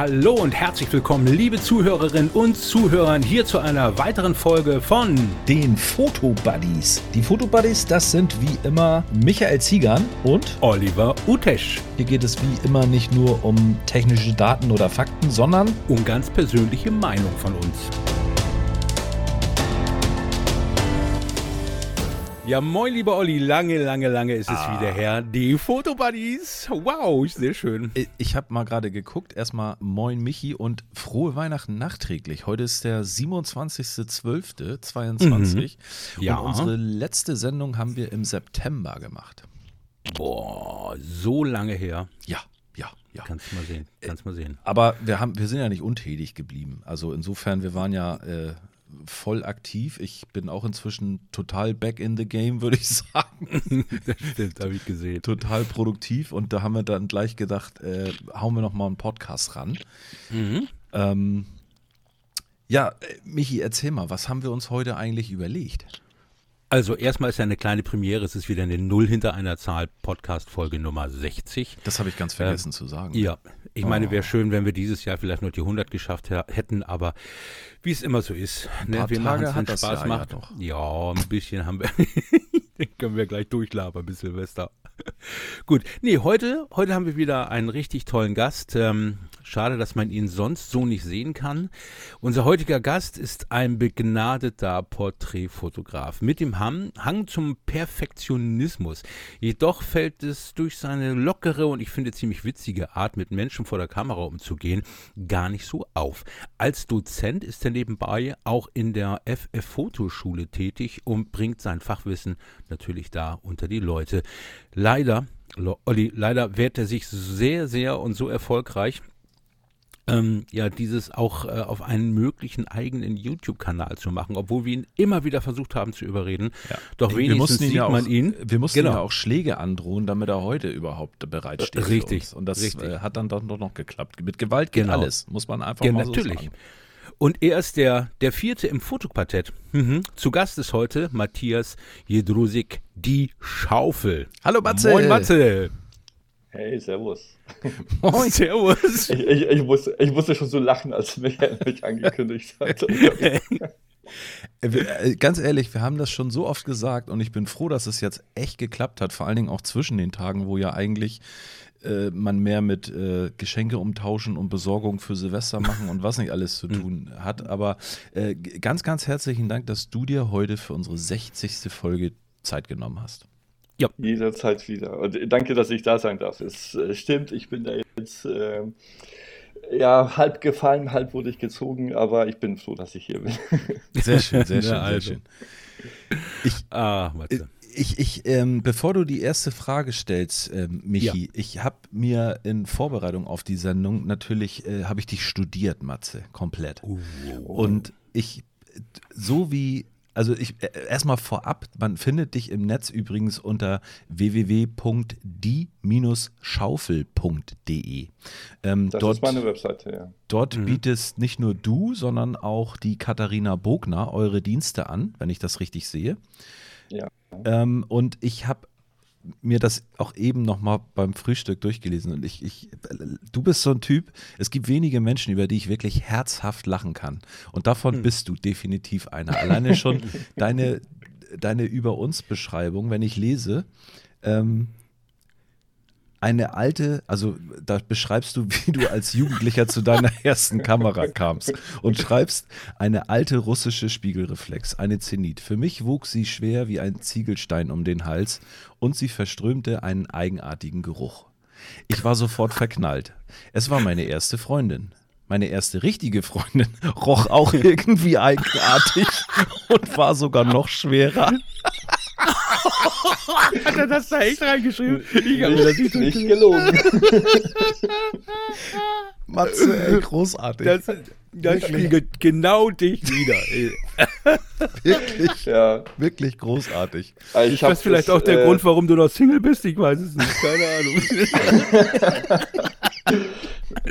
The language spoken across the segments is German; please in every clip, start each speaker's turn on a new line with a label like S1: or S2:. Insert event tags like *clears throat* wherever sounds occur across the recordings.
S1: Hallo und herzlich willkommen, liebe Zuhörerinnen und Zuhörer, hier zu einer weiteren Folge von
S2: den Fotobuddies. Die Fotobuddies, das sind wie immer Michael Ziegern und
S1: Oliver Utesch.
S2: Hier geht es wie immer nicht nur um technische Daten oder Fakten, sondern
S1: um ganz persönliche Meinung von uns. Ja, moin, lieber Olli. Lange, lange, lange ist es ah. wieder her. Die Fotobuddies. Wow, sehr schön.
S2: Ich habe mal gerade geguckt. Erstmal moin, Michi und frohe Weihnachten nachträglich. Heute ist der 27.12.22. Mhm. Ja. Und unsere letzte Sendung haben wir im September gemacht.
S1: Boah, so lange her.
S2: Ja. Ja, ja.
S1: Kannst mal sehen. Kannst mal sehen.
S2: Aber wir, haben, wir sind ja nicht untätig geblieben. Also insofern, wir waren ja äh, voll aktiv. Ich bin auch inzwischen total back in the game, *laughs* würde ich sagen. *laughs*
S1: das stimmt, habe ich gesehen.
S2: Total produktiv und da haben wir dann gleich gedacht, äh, hauen wir nochmal einen Podcast ran. Mhm. Ähm, ja, äh, Michi, erzähl mal, was haben wir uns heute eigentlich überlegt?
S1: Also erstmal ist ja eine kleine Premiere, es ist wieder eine Null hinter einer Zahl, Podcast-Folge Nummer 60.
S2: Das habe ich ganz vergessen äh, zu sagen.
S1: Ja, ich oh. meine, wäre schön, wenn wir dieses Jahr vielleicht noch die 100 geschafft hätten, aber wie es immer so ist,
S2: ne, wir machen es, wenn Spaß
S1: macht. Ja, ja, ein bisschen haben wir, *laughs* den können wir gleich durchlabern bis Silvester. *laughs* Gut, nee, heute, heute haben wir wieder einen richtig tollen Gast. Ähm, Schade, dass man ihn sonst so nicht sehen kann. Unser heutiger Gast ist ein begnadeter Porträtfotograf mit dem Hang, zum Perfektionismus. Jedoch fällt es durch seine lockere und ich finde ziemlich witzige Art, mit Menschen vor der Kamera umzugehen, gar nicht so auf. Als Dozent ist er nebenbei auch in der FF Fotoschule tätig und bringt sein Fachwissen natürlich da unter die Leute. Leider Olli, leider wehrt er sich sehr, sehr und so erfolgreich, ähm, ja, dieses auch äh, auf einen möglichen eigenen YouTube-Kanal zu machen, obwohl wir ihn immer wieder versucht haben zu überreden. Ja. Doch wenigstens sieht
S2: ja
S1: man
S2: auch,
S1: ihn.
S2: Wir mussten genau. ja auch Schläge androhen, damit er heute überhaupt bereitsteht.
S1: Richtig.
S2: Und das
S1: äh,
S2: hat dann doch noch geklappt. Mit Gewalt geht genau. alles, muss man einfach
S1: ja,
S2: mal
S1: natürlich.
S2: so sagen.
S1: Und er ist der, der vierte im Fotoquartett. Mhm. Zu Gast ist heute Matthias Jedrusik, die Schaufel.
S2: Hallo Matze.
S1: Moin Matze.
S3: Hey, servus. *laughs*
S1: Moin, servus.
S3: Ich, ich, ich, musste, ich musste schon so lachen, als Michael mich angekündigt hat. *laughs*
S2: Äh, ganz ehrlich, wir haben das schon so oft gesagt und ich bin froh, dass es jetzt echt geklappt hat, vor allen Dingen auch zwischen den Tagen, wo ja eigentlich äh, man mehr mit äh, Geschenke umtauschen und Besorgung für Silvester machen und was nicht alles zu hm. tun hat. Aber äh, ganz, ganz herzlichen Dank, dass du dir heute für unsere 60. Folge Zeit genommen hast.
S3: Ja. Jederzeit wieder. Und danke, dass ich da sein darf. Es äh, stimmt, ich bin da jetzt äh, ja halb gefallen, halb wurde ich gezogen, aber ich bin froh, dass ich hier bin. *laughs*
S2: Sehr schön, sehr *laughs* schön, also. sehr schön. Ich,
S1: ah,
S2: äh, ich, ich ähm, bevor du die erste Frage stellst, ähm, Michi, ja. ich habe mir in Vorbereitung auf die Sendung natürlich, äh, habe ich dich studiert, Matze, komplett. Uh, Und ich, so wie also ich äh, erstmal vorab, man findet dich im Netz übrigens unter www.die-schaufel.de.
S3: Ähm, das dort, ist meine Webseite, ja.
S2: Dort mhm. bietest nicht nur du, sondern auch die Katharina Bogner eure Dienste an, wenn ich das richtig sehe.
S3: Ja.
S2: Ähm, und ich habe mir das auch eben noch mal beim Frühstück durchgelesen und ich, ich, du bist so ein Typ, es gibt wenige Menschen, über die ich wirklich herzhaft lachen kann und davon hm. bist du definitiv einer. Alleine schon *laughs* deine, deine Über uns Beschreibung, wenn ich lese, ähm, eine alte, also da beschreibst du, wie du als Jugendlicher zu deiner *laughs* ersten Kamera kamst und schreibst eine alte russische Spiegelreflex, eine Zenit. Für mich wuchs sie schwer wie ein Ziegelstein um den Hals und sie verströmte einen eigenartigen Geruch. Ich war sofort verknallt. Es war meine erste Freundin. Meine erste richtige Freundin roch auch *laughs* irgendwie eigenartig und war sogar noch schwerer.
S1: Hat er das da echt reingeschrieben?
S3: Ich habe das nicht, nicht gelogen. *laughs*
S2: Matze, ey, großartig.
S1: Das, das spiegelt genau dich wieder. *laughs*
S2: wirklich, ja. wirklich großartig.
S1: Also ich das ist vielleicht das, auch der äh, Grund, warum du noch Single bist. Ich weiß es nicht. Keine Ahnung.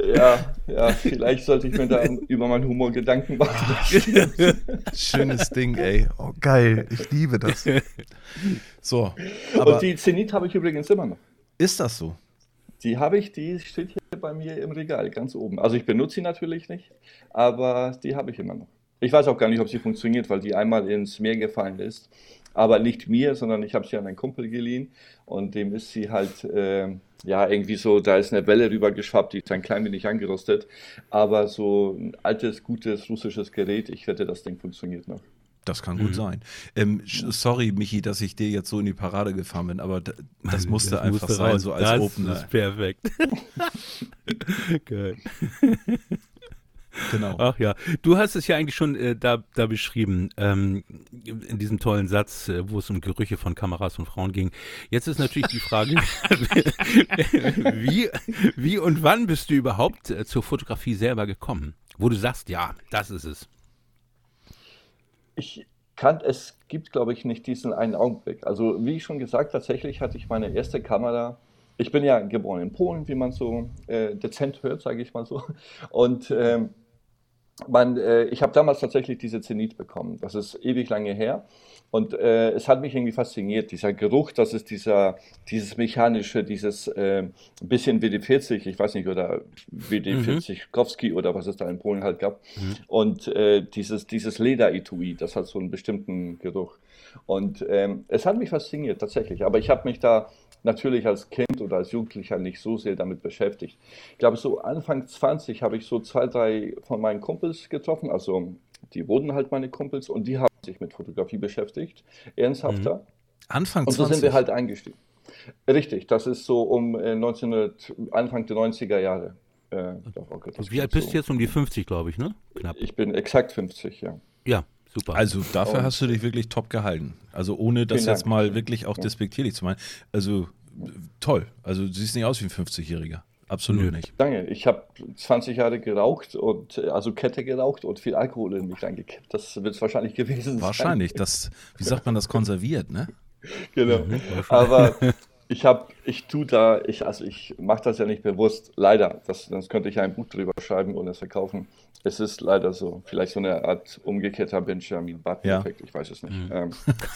S1: *laughs*
S3: ja, ja, vielleicht sollte ich mir da über meinen Humor Gedanken machen. *laughs*
S2: Schönes Ding, ey. Oh, geil. Ich liebe das. So.
S3: Aber Und die Zenit habe ich übrigens immer noch.
S2: Ist das so?
S3: Die habe ich, die steht hier bei mir im Regal, ganz oben. Also ich benutze sie natürlich nicht, aber die habe ich immer noch. Ich weiß auch gar nicht, ob sie funktioniert, weil die einmal ins Meer gefallen ist. Aber nicht mir, sondern ich habe sie an einen Kumpel geliehen und dem ist sie halt, äh, ja, irgendwie so, da ist eine Welle rüber geschwappt, die ist ein klein wenig angerostet. Aber so ein altes, gutes russisches Gerät, ich wette, das Ding funktioniert noch.
S2: Das kann gut mhm. sein. Ähm, sorry, Michi, dass ich dir jetzt so in die Parade gefahren bin, aber das musste das einfach musste sein, raus. so als das Opener. Das ist
S1: perfekt. *laughs* Geil. Genau. Ach ja, du hast es ja eigentlich schon äh, da, da beschrieben, ähm, in diesem tollen Satz, äh, wo es um Gerüche von Kameras und Frauen ging. Jetzt ist natürlich die Frage, *laughs* *laughs* wie, wie und wann bist du überhaupt äh, zur Fotografie selber gekommen? Wo du sagst, ja, das ist es.
S3: Ich kann, es gibt, glaube ich, nicht diesen einen Augenblick. Also, wie ich schon gesagt, tatsächlich hatte ich meine erste Kamera ich bin ja geboren in Polen, wie man so äh, dezent hört, sage ich mal so. Und ähm, man, äh, ich habe damals tatsächlich diese Zenit bekommen. Das ist ewig lange her. Und äh, es hat mich irgendwie fasziniert, dieser Geruch, das ist dieser, dieses mechanische, dieses äh, bisschen WD-40, ich weiß nicht, oder WD-40 mhm. Kowski oder was es da in Polen halt gab. Mhm. Und äh, dieses, dieses Leder-Etui, das hat so einen bestimmten Geruch. Und ähm, es hat mich fasziniert, tatsächlich. Aber ich habe mich da natürlich als Kind oder als Jugendlicher nicht so sehr damit beschäftigt. Ich glaube, so Anfang 20 habe ich so zwei, drei von meinen Kumpels getroffen, also die wurden halt meine Kumpels und die haben sich mit Fotografie beschäftigt, ernsthafter. Mhm.
S2: Anfang
S3: 20? Und so sind wir halt eingestiegen. Richtig, das ist so um 1900, äh, Anfang der 90er Jahre.
S1: Äh, Wie alt bist du jetzt? Um die 50, glaube ich, ne?
S3: Knapp. Ich bin exakt 50, ja.
S1: Ja, super.
S2: Also dafür und hast du dich wirklich top gehalten. Also ohne das jetzt mal wirklich auch despektierlich zu meinen. Also toll. Also du siehst nicht aus wie ein 50-Jähriger. Absolut Nö. nicht.
S3: Danke. Ich habe 20 Jahre geraucht und also Kette geraucht und viel Alkohol in mich reingekippt. Das wird es wahrscheinlich gewesen
S2: wahrscheinlich. sein. Wahrscheinlich. Das, wie sagt man das, konserviert, ne? *laughs*
S3: Genau. Mhm, Aber ich habe, ich tue da, ich, also ich mache das ja nicht bewusst, leider. Das, sonst könnte ich ja ein Buch drüber schreiben und es verkaufen. Es ist leider so. Vielleicht so eine Art umgekehrter Benjamin Button-Effekt, ja. ich weiß es nicht. Mhm. Ähm.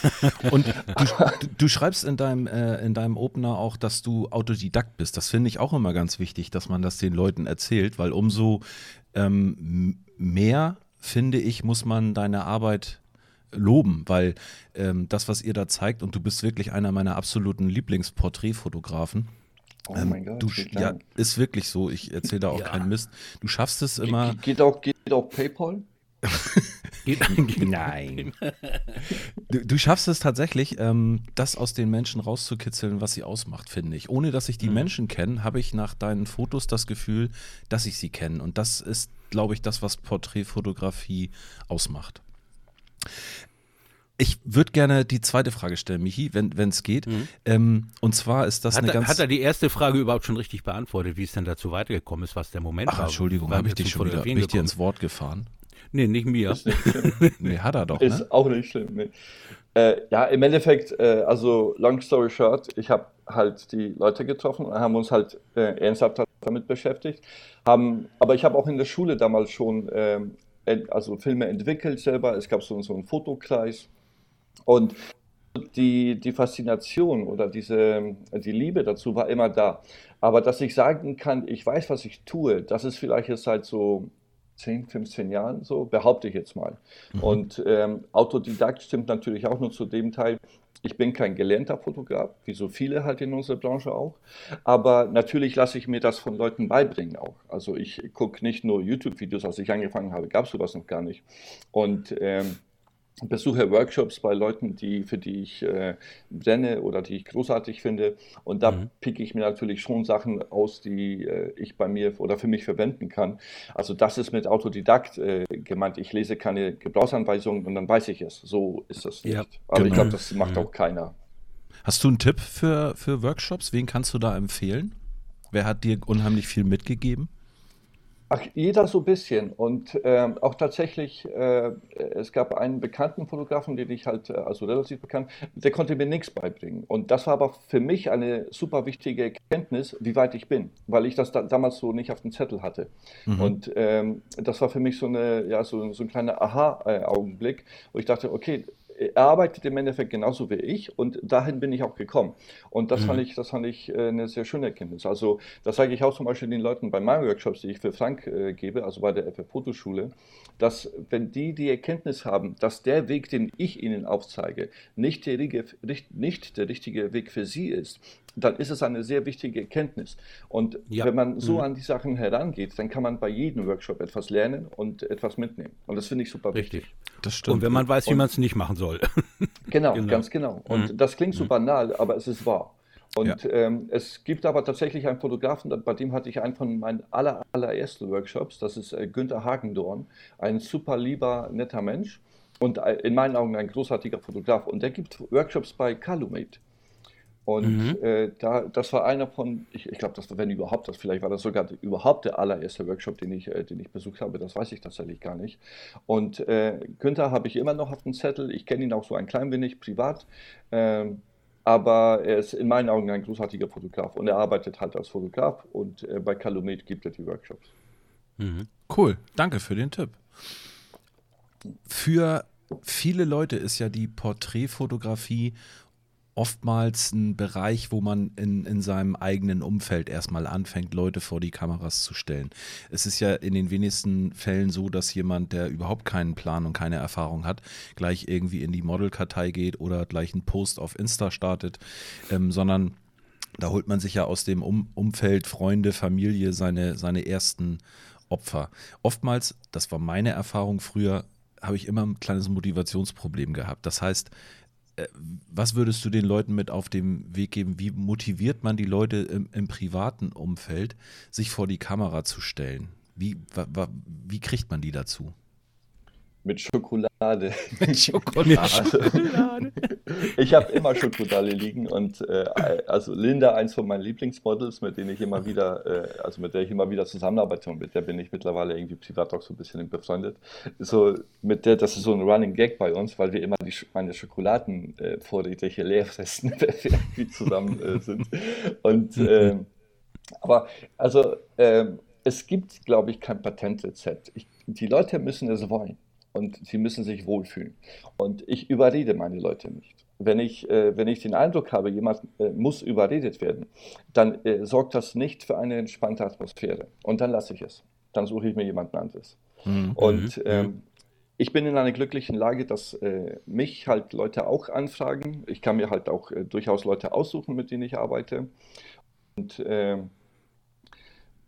S3: *laughs*
S2: Und du, du, schreibst in deinem, äh, in deinem Opener auch, dass du Autodidakt bist. Das finde ich auch immer ganz wichtig, dass man das den Leuten erzählt, weil umso ähm, mehr, finde ich, muss man deine Arbeit loben, weil ähm, das, was ihr da zeigt, und du bist wirklich einer meiner absoluten Lieblingsporträtfotografen. Oh ähm, mein Gott. Du, ja, ist wirklich so. Ich erzähle da auch ja. keinen Mist. Du schaffst es immer.
S3: Ge geht, auch, geht auch PayPal?
S2: geht, *laughs* geht, *laughs* Nein. Du, du, schaffst es tatsächlich, ähm, das aus den Menschen rauszukitzeln, was sie ausmacht, finde ich. Ohne dass ich die mhm. Menschen kenne, habe ich nach deinen Fotos das Gefühl, dass ich sie kenne. Und das ist, glaube ich, das, was Porträtfotografie ausmacht. Ich würde gerne die zweite Frage stellen, Michi, wenn es geht. Mhm. Ähm, und zwar ist das
S1: hat
S2: eine
S1: er,
S2: ganz.
S1: Hat er die erste Frage überhaupt schon richtig beantwortet, wie es denn dazu weitergekommen ist, was der Moment
S2: Ach, war? Entschuldigung, habe ich dich schon wieder ich dir ins Wort gefahren?
S1: Nee, nicht mir. Nicht *laughs*
S2: nee, hat er doch.
S3: Ist ne? auch nicht schlimm. Nee. Äh, ja, im Endeffekt, äh, also long story short, ich habe halt die Leute getroffen und haben uns halt äh, ernsthaft damit beschäftigt. Haben, aber ich habe auch in der Schule damals schon ähm, also Filme entwickelt selber. Es gab so, so einen Fotokreis. Und die, die Faszination oder diese, die Liebe dazu war immer da. Aber dass ich sagen kann, ich weiß, was ich tue, das ist vielleicht jetzt seit so 10, 15 Jahren so, behaupte ich jetzt mal. Mhm. Und ähm, Autodidakt stimmt natürlich auch nur zu dem Teil, ich bin kein gelernter Fotograf, wie so viele halt in unserer Branche auch. Aber natürlich lasse ich mir das von Leuten beibringen auch. Also ich gucke nicht nur YouTube-Videos, als ich angefangen habe, gab es sowas noch gar nicht. Und ähm, besuche Workshops bei Leuten, die, für die ich äh, brenne oder die ich großartig finde. Und da mhm. picke ich mir natürlich schon Sachen aus, die äh, ich bei mir oder für mich verwenden kann. Also das ist mit Autodidakt äh, gemeint. Ich lese keine Gebrauchsanweisungen und dann weiß ich es. So ist das nicht. Ja, Aber genau. ich glaube, das macht mhm. auch keiner.
S2: Hast du einen Tipp für, für Workshops? Wen kannst du da empfehlen? Wer hat dir unheimlich viel mitgegeben?
S3: Ach, jeder so ein bisschen. Und ähm, auch tatsächlich, äh, es gab einen bekannten Fotografen, den ich halt, äh, also relativ bekannt, der konnte mir nichts beibringen. Und das war aber für mich eine super wichtige Erkenntnis, wie weit ich bin, weil ich das da, damals so nicht auf dem Zettel hatte. Mhm. Und ähm, das war für mich so, eine, ja, so, so ein kleiner Aha-Augenblick, wo ich dachte, okay, er arbeitet im Endeffekt genauso wie ich und dahin bin ich auch gekommen. Und das mhm. fand ich, das fand ich äh, eine sehr schöne Erkenntnis. Also das sage ich auch zum Beispiel den Leuten bei meinen Workshops, die ich für Frank äh, gebe, also bei der FF Fotoschule, dass wenn die die Erkenntnis haben, dass der Weg, den ich ihnen aufzeige, nicht der, nicht der richtige Weg für sie ist, dann ist es eine sehr wichtige Erkenntnis. Und ja. wenn man so mhm. an die Sachen herangeht, dann kann man bei jedem Workshop etwas lernen und etwas mitnehmen. Und das finde ich super Richtig. wichtig.
S1: Das stimmt. Und wenn man weiß, wie man es nicht machen soll. *laughs*
S3: Genau, genau. ganz genau. Und mhm. das klingt so mhm. banal, aber es ist wahr. Und ja. ähm, es gibt aber tatsächlich einen Fotografen, bei dem hatte ich einen von meinen aller, allerersten Workshops, das ist äh, Günther Hagendorn, ein super lieber, netter Mensch und äh, in meinen Augen ein großartiger Fotograf. Und der gibt Workshops bei Calumate. Und mhm. äh, da, das war einer von, ich, ich glaube, das war, wenn überhaupt, das vielleicht war das sogar überhaupt der allererste Workshop, den ich, äh, den ich besucht habe, das weiß ich tatsächlich gar nicht. Und äh, Günther habe ich immer noch auf dem Zettel, ich kenne ihn auch so ein klein wenig privat, ähm, aber er ist in meinen Augen ein großartiger Fotograf und er arbeitet halt als Fotograf und äh, bei Calumet gibt er die Workshops.
S2: Mhm. Cool, danke für den Tipp. Für viele Leute ist ja die Porträtfotografie oftmals ein Bereich, wo man in, in seinem eigenen Umfeld erstmal anfängt, Leute vor die Kameras zu stellen. Es ist ja in den wenigsten Fällen so, dass jemand, der überhaupt keinen Plan und keine Erfahrung hat, gleich irgendwie in die Modelkartei geht oder gleich einen Post auf Insta startet, ähm, sondern da holt man sich ja aus dem um Umfeld, Freunde, Familie seine, seine ersten Opfer. Oftmals, das war meine Erfahrung früher, habe ich immer ein kleines Motivationsproblem gehabt. Das heißt, was würdest du den Leuten mit auf dem Weg geben? Wie motiviert man die Leute im, im privaten Umfeld, sich vor die Kamera zu stellen? Wie, wie kriegt man die dazu?
S3: Mit Schokolade. Mit Schokolade. *laughs* ich habe immer Schokolade liegen und äh, also Linda, eins von meinen Lieblingsmodels, mit denen ich immer wieder, äh, also mit der ich immer wieder zusammenarbeite und mit der bin ich mittlerweile irgendwie privat auch so ein bisschen befreundet. So mit der, das ist so ein Running Gag bei uns, weil wir immer die, meine Schokoladenvorräte äh, hier leer fressen, wenn *laughs* wir irgendwie zusammen äh, sind. Und äh, aber also ähm, es gibt, glaube ich, kein Patentrezept. Ich, die Leute müssen es wollen und sie müssen sich wohlfühlen. Und ich überrede meine Leute nicht. Wenn ich, äh, wenn ich den Eindruck habe, jemand äh, muss überredet werden, dann äh, sorgt das nicht für eine entspannte Atmosphäre. Und dann lasse ich es. Dann suche ich mir jemanden anderes. Mhm. Und mhm. ähm, ich bin in einer glücklichen Lage, dass äh, mich halt Leute auch anfragen. Ich kann mir halt auch äh, durchaus Leute aussuchen, mit denen ich arbeite. Und äh,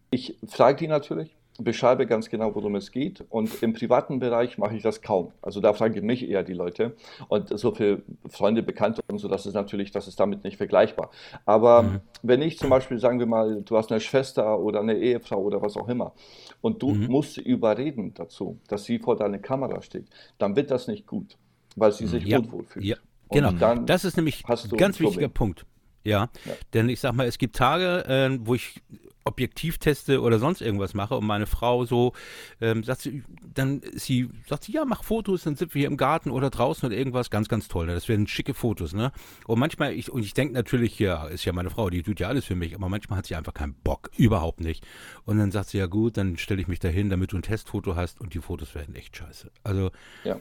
S3: ich frage die natürlich, beschreibe ganz genau, worum es geht. Und im privaten Bereich mache ich das kaum. Also da fragen mich eher die Leute. Und so für Freunde, Bekannte und so, das ist natürlich, das ist damit nicht vergleichbar. Aber mhm. wenn ich zum Beispiel, sagen wir mal, du hast eine Schwester oder eine Ehefrau oder was auch immer und du mhm. musst sie überreden dazu, dass sie vor deiner Kamera steht, dann wird das nicht gut, weil sie sich ja. unwohl fühlt.
S1: Ja. Genau, das ist nämlich ein ganz wichtiger Punkt. Ja. ja. denn ich sag mal, es gibt Tage, äh, wo ich objektiv teste oder sonst irgendwas mache und meine Frau so ähm, sagt sie, dann sie sagt sie, ja, mach Fotos, dann sind wir hier im Garten oder draußen oder irgendwas, ganz, ganz toll. Ne? Das werden schicke Fotos, ne? Und manchmal, ich, und ich denke natürlich, ja, ist ja meine Frau, die tut ja alles für mich, aber manchmal hat sie einfach keinen Bock, überhaupt nicht. Und dann sagt sie, ja gut, dann stelle ich mich dahin, damit du ein Testfoto hast und die Fotos werden echt scheiße. Also ja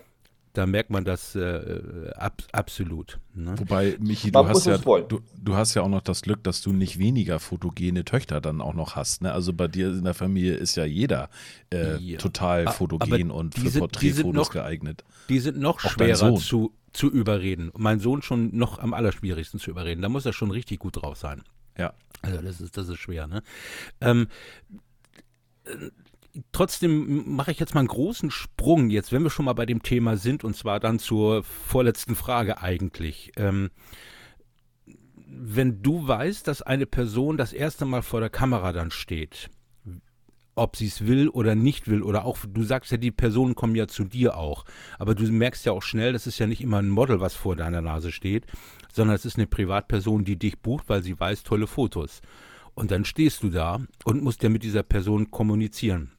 S1: da merkt man das äh, ab, absolut.
S2: Ne? Wobei, Michi, du hast, ja, du, du, hast ja auch noch das Glück, dass du nicht weniger fotogene Töchter dann auch noch hast. Ne? Also bei dir in der Familie ist ja jeder äh, ja. total fotogen und für sind, Porträtfotos noch, geeignet.
S1: Die sind noch auch schwerer zu, zu überreden. Mein Sohn schon noch am allerschwierigsten zu überreden. Da muss er schon richtig gut drauf sein.
S2: Ja.
S1: Also das ist, das ist schwer, ne? Ähm, trotzdem mache ich jetzt mal einen großen Sprung, jetzt wenn wir schon mal bei dem Thema sind, und zwar dann zur vorletzten Frage eigentlich. Ähm, wenn du weißt, dass eine Person das erste Mal vor der Kamera dann steht, ob sie es will oder nicht will, oder auch, du sagst ja, die Personen kommen ja zu dir auch, aber du merkst ja auch schnell, das ist ja nicht immer ein Model, was vor deiner Nase steht, sondern es ist eine Privatperson, die dich bucht, weil sie weiß, tolle Fotos. Und dann stehst du da und musst ja mit dieser Person kommunizieren.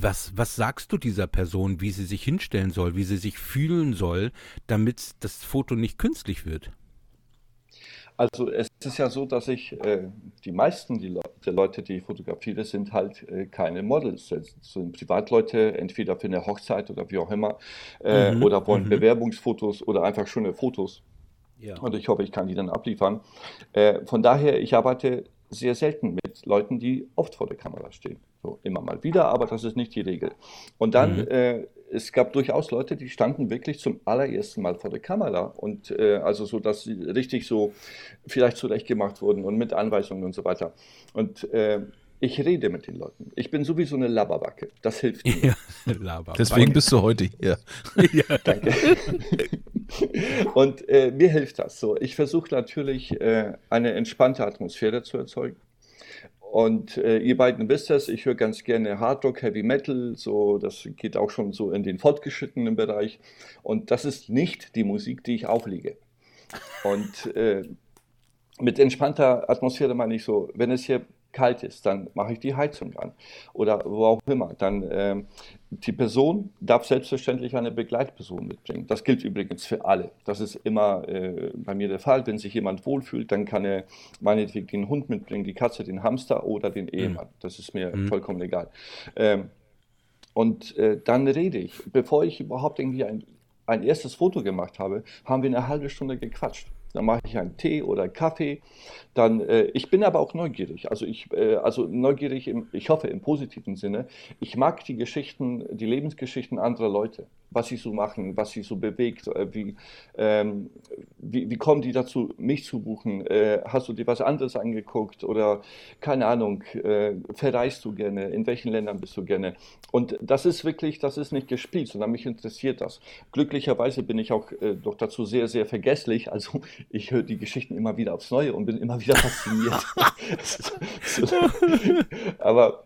S1: Was, was sagst du dieser Person, wie sie sich hinstellen soll, wie sie sich fühlen soll, damit das Foto nicht künstlich wird?
S3: Also es ist ja so, dass ich, äh, die meisten die Le der Leute, die ich fotografiere, sind halt äh, keine Models. Es sind Privatleute, entweder für eine Hochzeit oder wie auch immer, äh, mhm. oder wollen mhm. Bewerbungsfotos oder einfach schöne Fotos. Ja. Und ich hoffe, ich kann die dann abliefern. Äh, von daher, ich arbeite sehr selten mit Leuten, die oft vor der Kamera stehen. So, immer mal wieder, aber das ist nicht die Regel. Und dann, mhm. äh, es gab durchaus Leute, die standen wirklich zum allerersten Mal vor der Kamera und äh, also so, dass sie richtig so vielleicht zurechtgemacht wurden und mit Anweisungen und so weiter. Und äh, ich rede mit den Leuten. Ich bin sowieso eine Laberbacke. Das hilft mir.
S2: Ja, *laughs* Deswegen bist du heute hier. *laughs*
S3: ja. Danke. *laughs* *laughs* Und äh, mir hilft das so. Ich versuche natürlich äh, eine entspannte Atmosphäre zu erzeugen. Und äh, ihr beiden wisst es, ich höre ganz gerne Hard Rock, Heavy Metal, so, das geht auch schon so in den fortgeschrittenen Bereich. Und das ist nicht die Musik, die ich auflege. Und äh, mit entspannter Atmosphäre meine ich so, wenn es hier kalt ist, dann mache ich die Heizung an oder wo auch immer. Dann äh, die Person darf selbstverständlich eine Begleitperson mitbringen. Das gilt übrigens für alle. Das ist immer äh, bei mir der Fall. Wenn sich jemand wohlfühlt, dann kann er meinetwegen den Hund mitbringen, die Katze, den Hamster oder den mhm. Ehemann. Mhm. Das ist mir mhm. vollkommen egal. Ähm, und äh, dann rede ich. Bevor ich überhaupt irgendwie ein, ein erstes Foto gemacht habe, haben wir eine halbe Stunde gequatscht dann mache ich einen Tee oder einen Kaffee. Dann, äh, ich bin aber auch neugierig. Also ich, äh, also neugierig, im, ich hoffe im positiven Sinne. Ich mag die Geschichten, die Lebensgeschichten anderer Leute was sie so machen, was sie so bewegt, äh, wie, ähm, wie, wie, kommen die dazu, mich zu buchen? Äh, hast du dir was anderes angeguckt oder keine Ahnung, äh, verreist du gerne? In welchen Ländern bist du gerne? Und das ist wirklich, das ist nicht gespielt, sondern mich interessiert das. Glücklicherweise bin ich auch äh, doch dazu sehr, sehr vergesslich. Also ich höre die Geschichten immer wieder aufs Neue und bin immer wieder fasziniert. *laughs* *laughs* Aber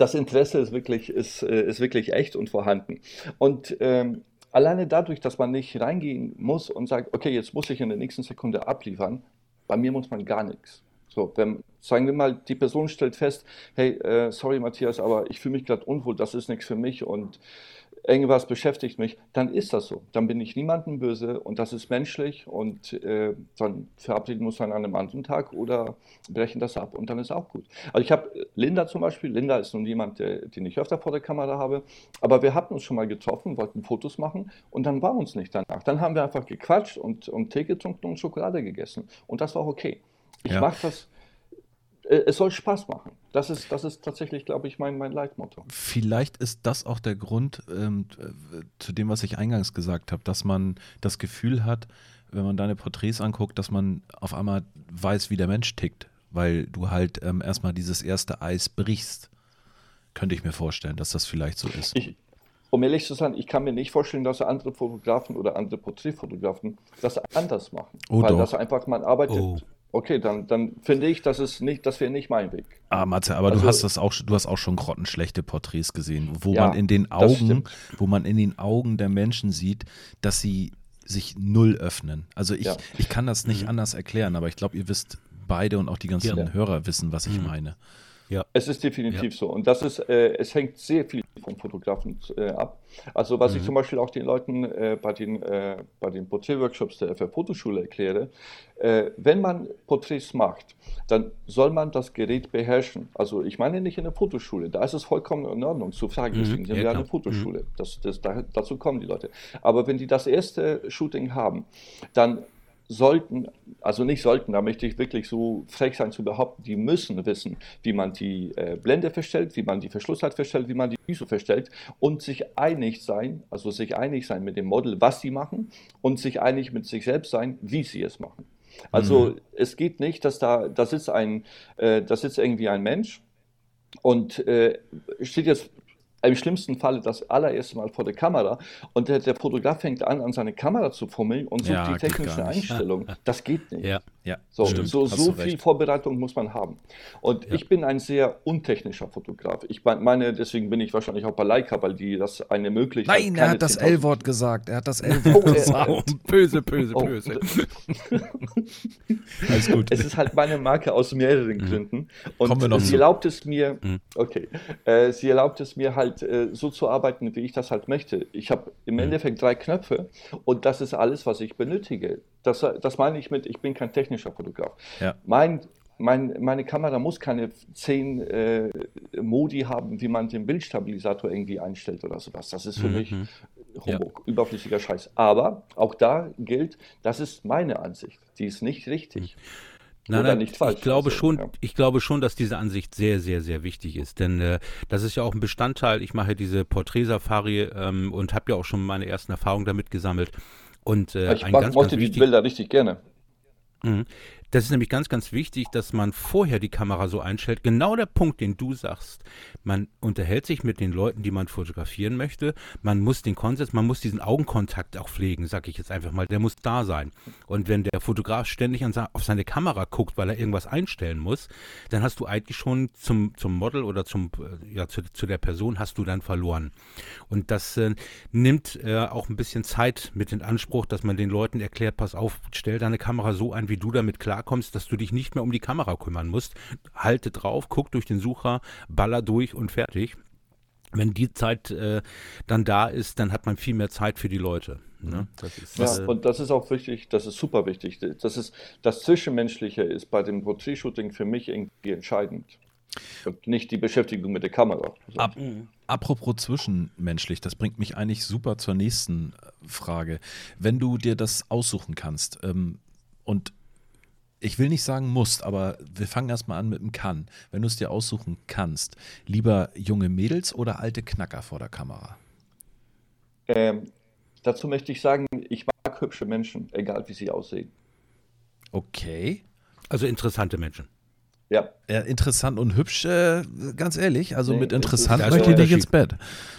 S3: das Interesse ist wirklich, ist, äh, ist wirklich echt und vorhanden. Und ähm, alleine dadurch, dass man nicht reingehen muss und sagt, okay, jetzt muss ich in der nächsten Sekunde abliefern, bei mir muss man gar nichts. So, wenn, sagen wir mal, die Person stellt fest, hey, äh, sorry Matthias, aber ich fühle mich gerade unwohl, das ist nichts für mich und irgendwas beschäftigt mich, dann ist das so. Dann bin ich niemandem böse und das ist menschlich und äh, dann verabreden wir uns an einem anderen Tag oder brechen das ab und dann ist auch gut. Also ich habe Linda zum Beispiel, Linda ist nun jemand, der, den ich öfter vor der Kamera habe, aber wir hatten uns schon mal getroffen, wollten Fotos machen und dann war uns nicht danach. Dann haben wir einfach gequatscht und, und Tee getrunken und Schokolade gegessen und das war okay. Ich ja. mache das äh, es soll Spaß machen. Das ist, das ist tatsächlich, glaube ich, mein, mein Leitmotto.
S2: Vielleicht ist das auch der Grund ähm, zu dem, was ich eingangs gesagt habe, dass man das Gefühl hat, wenn man deine Porträts anguckt, dass man auf einmal weiß, wie der Mensch tickt, weil du halt ähm, erstmal dieses erste Eis brichst. Könnte ich mir vorstellen, dass das vielleicht so ist.
S3: Ich, um ehrlich zu sein, ich kann mir nicht vorstellen, dass andere Fotografen oder andere Porträtfotografen das anders machen. Oh, weil doch. das einfach, man arbeitet. Oh. Okay, dann, dann finde ich, das ist nicht, das wäre nicht mein Weg.
S2: Ah, Matze, aber also, du hast das auch, du hast auch schon grottenschlechte Porträts gesehen, wo ja, man in den Augen, wo man in den Augen der Menschen sieht, dass sie sich null öffnen. Also ich, ja. ich kann das nicht mhm. anders erklären, aber ich glaube, ihr wisst beide und auch die ganzen ja. Hörer wissen, was ich mhm. meine.
S3: Ja. Es ist definitiv ja. so. Und das ist, äh, es hängt sehr viel vom Fotografen äh, ab. Also was mhm. ich zum Beispiel auch den Leuten äh, bei den, äh, bei den Porträtworkshops der FF Fotoschule erkläre, äh, wenn man Porträts macht, dann soll man das Gerät beherrschen. Also ich meine nicht in der Fotoschule, da ist es vollkommen in Ordnung zu fragen, mhm. deswegen sind ja, wir eine Fotoschule. Mhm. Das, das, da, dazu kommen die Leute. Aber wenn die das erste Shooting haben, dann sollten, also nicht sollten, da möchte ich wirklich so frech sein zu behaupten, die müssen wissen, wie man die äh, Blende verstellt, wie man die Verschlussleit verstellt, wie man die ISO verstellt und sich einig sein, also sich einig sein mit dem Model, was sie machen und sich einig mit sich selbst sein, wie sie es machen. Also mhm. es geht nicht, dass da, da sitzt ein, äh, da sitzt irgendwie ein Mensch und äh, steht jetzt im schlimmsten Falle das allererste Mal vor der Kamera und der, der Fotograf fängt an, an seine Kamera zu fummeln und sucht ja, die technische Einstellung. *laughs* Das geht nicht.
S2: Ja, ja,
S3: so stimmt, so, so viel Vorbereitung muss man haben. Und ja. ich bin ein sehr untechnischer Fotograf. Ich meine, deswegen bin ich wahrscheinlich auch bei Leica, weil die das eine Möglichkeit
S2: Nein, er hat das L-Wort gesagt. Er hat das *laughs* L-Wort oh, gesagt. *laughs*
S3: böse, böse, oh. böse. Alles gut. Es ist halt meine Marke aus mehreren mhm. Gründen. Und Kommen wir noch sie erlaubt es mir, mhm. okay, äh, sie erlaubt es mir halt halt äh, so zu arbeiten, wie ich das halt möchte. Ich habe im
S1: Mhm.
S3: Endeffekt drei Knöpfe und das ist alles, was ich benötige. Das, das meine ich mit, ich bin kein technischer Fotograf.
S2: Ja.
S3: Mein, mein, meine Kamera muss keine zehn äh, Modi haben, wie man den Bildstabilisator irgendwie einstellt oder sowas. Das ist für
S1: Mhm.
S3: mich Humbug, überflüssiger Scheiß. Aber auch da gilt, das ist meine Ansicht. Die ist nicht richtig.
S1: Nein, nein,
S3: nicht falsch.
S1: ich glaube
S3: Also,
S1: schon,
S3: ja.
S1: ich glaube schon, dass diese Ansicht sehr, sehr, sehr wichtig ist, denn äh, das ist ja auch ein Bestandteil. Ich mache diese Porträtsafari ähm, und habe ja auch schon meine ersten Erfahrungen damit gesammelt. Und äh,
S3: Ich mag,
S1: ganz,
S3: mochte
S1: ganz
S3: die
S1: wichtig,
S3: Bilder richtig gerne.
S1: Mhm. Das ist nämlich ganz, ganz wichtig, dass man vorher die Kamera so einstellt. Genau der Punkt, den du sagst. Man unterhält sich mit den Leuten, die man fotografieren möchte. Man muss den Konsens, man muss diesen Augenkontakt auch pflegen, sag ich jetzt einfach mal. Der muss da sein. Und wenn der Fotograf ständig auf seine Kamera guckt, weil er irgendwas einstellen muss, dann hast du eigentlich schon zum, zum Model oder zum, äh, ja, zu, zu der Person hast du dann verloren. Und das äh, nimmt äh, auch ein bisschen Zeit mit in Anspruch, dass man den Leuten erklärt, pass auf, stell deine Kamera so ein, wie du damit klarkommst, dass du dich nicht mehr um die Kamera kümmern musst. Halte drauf, guck durch den Sucher, baller durch und fertig. Wenn die Zeit äh, dann da ist, dann hat man viel mehr Zeit für die Leute. Ne? Das ist,
S3: Ja,
S1: äh,
S3: und das ist auch wichtig, das ist super wichtig. Das, ist, das Zwischenmenschliche ist bei dem Porträtshooting für mich irgendwie entscheidend. Und nicht die Beschäftigung mit der Kamera.
S2: Ab, apropos zwischenmenschlich, das bringt mich eigentlich super zur nächsten äh, Frage. Wenn du dir das aussuchen kannst ähm, und ich will nicht sagen musst, aber wir fangen erstmal an mit dem Kann. Wenn du es dir aussuchen kannst, lieber junge Mädels oder alte Knacker vor der Kamera?
S3: Ähm, dazu möchte ich sagen, ich mag hübsche Menschen, egal wie sie aussehen.
S2: Okay.
S1: also interessante Menschen.
S3: Ja,
S2: Ja, interessant und hübsch, äh, ganz ehrlich. Also
S3: Nee,
S2: mit interessant möchte ich nicht ins Bett.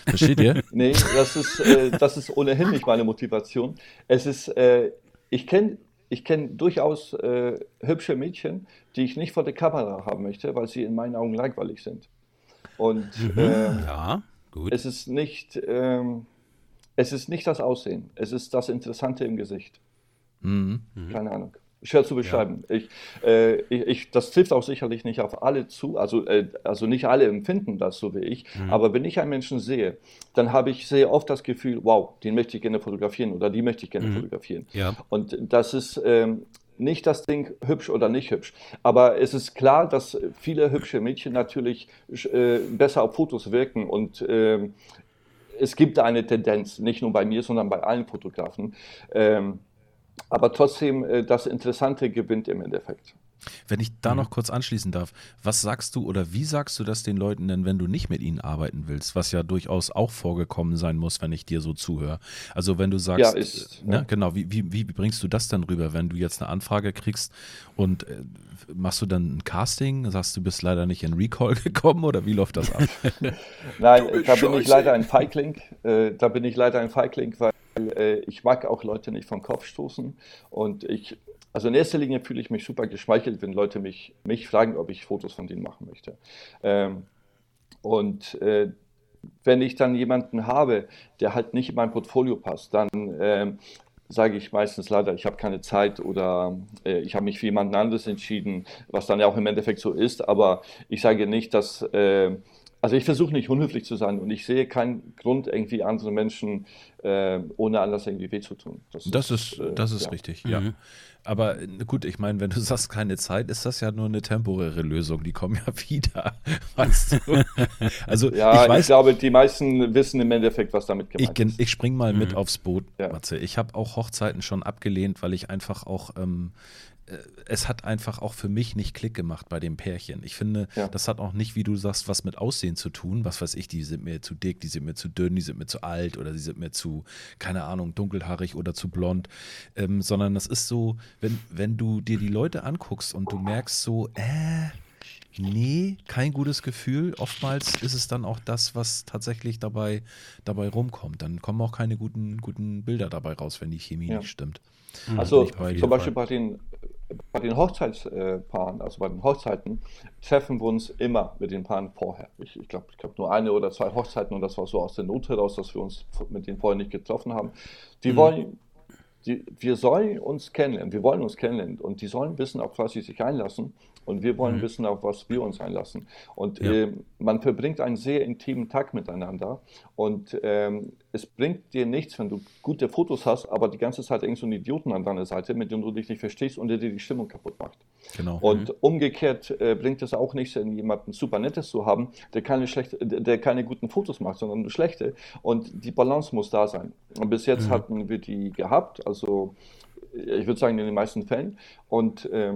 S2: Versteht ihr? *laughs*
S3: nee, das ist, äh, das ist ohnehin nicht meine Motivation. Es ist, äh, ich kenne ich kenn durchaus äh, hübsche Mädchen, die ich nicht vor der Kamera haben möchte, weil sie in meinen Augen langweilig sind. Und ähm,
S1: Ja, gut.
S3: es ist nicht, ähm, es ist nicht das Aussehen, es ist das Interessante im Gesicht.
S2: Mhm.
S3: Keine Ahnung. Schwer zu beschreiben. Ich, äh, ich, ich, das trifft auch sicherlich nicht auf alle zu. Also, äh, also nicht alle empfinden das so wie ich. Aber wenn ich einen Menschen sehe, dann habe ich sehr oft das Gefühl, wow, den möchte ich gerne fotografieren oder die möchte ich gerne fotografieren.
S1: Ja.
S3: Und das ist ähm, nicht das Ding hübsch oder nicht hübsch. Aber es ist klar, dass viele hübsche Mädchen natürlich äh, besser auf Fotos wirken und ähm, es gibt eine Tendenz, nicht nur bei mir, sondern bei allen Fotografen. Ähm, aber trotzdem, äh, das Interessante gewinnt im Endeffekt.
S2: Wenn ich da noch kurz anschließen darf, was sagst du oder wie sagst du das den Leuten denn, wenn du nicht mit ihnen arbeiten willst, was ja durchaus auch vorgekommen sein muss, wenn ich dir so zuhöre? Also wenn du sagst,
S3: Ja, ist,
S2: äh, ne,
S3: ja.
S2: genau, wie, wie, wie bringst du das dann rüber, wenn du jetzt eine Anfrage kriegst und äh, machst du dann ein Casting, sagst du bist leider nicht in Recall *laughs* gekommen oder wie läuft das ab? *laughs*
S3: Nein, da bin ich leider ein Feigling. Äh, da bin ich leider ein Feigling, weil äh, ich mag auch Leute nicht vom Kopf stoßen. Und ich, also in erster Linie fühle ich mich super geschmeichelt, wenn Leute mich, mich fragen, ob ich Fotos von denen machen möchte. Ähm, und äh, wenn ich dann jemanden habe, der halt nicht in mein Portfolio passt, dann ähm, sage ich meistens leider, ich habe keine Zeit oder äh, ich habe mich für jemanden anderes entschieden, was dann ja auch im Endeffekt so ist. Aber ich sage nicht, dass, äh, also ich versuche nicht unhöflich zu sein und ich sehe keinen Grund, irgendwie anderen Menschen äh, ohne Anlass irgendwie weh zu tun.
S2: Das ist,
S3: äh,
S2: das ist
S3: ja.
S2: richtig, ja. Aber äh, gut, ich meine, wenn du *laughs* sagst keine Zeit, ist das ja nur eine temporäre Lösung. Die kommen ja *laughs* wieder. Weißt du? *laughs* Also
S3: Ja,
S2: ich
S3: ich,
S2: weiß,
S3: glaube, die meisten wissen im Endeffekt, was damit
S2: Ich,
S3: gemeint
S2: gen-
S3: ist.
S2: ich spring mal mit
S1: Mhm.
S2: aufs Boot,
S3: Ja.
S2: Matze. Ich habe auch Hochzeiten schon abgelehnt, weil ich einfach auch, ähm, äh, es hat einfach auch für mich nicht Klick gemacht bei dem Pärchen. Ich finde,
S3: Ja.
S2: das hat auch nicht, wie du sagst, was mit Aussehen zu tun. Was weiß ich, die sind mir zu dick, die sind mir zu dünn, die sind mir zu alt oder die sind mir zu, keine Ahnung, dunkelhaarig oder zu blond. Ähm, sondern das ist so, wenn, wenn du dir die Leute anguckst und du merkst so, äh, Nee, kein gutes Gefühl. Oftmals ist es dann auch das, was tatsächlich dabei, dabei rumkommt. Dann kommen auch keine guten, guten Bilder dabei raus, wenn die Chemie
S3: Ja.
S2: nicht stimmt.
S3: Also zum Beispiel bei den, bei den Hochzeitspaaren, also bei den Hochzeiten, treffen wir uns immer mit den Paaren vorher. Ich, ich glaube, ich glaub nur eine oder zwei Hochzeiten und das war so aus der Not heraus, dass wir uns mit denen vorher nicht getroffen haben. Die wollen die, wir sollen uns kennenlernen, wir wollen uns kennenlernen und die sollen wissen, auf was sie sich einlassen und wir wollen mhm. wissen, auf was wir uns einlassen. Und ja. äh, man verbringt einen sehr intimen Tag miteinander und ähm, es bringt dir nichts, wenn du gute Fotos hast, aber die ganze Zeit irgend so einen Idioten an deiner Seite, mit dem du dich nicht verstehst und der dir die Stimmung kaputt macht. Genau. Und mhm. umgekehrt äh, bringt es auch nichts, wenn jemanden super Nettes zu haben, der keine, schlechte, der keine guten Fotos macht, sondern nur schlechte. Und die Balance muss da sein. Und bis jetzt mhm. hatten wir die gehabt, also ich würde sagen in den meisten Fällen. Und äh,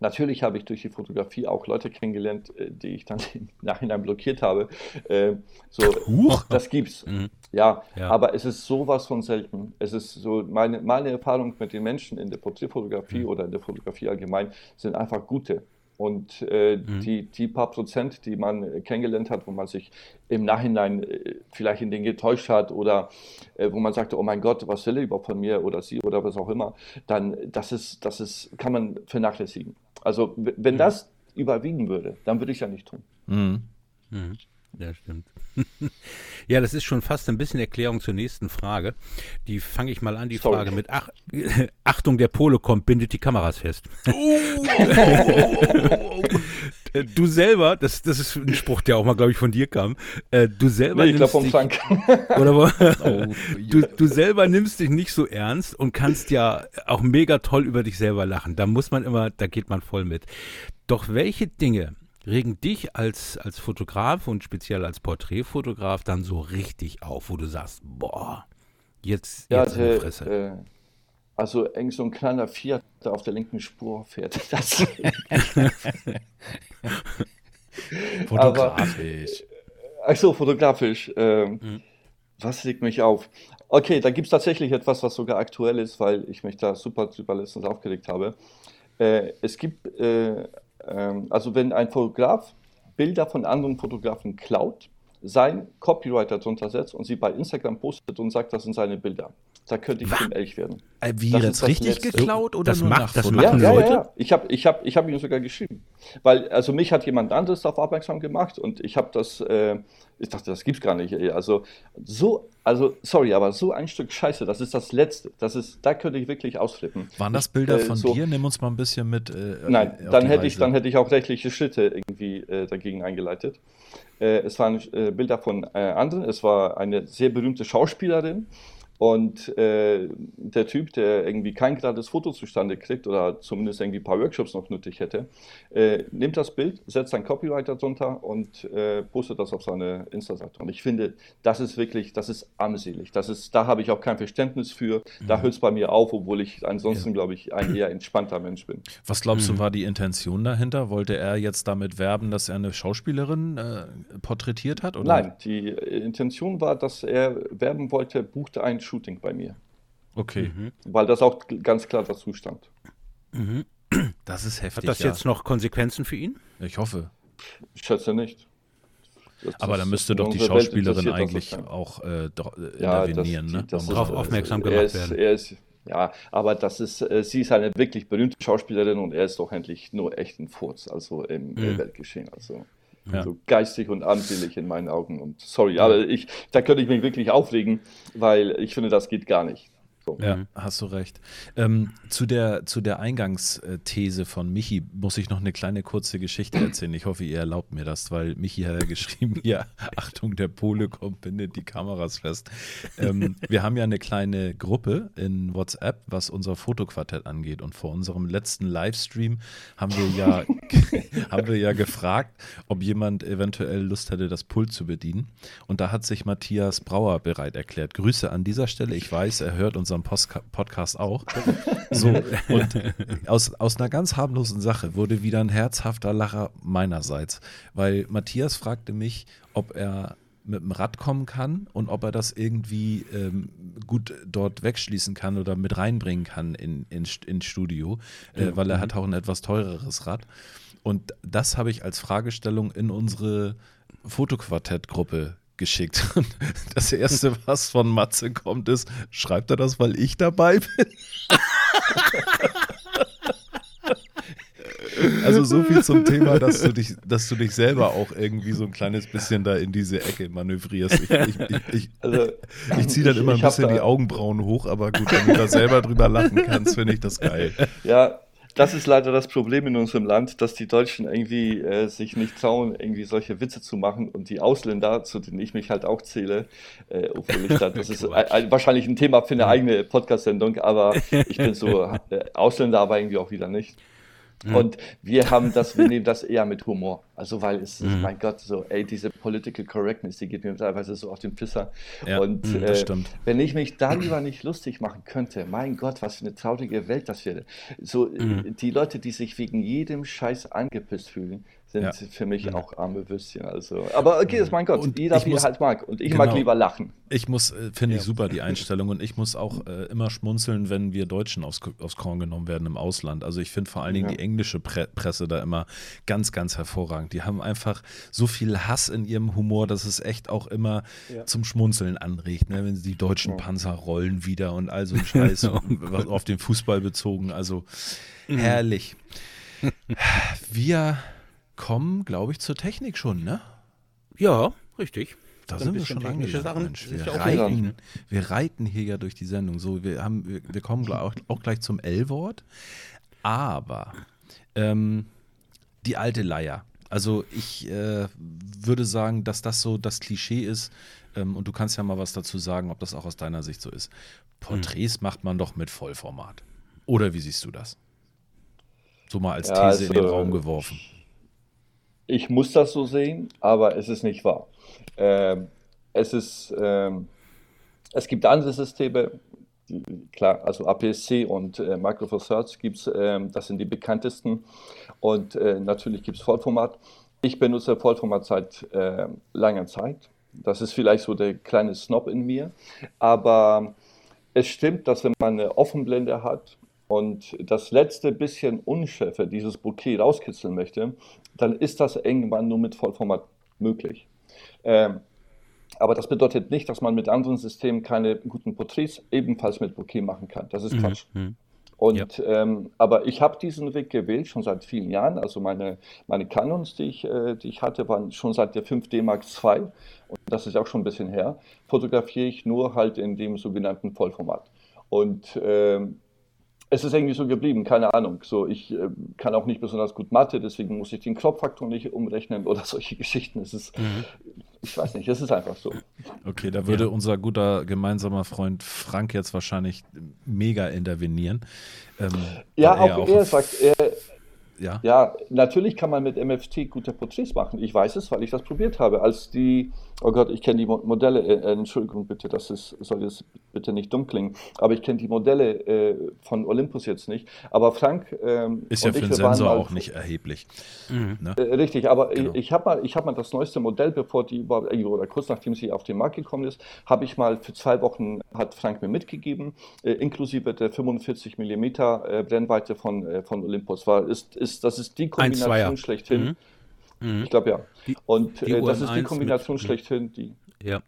S3: Natürlich habe ich durch die Fotografie auch Leute kennengelernt, äh, die ich dann *laughs* im Nachhinein blockiert habe. Äh, so, Huch. das gibt's. Mhm. Ja, ja, aber es ist sowas von selten. Es ist so, meine, meine Erfahrung mit den Menschen in der Porträtfotografie mhm. oder in der Fotografie allgemein sind einfach gute. Und äh, mhm. die, die paar Prozent, die man kennengelernt hat, wo man sich im Nachhinein äh, vielleicht in den getäuscht hat oder äh, wo man sagte, oh mein Gott, was will er überhaupt von mir oder sie oder was auch immer, dann das ist, das ist, kann man vernachlässigen. Also wenn mhm. das überwiegen würde, dann würde ich ja nicht tun. Mhm.
S1: Ja, stimmt. *laughs* ja, das ist schon fast ein bisschen Erklärung zur nächsten Frage. Die fange ich mal an, die Sorry. Frage mit Ach *laughs* Achtung, der Pole kommt, bindet die Kameras fest. *laughs* du selber, das, das ist ein Spruch, der auch mal, glaube ich, von dir kam. Äh, du selber nee, ich nimmst vom dich, Frank. oder oh, du, du selber nimmst dich nicht so ernst und kannst ja auch mega toll über dich selber lachen. Da muss man immer, da geht man voll mit. Doch welche Dinge regen dich als, als Fotograf und speziell als Porträtfotograf dann so richtig auf, wo du sagst, boah, jetzt,
S3: ja, jetzt in die Fresse. Äh, also eng so ein kleiner Fiat, der auf der linken Spur fährt. *laughs* Das *laughs* fotografisch. Achso, fotografisch. Ähm, mhm. Was legt mich auf? Okay, da gibt es tatsächlich etwas, was sogar aktuell ist, weil ich mich da super drüber letztens aufgeregt habe. Äh, es gibt äh, also wenn ein Fotograf Bilder von anderen Fotografen klaut, sein Copywriter drunter setzt und sie bei Instagram postet und sagt, das sind seine Bilder. Da könnte ich zum Elch werden.
S2: Äh, wie das jetzt richtig Letzte. geklaut oder
S1: das nur macht, das machen
S3: ja, Leute? Ja, ja. Ich habe ich hab, ich hab ihm sogar geschrieben. Weil, also mich hat jemand anderes darauf aufmerksam gemacht und ich habe das, äh, ich dachte, das gibt's gar nicht. Also so, also sorry, aber so ein Stück Scheiße, das ist das Letzte. Das ist, da könnte ich wirklich ausflippen.
S2: Waren das Bilder äh, von so, dir? Nimm uns mal ein bisschen mit. Äh,
S3: nein, dann hätte ich, dann hätte ich auch rechtliche Schritte irgendwie äh, dagegen eingeleitet. Äh, es waren äh, Bilder von anderen. Es war eine sehr berühmte Schauspielerin und äh, der Typ, der irgendwie kein gerades Foto zustande kriegt oder zumindest irgendwie ein paar Workshops noch nötig hätte, äh, nimmt das Bild, setzt ein Copywriter drunter und äh, postet das auf seine Insta-Seite. Und ich finde, das ist wirklich, das ist armselig. Das ist, da habe ich auch kein Verständnis für. Da mhm. hört es bei mir auf, obwohl ich ansonsten, ja. glaube ich, ein eher entspannter Mensch bin.
S2: Was glaubst mhm. du, war die Intention dahinter? Wollte er jetzt damit werben, dass er eine Schauspielerin äh, porträtiert hat? Oder?
S3: Nein, die Intention war, dass er werben wollte, buchte ein Shooting bei mir.
S2: Okay. Mhm.
S3: Weil das auch ganz klar dazu stand.
S2: Mhm. Das ist heftig.
S1: Hat das ja. jetzt noch Konsequenzen für ihn?
S2: Ich hoffe.
S3: Ich schätze nicht.
S2: Das, Aber da müsste doch die Schauspielerin eigentlich auch äh, äh, ja, intervenieren, das, ne?
S1: Darauf aufmerksam gemacht
S3: ist,
S1: werden.
S3: Ist, ja, aber das ist, äh, sie ist eine wirklich berühmte Schauspielerin und er ist doch endlich nur echt ein Furz, also im mhm. Weltgeschehen. Also ja. So geistig und armselig in meinen Augen. Und sorry, aber ich, da könnte ich mich wirklich aufregen, weil ich finde, das geht gar nicht.
S2: Ja, mhm. hast du recht. Ähm, zu, der, zu der Eingangsthese von Michi muss ich noch eine kleine kurze Geschichte erzählen. Ich hoffe, ihr erlaubt mir das, weil Michi hat ja geschrieben, *laughs* ja, Achtung, der Pole kommt, bindet die Kameras fest. Ähm, wir haben ja eine kleine Gruppe in WhatsApp, was unser Fotoquartett angeht. Und vor unserem letzten Livestream haben wir ja, *laughs* haben wir ja gefragt, ob jemand eventuell Lust hätte, das Pult zu bedienen. Und da hat sich Matthias Brauer bereit erklärt. Grüße an dieser Stelle. Ich weiß, er hört unseren unserem Podcast auch. *laughs* So, und aus, aus einer ganz harmlosen Sache wurde wieder ein herzhafter Lacher meinerseits, weil Matthias fragte mich, ob er mit dem Rad kommen kann und ob er das irgendwie ähm, gut dort wegschließen kann oder mit reinbringen kann in, in, ins Studio, äh, mhm. weil er hat auch ein etwas teureres Rad. Und das habe ich als Fragestellung in unsere Fotoquartett-Gruppe geschickt. *laughs* Und das erste, was von Matze kommt, ist, schreibt er das, weil ich dabei bin? *laughs* Also so viel zum Thema, dass du dich, dass du dich selber auch irgendwie so ein kleines bisschen da in diese Ecke manövrierst. Ich, ich, ich, also, ich ziehe dann immer ein bisschen die Augenbrauen hoch, aber gut, wenn du da selber drüber lachen kannst, finde ich das geil.
S3: Ja, das ist leider das Problem in unserem Land, dass die Deutschen irgendwie äh, sich nicht trauen, irgendwie solche Witze zu machen und die Ausländer, zu denen ich mich halt auch zähle, äh, obwohl ich da, *laughs* das ist ein, wahrscheinlich ein Thema für eine eigene Podcast-Sendung, aber ich bin so *laughs* äh, Ausländer, aber irgendwie auch wieder nicht. Mhm. Und wir haben das, wir *laughs* nehmen das eher mit Humor. Also, weil es, mhm. mein Gott, so, ey, diese Political Correctness, die geht mir teilweise so auf den Pisser. Ja, und mhm, äh, wenn ich mich darüber nicht lustig machen könnte, mein Gott, was für eine traurige Welt das wäre. So, mhm. die Leute, die sich wegen jedem Scheiß angepisst fühlen, sind ja. für mich ja. auch arme Würstchen. Also, aber okay, ist mein Gott, und jeder wie er halt mag. Und ich genau, mag lieber lachen.
S2: Ich muss, äh, finde ich super die *laughs* Einstellung und ich muss auch äh, immer schmunzeln, wenn wir Deutschen aufs, aufs Korn genommen werden im Ausland. Also ich finde vor allen Dingen die englische Pre Presse da immer ganz, ganz hervorragend. Die haben einfach so viel Hass in ihrem Humor, dass es echt auch immer zum Schmunzeln anregt, ne? wenn sie die deutschen Panzer rollen wieder und all so ein Scheiß *laughs* auf den Fußball bezogen. Also mhm. herrlich. *laughs* Wir kommen, glaube ich, zur Technik schon, ne?
S1: Ja, richtig.
S2: Da sind wir schon technische Sachen. Mensch, wir, reiten, wir reiten hier ja durch die Sendung. So, wir, haben, wir, wir kommen auch, auch gleich zum L-Wort. Aber ähm, die alte Leier. Also ich äh, würde sagen, dass das so das Klischee ist. Ähm, und du kannst ja mal was dazu sagen, ob das auch aus deiner Sicht so ist. Porträts hm. macht man doch mit Vollformat. Oder wie siehst du das? So mal als These ja, also, in den Raum geworfen
S3: ich muss das so sehen, aber es ist nicht wahr. Ähm, es ist, ähm, es gibt andere Systeme, klar, also APS-C und äh, Thirds gibt es, ähm, das sind die bekanntesten und äh, natürlich gibt es Vollformat. Ich benutze Vollformat seit äh, langer Zeit. Das ist vielleicht so der kleine Snob in mir, aber es stimmt, dass wenn man eine Offenblende hat und das letzte bisschen Unschärfe dieses Bouquet rauskitzeln möchte, dann ist das irgendwann nur mit Vollformat möglich. Ähm, aber das bedeutet nicht, dass man mit anderen Systemen keine guten Porträts ebenfalls mit Bouquet machen kann. Das ist mhm. Quatsch. Mhm. Und ja. ähm, aber ich habe diesen Weg gewählt schon seit vielen Jahren. Also meine, meine Canons, die ich, äh, die ich hatte, waren schon seit der 5D Mark II und das ist auch schon ein bisschen her. Fotografiere ich nur halt in dem sogenannten Vollformat. Und ähm, es ist irgendwie so geblieben, keine Ahnung. So, ich äh, kann auch nicht besonders gut Mathe, deswegen muss ich den Kropffaktor nicht umrechnen oder *laughs* solche Geschichten. Es ist, mhm. ich weiß nicht, es ist einfach so.
S2: Okay, da würde ja. unser guter gemeinsamer Freund Frank jetzt wahrscheinlich mega intervenieren.
S3: Ähm, ja, auch, auch er sagt, er, ja. ja, natürlich kann man mit MFT gute Porträts machen. Ich weiß es, weil ich das probiert habe. Als die, oh Gott, ich kenne die Modelle, äh, äh, Entschuldigung bitte, das ist, soll jetzt bitte nicht dumm klingen, aber ich kenne die Modelle äh, von Olympus jetzt nicht. Aber Frank
S2: ähm, ist ja für den Sensor auch nicht erheblich.
S3: Mhm. Ne? Äh, richtig, aber genau. ich, ich habe mal, hab mal das neueste Modell, bevor die überhaupt, äh, oder kurz nachdem sie auf den Markt gekommen ist, habe ich mal für zwei Wochen, hat Frank mir mitgegeben, äh, inklusive der 45 mm Brennweite von, von Olympus. War, ist, ist das ist die Kombination schlechthin. Mhm. Mhm. Ich glaube ja. Und die, äh, das ist die Kombination mit, schlechthin, die.
S1: Ja.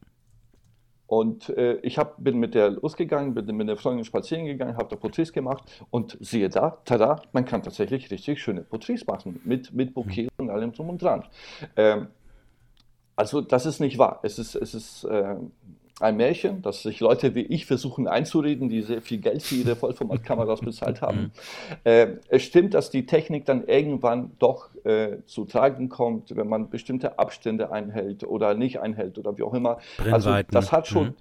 S3: Und äh, ich hab, bin mit der losgegangen, bin mit der Freundin spazieren gegangen, habe da Porträts gemacht und siehe da, tada, man kann tatsächlich richtig schöne Porträts machen mit, mit Bouquet mhm. und allem drum und dran. Ähm, also das ist nicht wahr. Es ist, es ist äh, ein Märchen, das sich Leute wie ich versuchen einzureden, die sehr viel Geld für ihre Vollformatkameras bezahlt *laughs* haben. Mhm. Äh, es stimmt, dass die Technik dann irgendwann doch äh, zu tragen kommt, wenn man bestimmte Abstände einhält oder nicht einhält oder wie auch immer. Also das hat schon, mhm.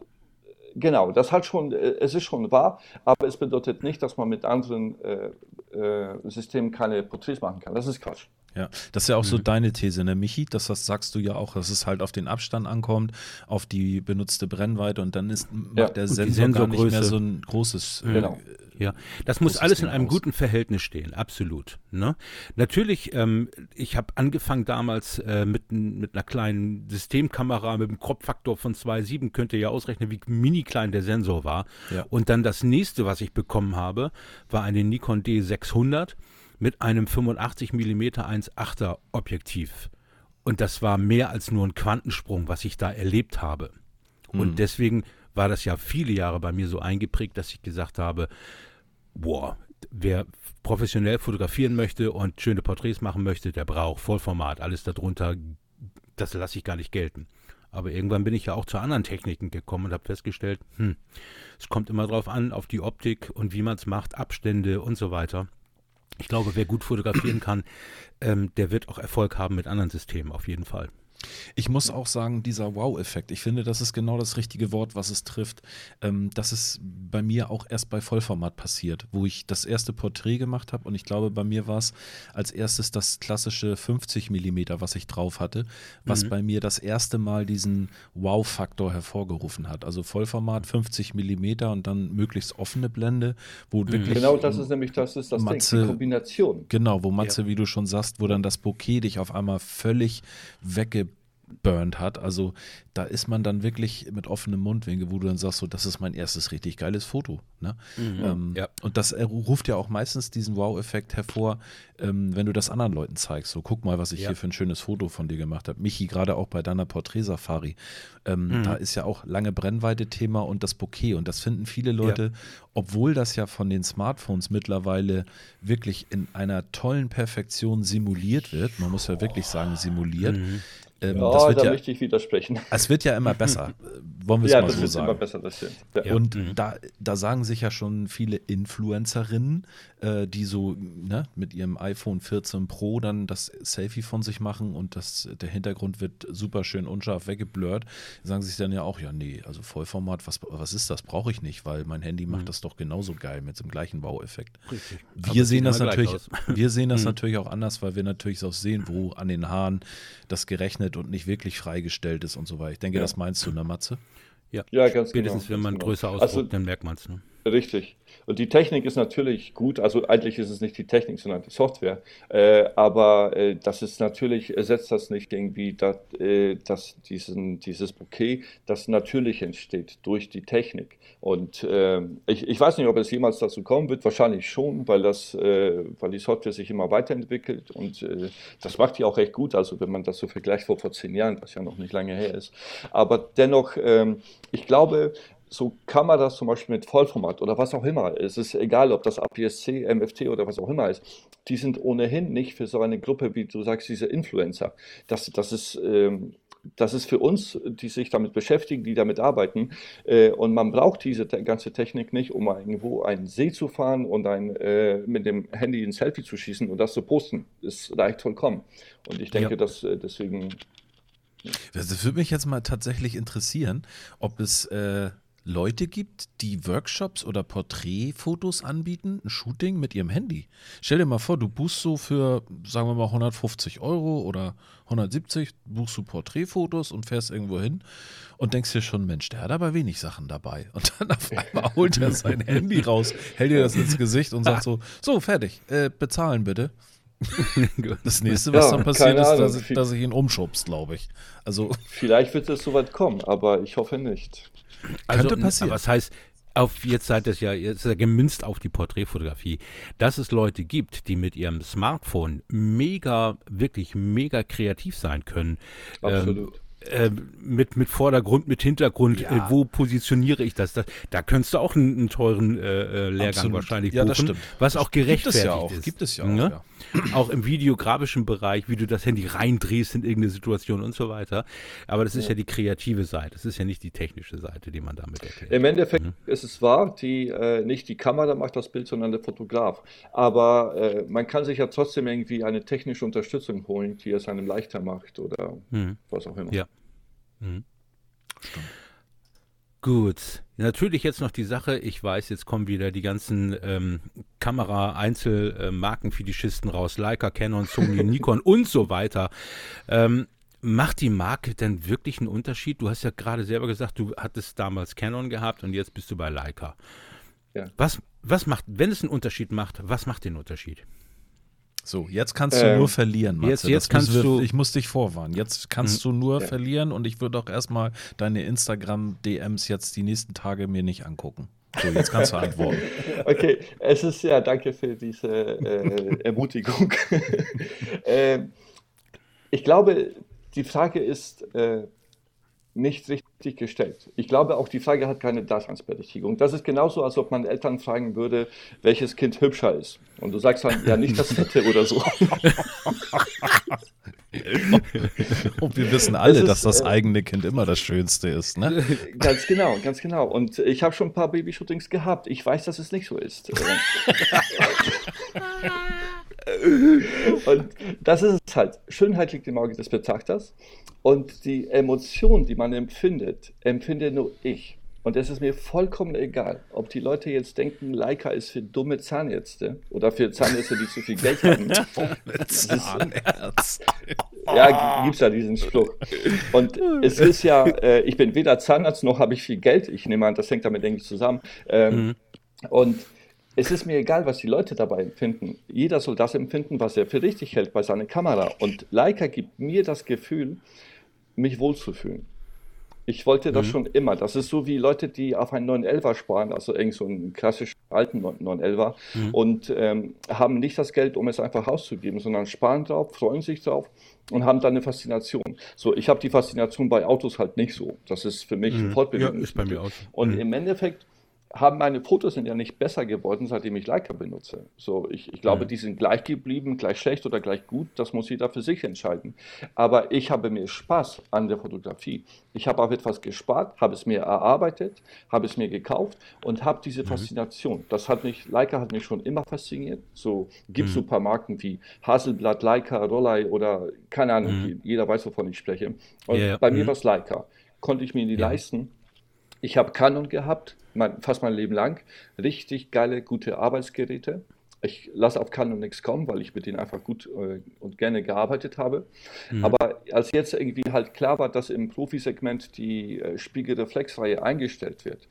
S3: genau, das hat schon, äh, es ist schon wahr, aber es bedeutet nicht, dass man mit anderen äh, äh, Systemen keine Porträts machen kann. Das ist Quatsch.
S2: Ja, das ist ja auch so mhm. deine These, ne, Michi? Das, das sagst du ja auch, dass es halt auf den Abstand ankommt, auf die benutzte Brennweite und dann ist, macht ja, der Sensor gar nicht mehr so ein großes.
S1: Mhm. Genau. Äh, ja, das muss alles in einem aus. guten Verhältnis stehen, absolut. Ne? Natürlich, ähm, ich habe angefangen damals äh, mit, mit einer kleinen Systemkamera mit einem Kropffaktor von 2,7, könnt ihr ja ausrechnen, wie mini klein der Sensor war. Ja. Und dann das nächste, was ich bekommen habe, war eine Nikon D600 mit einem 85 mm 1.8er Objektiv. Und das war mehr als nur ein Quantensprung, was ich da erlebt habe. Mhm. Und deswegen war das ja viele Jahre bei mir so eingeprägt, dass ich gesagt habe, boah, wer professionell fotografieren möchte und schöne Porträts machen möchte, der braucht Vollformat. Alles darunter, das lasse ich gar nicht gelten. Aber irgendwann bin ich ja auch zu anderen Techniken gekommen und habe festgestellt, hm, es kommt immer darauf an, auf die Optik und wie man es macht, Abstände und so weiter. Ich glaube, wer gut fotografieren kann, ähm, der wird auch Erfolg haben mit anderen Systemen, auf jeden Fall.
S2: Ich muss auch sagen, dieser Wow-Effekt, ich finde, das ist genau das richtige Wort, was es trifft. Ähm, das ist bei mir auch erst bei Vollformat passiert, wo ich das erste Porträt gemacht habe und ich glaube, bei mir war es als erstes das klassische 50 Millimeter, was ich drauf hatte, was mhm. bei mir das erste Mal diesen Wow-Faktor hervorgerufen hat. Also Vollformat 50 Millimeter und dann möglichst offene Blende, wo mhm. wirklich.
S3: Genau, das ist nämlich das, ist das
S2: Matze, Ding,
S3: die Kombination.
S2: Genau, wo Matze, ja. wie du schon sagst, wo dann das Bouquet dich auf einmal völlig wegge burnt hat. Also da ist man dann wirklich mit offenem Mundwinkel, wo du dann sagst, so, das ist mein erstes richtig geiles Foto. Ne? Mhm, ähm, ja. Und das ruft ja auch meistens diesen Wow-Effekt hervor, ähm, wenn du das anderen Leuten zeigst. So, guck mal, was ich ja. hier für ein schönes Foto von dir gemacht habe. Michi, gerade auch bei deiner Porträtsafari. Ähm, mhm. Da ist ja auch lange Brennweite-Thema und das Bouquet. Und das finden viele Leute, ja. obwohl das ja von den Smartphones mittlerweile wirklich in einer tollen Perfektion simuliert wird. Man muss ja wirklich sagen, simuliert. Mhm
S3: ähm, ja, da ja, möchte ich widersprechen. *laughs*
S2: Es wird ja immer besser, *laughs* wollen wir es ja, mal das so
S3: wird
S2: sagen.
S3: Immer besser, das stimmt.
S2: Ja. Und mhm. da, da sagen sich ja schon viele Influencerinnen, äh, die so ne, mit ihrem iPhone 14 Pro dann das Selfie von sich machen und das, der Hintergrund wird super schön unscharf weggeblurrt, sagen sich dann ja auch, ja, nee, also Vollformat, was, was ist das? Brauche ich nicht, weil mein Handy macht mhm. das doch genauso geil mit dem gleichen Baueffekt. Richtig. Wir sehen das natürlich, *laughs* wir sehen das mhm. natürlich auch anders, weil wir natürlich auch sehen, wo an den Haaren das gerechnet und nicht wirklich freigestellt ist und so weiter. Ich denke, ja. das meinst du, ne, Matze?
S1: Ja, ja ganz Spätestens, genau. wenn man genau. größer ausdruckt, also, dann merkt man es. Ne?
S3: Richtig. Und die Technik ist natürlich gut, also eigentlich ist es nicht die Technik, sondern die Software. Äh, aber äh, das ist natürlich, ersetzt das nicht irgendwie, dass, äh, dass diesen, dieses Bouquet, das natürlich entsteht durch die Technik. Und ähm, ich, ich weiß nicht, ob es jemals dazu kommen wird, wahrscheinlich schon, weil, das, äh, weil die Software sich immer weiterentwickelt und äh, das macht die auch recht gut, also wenn man das so vergleicht vor, vor zehn Jahren, was ja noch nicht lange her ist. Aber dennoch, ähm, ich glaube, so kann man das zum Beispiel mit Vollformat oder was auch immer. Es ist egal, ob das APS-C, MFT oder was auch immer ist. Die sind ohnehin nicht für so eine Gruppe, wie du sagst, diese Influencer. Das, das ist. Ähm, das ist für uns, die sich damit beschäftigen, die damit arbeiten. Äh, und man braucht diese te ganze Technik nicht, um irgendwo einen See zu fahren und ein, äh, mit dem Handy ein Selfie zu schießen und das zu posten. Das reicht vollkommen. Und ich denke, ja. dass äh, deswegen.
S2: Das würde mich jetzt mal tatsächlich interessieren, ob es äh, Leute gibt, die Workshops oder Porträtfotos anbieten, ein Shooting mit ihrem Handy. Stell dir mal vor, du buchst so für, sagen wir mal, 150 Euro oder 170, buchst du Porträtfotos und fährst irgendwo hin und denkst dir schon, Mensch, der hat aber wenig Sachen dabei. Und dann auf einmal *laughs* holt er sein Handy raus, hält dir das ins Gesicht und sagt so, so, fertig, äh, bezahlen bitte. Das nächste, was ja, dann passiert, ist, dass, dass ich ihn umschubst, glaube ich. Also
S3: Vielleicht wird es soweit kommen, aber ich hoffe nicht.
S1: Also, Könnte passieren. Was heißt, auf, jetzt seid es ja, jetzt ist ja gemünzt auf die Porträtfotografie, dass es Leute gibt, die mit ihrem Smartphone mega, wirklich mega kreativ sein können.
S3: Absolut. Ähm,
S1: äh, mit, mit Vordergrund, mit Hintergrund, ja. äh, wo positioniere ich das? das da könntest du auch einen, einen teuren äh, äh Lehrgang Absolut. wahrscheinlich
S2: buchen, ja, das stimmt.
S1: was auch gerechtfertigt
S2: Gibt ja auch.
S1: ist.
S2: Gibt es ja
S1: auch, ne? ja. auch im videografischen Bereich, wie du das Handy reindrehst in irgendeine Situation und so weiter. Aber das ist ja, die kreative Seite, das ist ja nicht die technische Seite, die man damit erklärt.
S3: Im Endeffekt mhm. ist es wahr, die, äh, nicht die Kamera macht das Bild, sondern der Fotograf. Aber man kann sich ja trotzdem irgendwie eine technische Unterstützung holen, die es einem leichter macht oder mhm. was auch immer.
S1: Ja. Mhm. Gut, natürlich jetzt noch die Sache, ich weiß, jetzt kommen wieder die ganzen ähm, Kamera-Einzelmarkenfetischisten raus, Leica, Canon, Sony, *laughs* Nikon und so weiter. Ähm, macht die Marke denn wirklich einen Unterschied? Du hast ja gerade selber gesagt, du hattest damals Canon gehabt und jetzt bist du bei Leica. Ja. Was, was macht, wenn es einen Unterschied macht, was macht den Unterschied?
S2: So, jetzt kannst du ähm, nur verlieren, Matze.
S1: Jetzt, jetzt kannst wir, du.
S2: Ich muss dich vorwarnen. Jetzt kannst mhm. du nur ja. verlieren und ich würde auch erstmal deine Instagram-DMs jetzt die nächsten Tage mir nicht angucken. So, jetzt kannst du *laughs* antworten.
S3: okay, es ist ja, danke für diese äh, Ermutigung. *laughs* äh, ich glaube, die Frage ist äh, nicht richtig gestellt. Ich glaube, auch die Frage hat keine Daseinsberechtigung. Das ist genauso, als ob man Eltern fragen würde, welches Kind hübscher ist. Und du sagst dann, ja, nicht das Fette oder so. *laughs*
S2: Und wir wissen alle, ist, dass das äh, eigene Kind immer das Schönste ist, ne? *laughs*
S3: Ganz genau, ganz genau. Und ich habe schon ein paar Babyshootings gehabt. Ich weiß, dass es nicht so ist. *laughs* *laughs* Und das ist es halt. Schönheit liegt im Auge des Betrachters. Und die Emotion, die man empfindet, empfinde nur ich. Und es ist mir vollkommen egal, ob die Leute jetzt denken, Leica ist für dumme Zahnärzte oder für Zahnärzte, die zu viel Geld haben. *laughs* dumme Zahnärzte. *laughs* Ja, gibt es ja diesen Spruch. Und es ist ja, äh, ich bin weder Zahnarzt noch habe ich viel Geld. Ich nehme an, das hängt damit, ich, zusammen. Ähm, mhm. Und es ist mir egal, was die Leute dabei empfinden. Jeder soll das empfinden, was er für richtig hält bei seiner Kamera. Und Leica gibt mir das Gefühl, mich wohlzufühlen. Ich wollte das mhm. schon immer. Das ist so wie Leute, die auf einen 911er sparen, also irgend so einen klassischen alten 911er mhm. und ähm, haben nicht das Geld, um es einfach auszugeben, sondern sparen drauf, freuen sich drauf und haben dann eine Faszination. So, ich habe die Faszination bei Autos halt nicht so. Das ist für mich mhm. Fortbewegung. Ja,
S1: ist bei mir auch.
S3: Und mhm. im Endeffekt haben meine Fotos sind ja nicht besser geworden, seitdem ich Leica benutze. So, ich, ich glaube, mhm. die sind gleich geblieben, gleich schlecht oder gleich gut. Das muss jeder für sich entscheiden. Aber ich habe mir Spaß an der Fotografie. Ich habe auf etwas gespart, habe es mir erarbeitet, habe es mir gekauft und habe diese mhm. Faszination. Das hat mich, Leica hat mich schon immer fasziniert. So gibt es mhm. Marken wie Haselblatt, Leica, Rollei oder keine Ahnung, mhm. jeder weiß, wovon ich spreche. Und yeah. bei mir mhm. war es Leica. Konnte ich mir nie ja. leisten. Ich habe Canon gehabt, mein, fast mein Leben lang. Richtig geile, gute Arbeitsgeräte. Ich lasse auf Canon nichts kommen, weil ich mit denen einfach gut äh, und gerne gearbeitet habe. Mhm. Aber als jetzt irgendwie halt klar war, dass im Profisegment die äh, Spiegelreflexreihe eingestellt wird,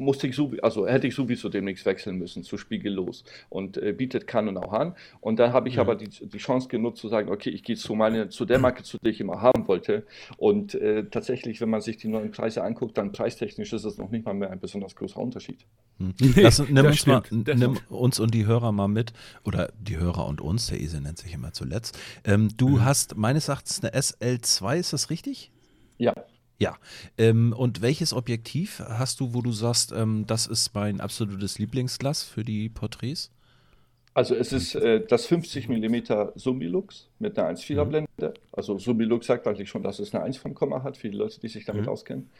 S3: musste ich so, also hätte ich sowieso demnächst wechseln müssen zu Spiegellos und äh, bietet Canon auch an. Und dann habe ich ja. aber die, die Chance genutzt zu sagen, okay, ich gehe zu meine, zu der Marke, zu der ich immer haben wollte. Und äh, tatsächlich, wenn man sich die neuen Preise anguckt, dann preistechnisch ist es noch nicht mal mehr ein besonders großer Unterschied.
S2: Hm. *laughs* Lass, nimm, uns, mal, nimm uns und die Hörer mal mit, oder die Hörer und uns, der Esel nennt sich immer zuletzt. Ähm, du mhm. hast meines Erachtens eine SL2, ist das richtig?
S3: Ja.
S2: Ja. Ähm, und welches Objektiv hast du, wo du sagst, ähm, das ist mein absolutes Lieblingsglas für die Porträts?
S3: Also es ist äh, das 50 mm Summilux mit einer 1,4er mhm. Blende. Also Summilux sagt eigentlich schon, dass es eine 1 von Komma hat, für die Leute, die sich damit mhm. auskennen.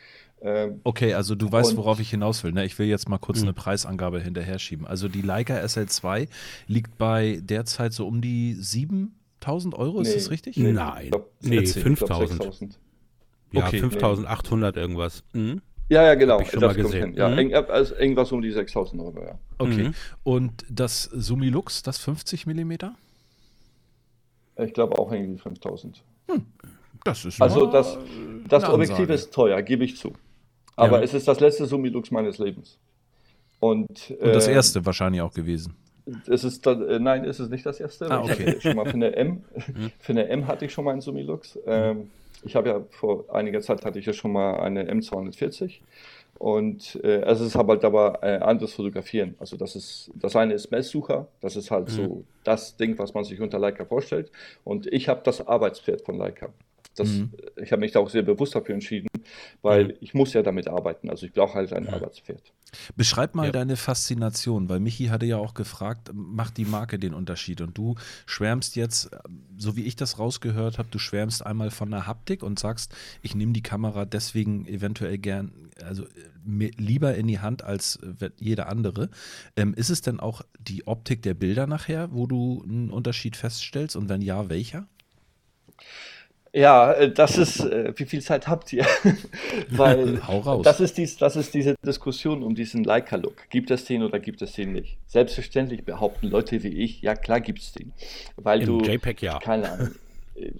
S2: Ähm, okay, also du weißt, worauf ich hinaus will. Ne? Ich will jetzt mal kurz mhm. eine Preisangabe hinterher schieben. Also die Leica SL2 liegt bei derzeit so um die 7000 Euro, ist das richtig?
S1: Nee, Nein, glaub, nee, 5000. Ja, okay. 5800 irgendwas.
S3: Mhm. Ja, ja, genau.
S1: Hab ich schon das mal gesehen.
S3: Ja, mhm. also irgendwas um die 6000 Euro, ja.
S2: Okay. Mhm. Und das Sumilux, das 50 mm?
S3: Ich glaube auch irgendwie 5000. Hm.
S2: Das ist
S3: Also das, das Objektiv ist teuer, gebe ich zu. Aber ja. es ist das letzte Sumilux meines Lebens. Und,
S2: Und das äh, erste wahrscheinlich auch gewesen.
S3: Es ist da, äh, nein, es ist nicht das erste. Ah, okay. schon mal für eine M. *laughs* Mhm. für eine M hatte ich schon mal einen Sumilux. Ähm, ich habe ja vor einiger Zeit hatte ich ja schon mal eine M240 und äh, es ist halt aber äh, anderes Fotografieren. Also das ist das eine ist Messsucher, das ist halt mhm. so das Ding, was man sich unter Leica vorstellt. Und ich habe das Arbeitspferd von Leica. Das, mhm. Ich habe mich da auch sehr bewusst dafür entschieden, weil mhm. ich muss ja damit arbeiten. Also ich brauche halt ein ja. Arbeitspferd.
S2: Beschreib mal ja. deine Faszination, weil Michi hatte ja auch gefragt, macht die Marke den Unterschied? Und du schwärmst jetzt, so wie ich das rausgehört habe, du schwärmst einmal von der Haptik und sagst, ich nehme die Kamera deswegen eventuell gern, also lieber in die Hand als jeder andere. Ähm, ist es denn auch die Optik der Bilder nachher, wo du einen Unterschied feststellst? Und wenn ja, welcher?
S3: Ja, äh, das ist, äh, wie viel Zeit habt ihr? *laughs* Weil *laughs*
S2: Hau raus.
S3: Das ist, dies, das ist diese Diskussion um diesen Leica-Look. Gibt es den oder gibt es den nicht? Selbstverständlich behaupten Leute wie ich, ja klar gibt es den. Weil Im du,
S1: JPEG ja.
S3: Keine Ahnung, äh,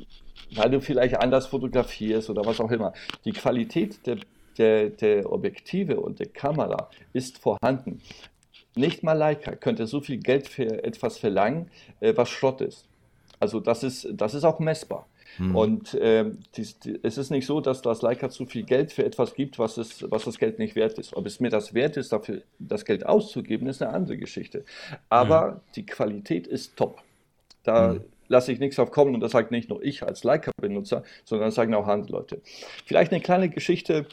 S3: weil du vielleicht anders fotografierst oder was auch immer. Die Qualität der, der, der Objektive und der Kamera ist vorhanden. Nicht mal Leica könnte so viel Geld für etwas verlangen, was Schrott ist. Also das ist, das ist auch messbar. Mhm. Und äh, dies, die, es ist nicht so, dass das Leica zu viel Geld für etwas gibt, was, es, was das Geld nicht wert ist. Ob es mir das wert ist, dafür das Geld auszugeben, ist eine andere Geschichte. Aber mhm. die Qualität ist top. Da, mhm. lasse ich nichts aufkommen und das sagt nicht nur ich als Leica-Benutzer, sondern das sagen auch andere Leute. Vielleicht eine kleine Geschichte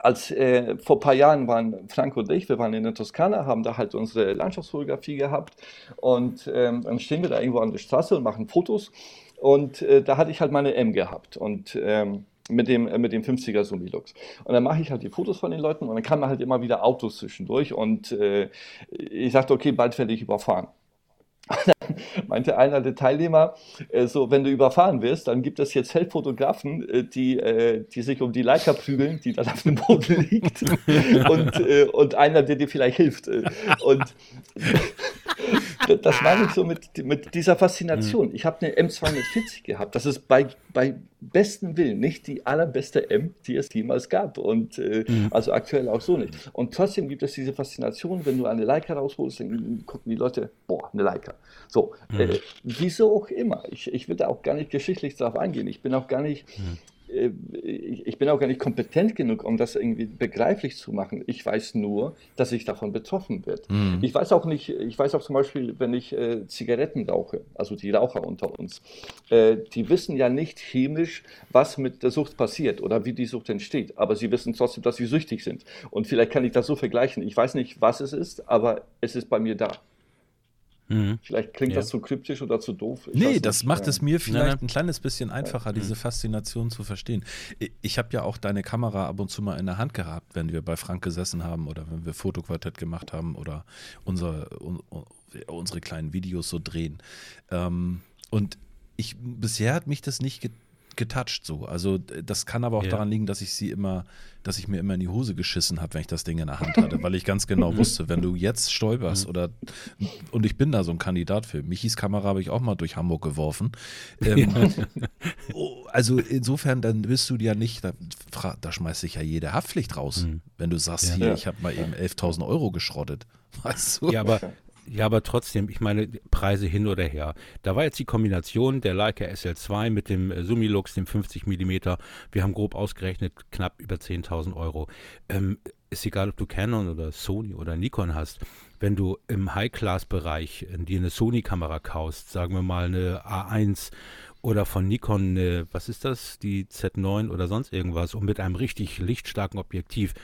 S3: als äh, vor ein paar Jahren waren Frank und ich, wir waren in der Toskana, haben da halt unsere Landschaftsfotografie gehabt und ähm, dann stehen wir da irgendwo an der Straße und machen Fotos und äh, da hatte ich halt meine M gehabt und ähm, mit dem, äh, mit dem 50er Sumilux. Und dann mache ich halt die Fotos von den Leuten und dann kamen halt immer wieder Autos zwischendurch und äh, ich sagte, okay, bald werde ich überfahren. dann *laughs* meinte einer der Teilnehmer, äh, so, wenn du überfahren wirst, dann gibt es jetzt Feldfotografen, äh, die, äh, die sich um die Leica prügeln, die dann auf dem Boden liegt *laughs* und, und einer, der dir vielleicht hilft. Und das meine ich so mit, mit dieser Faszination. Ich habe eine M240 gehabt. Das ist bei, bei besten Willen nicht die allerbeste M, die es jemals gab. Und äh, mhm. also aktuell auch so nicht. Und trotzdem gibt es diese Faszination, wenn du eine Leica rausholst, dann gucken die Leute, boah, eine Leica. So, mhm. äh, wieso auch immer. Ich, ich will da auch gar nicht geschichtlich darauf eingehen. Ich bin auch gar nicht. Mhm ich bin auch gar nicht kompetent genug, um das irgendwie begreiflich zu machen. Ich weiß nur, dass ich davon betroffen werde. Mhm. Ich weiß auch nicht, ich weiß auch zum Beispiel, wenn ich äh, Zigaretten rauche, also die Raucher unter uns, äh, die wissen ja nicht chemisch, was mit der Sucht passiert oder wie die Sucht entsteht, aber sie wissen trotzdem, dass sie süchtig sind. Und vielleicht kann ich das so vergleichen. Ich weiß nicht, was es ist, aber es ist bei mir da. Mhm. Vielleicht klingt ja. das zu kryptisch oder zu doof.
S2: Ich nee, das macht es mir vielleicht nein, ein kleines bisschen einfacher, ja. diese mhm. Faszination zu verstehen. Ich habe ja auch deine Kamera ab und zu mal in der Hand gehabt, wenn wir bei Frank gesessen haben oder wenn wir Fotoquartett gemacht haben oder unser, unsere kleinen Videos so drehen. Ähm, und ich, bisher hat mich das nicht getan getoucht so. Also das kann aber auch ja. daran liegen, dass ich sie immer, dass ich mir immer in die Hose geschissen habe, wenn ich das Ding in der Hand hatte, weil ich ganz genau *laughs* wusste, wenn du jetzt stolperst mhm. oder und ich bin da so ein Kandidat für. Michis Kamera habe ich auch mal durch Hamburg geworfen. *laughs* Ähm, oh, also insofern, dann bist du ja nicht, da, da schmeißt sich ja jede Haftpflicht raus, mhm. wenn du sagst, ja. hier, ich habe mal eben 11.000 Euro geschrottet. *laughs*
S1: Weißt du? Ja, aber ja, aber trotzdem, ich meine, Preise hin oder her. Da war jetzt die Kombination der Leica SL2 mit dem äh, Sumilux, dem 50 mm. Wir haben grob ausgerechnet knapp über 10.000 Euro. Ähm, ist egal, ob du Canon oder Sony oder Nikon hast. Wenn du im High-Class-Bereich äh, dir eine Sony-Kamera kaufst, sagen wir mal eine A1 oder von Nikon eine, was ist das, die Z9 oder sonst irgendwas und mit einem richtig lichtstarken Objektiv,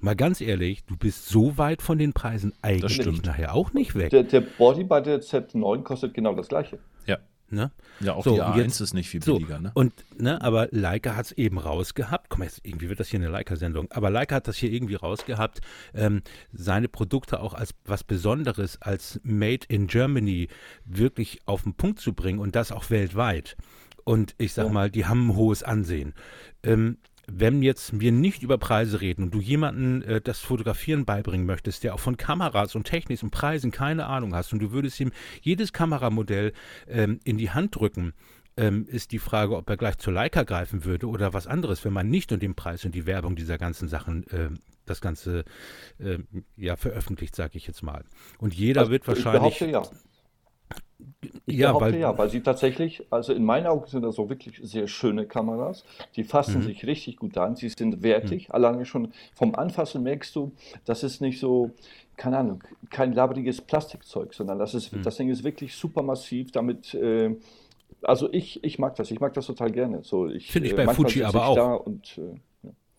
S1: mal ganz ehrlich, du bist so weit von den Preisen eigentlich nachher auch nicht weg.
S3: Der, der, Body bei der Z9 kostet genau das gleiche.
S2: Ja. Ne? Ja, auch so, die A1 jetzt, ist nicht viel billiger. So, ne?
S1: Und, ne, aber Leica hat es eben rausgehabt. Komm, jetzt, irgendwie wird das hier eine Leica-Sendung. Aber Leica hat das hier irgendwie rausgehabt, ähm, seine Produkte auch als was Besonderes, als Made in Germany wirklich auf den Punkt zu bringen und das auch weltweit. Und ich sag ja. mal, die haben ein hohes Ansehen. Ähm, wenn jetzt wir nicht über Preise reden und du jemanden äh, das Fotografieren beibringen möchtest, der auch von Kameras und Technik und Preisen keine Ahnung hast und du würdest ihm jedes Kameramodell ähm, in die Hand drücken, ähm, ist die Frage, ob er gleich zur Leica greifen würde oder was anderes, wenn man nicht um den Preis und die Werbung dieser ganzen Sachen äh, das Ganze äh, ja veröffentlicht, sage ich jetzt mal. Und jeder also, wird wahrscheinlich.
S3: Ich behaupte, ja. Ich ja, behaupte weil, ja, weil sie tatsächlich, also in meinen Augen sind das so wirklich sehr schöne Kameras. Die fassen mhm. sich richtig gut an, sie sind wertig. Mhm. Alleine schon vom Anfassen merkst du, das ist nicht so, keine Ahnung, kein laberiges Plastikzeug, sondern das, ist, mhm. das Ding ist wirklich super massiv. Damit, äh, also ich, ich mag das, ich mag das total gerne. So,
S1: ich, Finde ich äh, bei Fuji aber auch.
S3: Und, äh,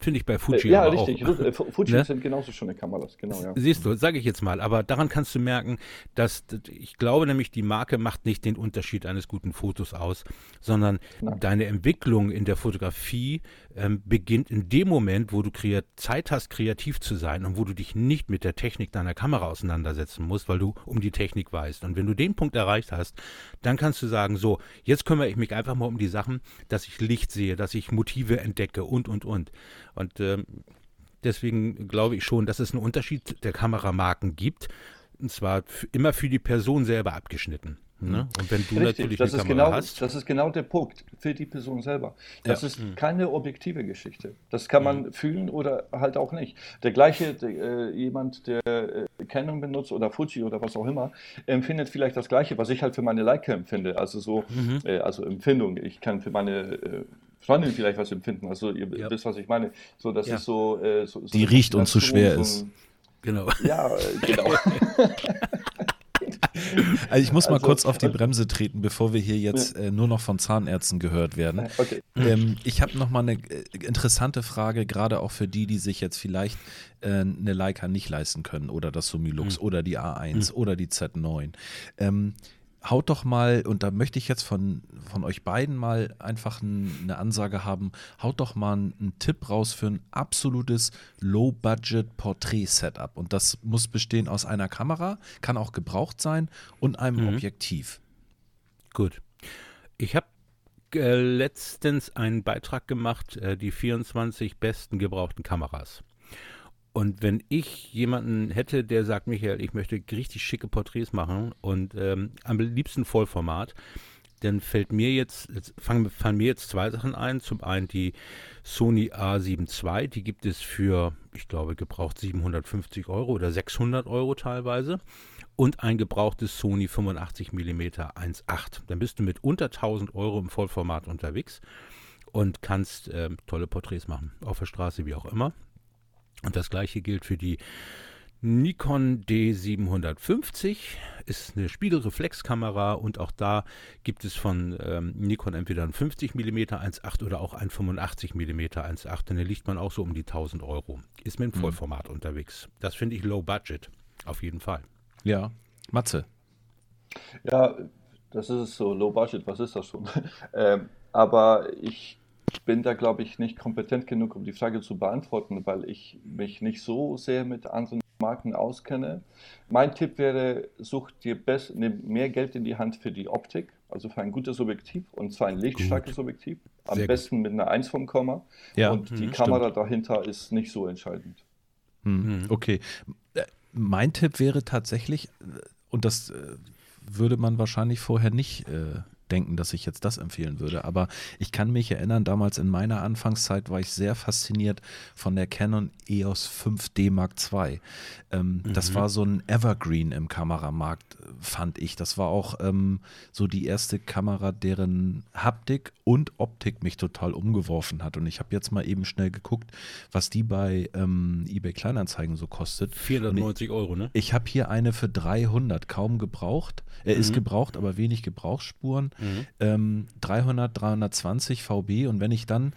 S1: Finde ich bei Fuji
S3: ja, richtig. auch. Äh, Fuji *laughs* ne? sind genauso schöne Kameras, genau, ja.
S1: Siehst du, sage ich jetzt mal. Aber daran kannst du merken, dass ich glaube nämlich, die Marke macht nicht den Unterschied eines guten Fotos aus, sondern Nein. deine Entwicklung in der Fotografie ähm, beginnt in dem Moment, wo du Zeit hast, kreativ zu sein und wo du dich nicht mit der Technik deiner Kamera auseinandersetzen musst, weil du um die Technik weißt. Und wenn du den Punkt erreicht hast, dann kannst du sagen, so, jetzt kümmere ich mich einfach mal um die Sachen, dass ich Licht sehe, dass ich Motive entdecke und, und, und. Und ähm, deswegen glaube ich schon, dass es einen Unterschied der Kameramarken gibt. Und zwar immer für die Person selber abgeschnitten. Ne?
S3: Und wenn du Richtig, natürlich das eine ist Kamera genau, hast. Das ist genau der Punkt für die Person selber. Das ja. ist mhm. keine objektive Geschichte. Das kann man mhm. fühlen oder halt auch nicht. Der gleiche, äh, jemand, der äh, Canon benutzt oder Fuji oder was auch immer, empfindet vielleicht das Gleiche, was ich halt für meine Leica empfinde. Also so, mhm. äh, also Empfindung. Ich kann für meine Freundin vielleicht was empfinden. Also ihr ja. wisst, was ich meine. So, das ja. ist so, äh, so, so
S2: Die riecht und zu schwer so ist.
S3: Genau. Ja, äh, genau. *laughs*
S2: Also ich muss mal also, kurz auf die *laughs* Bremse treten, bevor wir hier jetzt äh, nur noch von Zahnärzten gehört werden. Okay. Ähm, ich habe noch mal eine äh, interessante Frage, gerade auch für die, die sich jetzt vielleicht äh, eine Leica nicht leisten können oder das Sumilux mhm. oder die A1 mhm. oder die Z9. Ähm, haut doch mal, und da möchte ich jetzt von, von euch beiden mal einfach ein, eine Ansage haben, haut doch mal einen Tipp raus für ein absolutes Low-Budget-Porträt-Setup. Und das muss bestehen aus einer Kamera, kann auch gebraucht sein und einem mhm. Objektiv.
S1: Gut. Ich habe äh, letztens einen Beitrag gemacht, äh, die 24 besten gebrauchten Kameras. Und wenn ich jemanden hätte, der sagt, Michael, ich möchte richtig schicke Porträts machen und ähm, am liebsten Vollformat, dann fällt mir jetzt, jetzt fangen, fallen mir jetzt zwei Sachen ein. Zum einen die Sony A7 II, die gibt es für, ich glaube, gebraucht 750 Euro oder 600 Euro teilweise. Und ein gebrauchtes Sony 85 mm 1.8. Dann bist du mit unter 1000 Euro im Vollformat unterwegs und kannst äh, tolle Porträts machen, auf der Straße wie auch immer. Und das gleiche gilt für die Nikon D750 ist eine Spiegelreflexkamera und auch da gibt es von ähm, Nikon entweder ein 50 mm 1.8 oder auch ein 85 mm 1.8 und da liegt man auch so um die 1000 Euro. Ist mit dem mhm. Vollformat mhm. unterwegs. Das finde ich low budget, auf jeden Fall.
S2: Ja, Matze.
S3: Ja, das ist so, low budget, was ist das schon? *laughs* ähm, aber ich bin da, glaube ich, nicht kompetent genug, um die Frage zu beantworten, weil ich mich nicht so sehr mit anderen Marken auskenne. Mein Tipp wäre, such dir best, nimm mehr Geld in die Hand für die Optik, also für ein gutes Objektiv und zwar ein lichtstarkes gut. Objektiv. Am sehr besten gut. mit einer 1 vom Komma. Ja, und die mhm, Kamera stimmt. dahinter ist nicht so entscheidend.
S2: Mhm, okay. Äh, mein Tipp wäre tatsächlich, äh, und das äh, würde man wahrscheinlich vorher nicht äh, denken, dass ich jetzt das empfehlen würde. Aber ich kann mich erinnern, damals in meiner Anfangszeit war ich sehr fasziniert von der Canon EOS 5D Mark II. Ähm, mhm. Das war so ein Evergreen im Kameramarkt, fand ich. Das war auch ähm, so die erste Kamera, deren Haptik und Optik mich total umgeworfen hat. Und ich habe jetzt mal eben schnell geguckt, was die bei ähm, eBay Kleinanzeigen so kostet.
S1: 490 ich, Euro, ne?
S2: Ich habe hier eine für 300, kaum gebraucht. Er mhm. ist gebraucht, aber wenig Gebrauchsspuren. Mhm. Ähm, 300, 320 VB und wenn ich dann,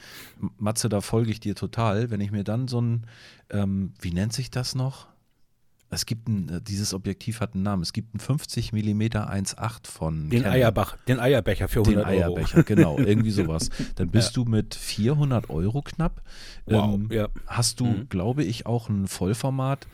S2: Matze, da folge ich dir total, wenn ich mir dann so ein, ähm, wie nennt sich das noch? Es gibt ein, äh, dieses Objektiv hat einen Namen. Es gibt einen 50 mm 1.8 von
S1: den Canon. Eierbach, den Eierbecher für 100
S2: den Euro. Eierbecher, genau, irgendwie *laughs* sowas. Dann bist ja. du mit 400 Euro knapp. Wow, ähm, ja. Hast du, mhm. glaube ich, auch ein Vollformat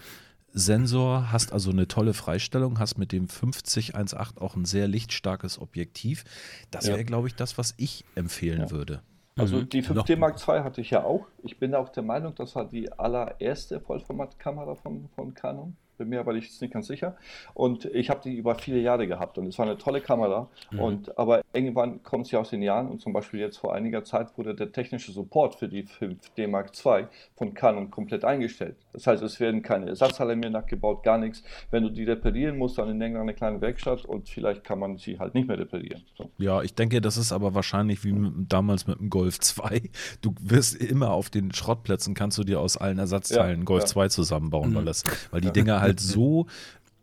S2: Sensor, hast also eine tolle Freistellung, hast mit dem 50-1.8 auch ein sehr lichtstarkes Objektiv. Das wäre, ja. glaube ich, das, was ich empfehlen ja. würde.
S3: Also mhm. die 5D Mark II hatte ich ja auch. Ich bin auch der Meinung, das war die allererste Vollformatkamera von, von Canon bin mir aber nicht, nicht ganz sicher. Und ich habe die über viele Jahre gehabt und es war eine tolle Kamera. Mhm. Und, aber irgendwann kommt sie aus den Jahren und zum Beispiel jetzt vor einiger Zeit wurde der technische Support für die 5D Mark II von Canon komplett eingestellt. Das heißt, es werden keine Ersatzteile mehr nachgebaut, gar nichts. Wenn du die reparieren musst, dann in irgendeiner kleinen Werkstatt und vielleicht kann man sie halt nicht mehr reparieren. So.
S2: Ja, ich denke, das ist aber wahrscheinlich wie mit, damals mit dem Golf 2. Du wirst immer auf den Schrottplätzen, kannst du dir aus allen Ersatzteilen ja, Golf ja. 2 zusammenbauen, mhm. weil, das, weil die Dinger halt halt so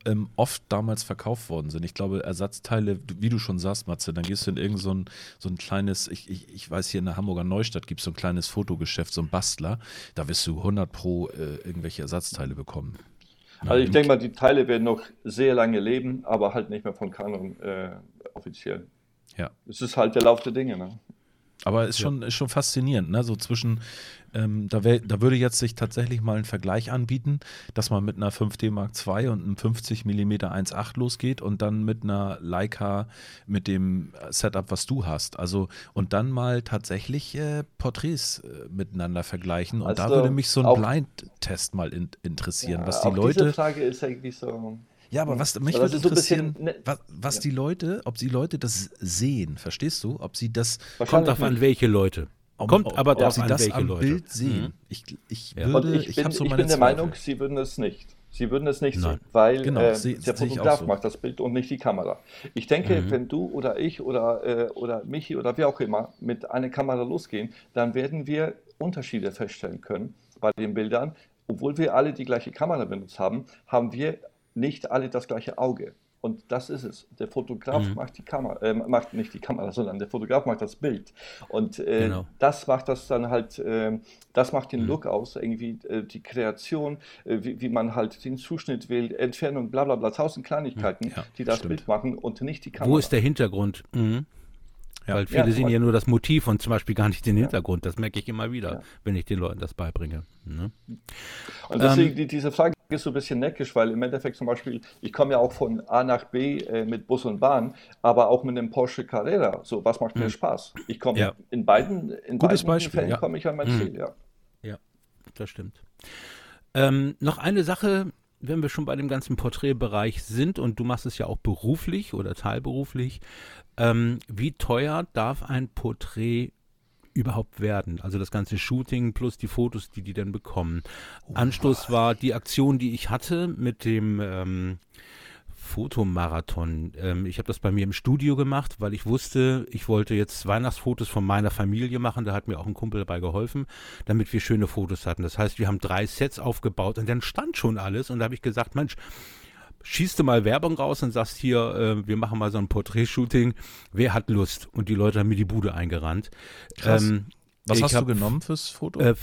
S2: ähm, oft damals verkauft worden sind. Ich glaube, Ersatzteile, wie du schon sagst, Matze, dann gehst du in irgend so ein, so ein kleines, ich, ich, ich weiß, hier in der Hamburger Neustadt gibt es so ein kleines Fotogeschäft, so ein Bastler, da wirst du 100 pro äh, irgendwelche Ersatzteile bekommen.
S3: Also ich denke mal, die Teile werden noch sehr lange leben, aber halt nicht mehr von Canon äh, offiziell. Ja. Es ist halt der Lauf der Dinge. Ne?
S2: Aber ist schon, ist schon faszinierend, ne? So zwischen ähm, da, wär, da würde jetzt sich tatsächlich mal ein Vergleich anbieten, dass man mit einer 5D Mark II und einem 50 mm 1.8 losgeht und dann mit einer Leica mit dem Setup, was du hast. Also und dann mal tatsächlich äh, Porträts äh, miteinander vergleichen. Und also da würde mich so ein Blind-Test mal in, interessieren, ja, was die Leute. Diese
S3: Frage ist eigentlich so.
S2: Ja, aber was mich würde interessieren, so was, was ja. die Leute, ob die Leute das sehen, verstehst du? Ob sie das.
S1: Kommt auf an, welche Leute. Kommt ob, aber ob, darauf an, das welche am Leute.
S2: Bild sehen. Mhm. Ich, ich,
S3: ja. würde, ich, bin, ich, so ich bin der Meinung, sie würden es nicht. Sie würden es nicht Nein. sehen, weil genau, äh, seh, der Fotograf so. macht das Bild und nicht die Kamera. Ich denke, mhm. wenn du oder ich oder, äh, oder Michi oder wer auch immer mit einer Kamera losgehen, dann werden wir Unterschiede feststellen können bei den Bildern. Obwohl wir alle die gleiche Kamera benutzt haben, haben wir nicht alle das gleiche Auge. Und das ist es. Der Fotograf mhm. macht die Kamera, äh, macht nicht die Kamera, *laughs* sondern der Fotograf macht das Bild. Und äh, genau. das macht das dann halt, äh, das macht den mhm. Look aus, irgendwie äh, die Kreation, äh, wie, wie, man halt den Zuschnitt wählt, Entfernung, bla bla bla, tausend Kleinigkeiten, ja, die das stimmt. Bild machen und nicht die Kamera.
S1: Wo ist der Hintergrund? Mhm. Ja. Weil viele ja, sehen ja nur das Motiv und zum Beispiel gar nicht den Hintergrund. Das merke ich immer wieder, wenn ich den Leuten das beibringe. Ne?
S3: Und deswegen, ähm, die, diese Frage ist so ein bisschen neckisch, weil im Endeffekt zum Beispiel, ich komme ja auch von A nach B äh, mit Bus und Bahn, aber auch mit einem Porsche Carrera. So, was macht mir hm. Spaß? Ich komme ja. in beiden, in
S2: Gutes
S3: beiden
S2: Beispiel,
S3: Fällen komme ich an mein hm. Ziel, ja.
S1: Ja, das stimmt. Ähm, noch eine Sache, wenn wir schon bei dem ganzen Porträtbereich sind und du machst es ja auch beruflich oder teilberuflich, ähm, wie teuer darf ein Porträt überhaupt werden? Also das ganze Shooting plus die Fotos, die die dann bekommen. Oh. Anstoß war die Aktion, die ich hatte mit dem ähm, Fotomarathon. Ähm, ich habe das bei mir im Studio gemacht, weil ich wusste, ich wollte jetzt Weihnachtsfotos von meiner Familie machen. Da hat mir auch ein Kumpel dabei geholfen, damit wir schöne Fotos hatten. Das heißt, wir haben drei Sets aufgebaut und dann stand schon alles. Und da habe ich gesagt, Mensch, schießt du mal Werbung raus und sagst hier, äh, wir machen mal so ein Porträtshooting. Wer hat Lust? Und die Leute haben mir die Bude eingerannt.
S2: Krass. Ähm, was hast hab, du genommen fürs Foto? Äh,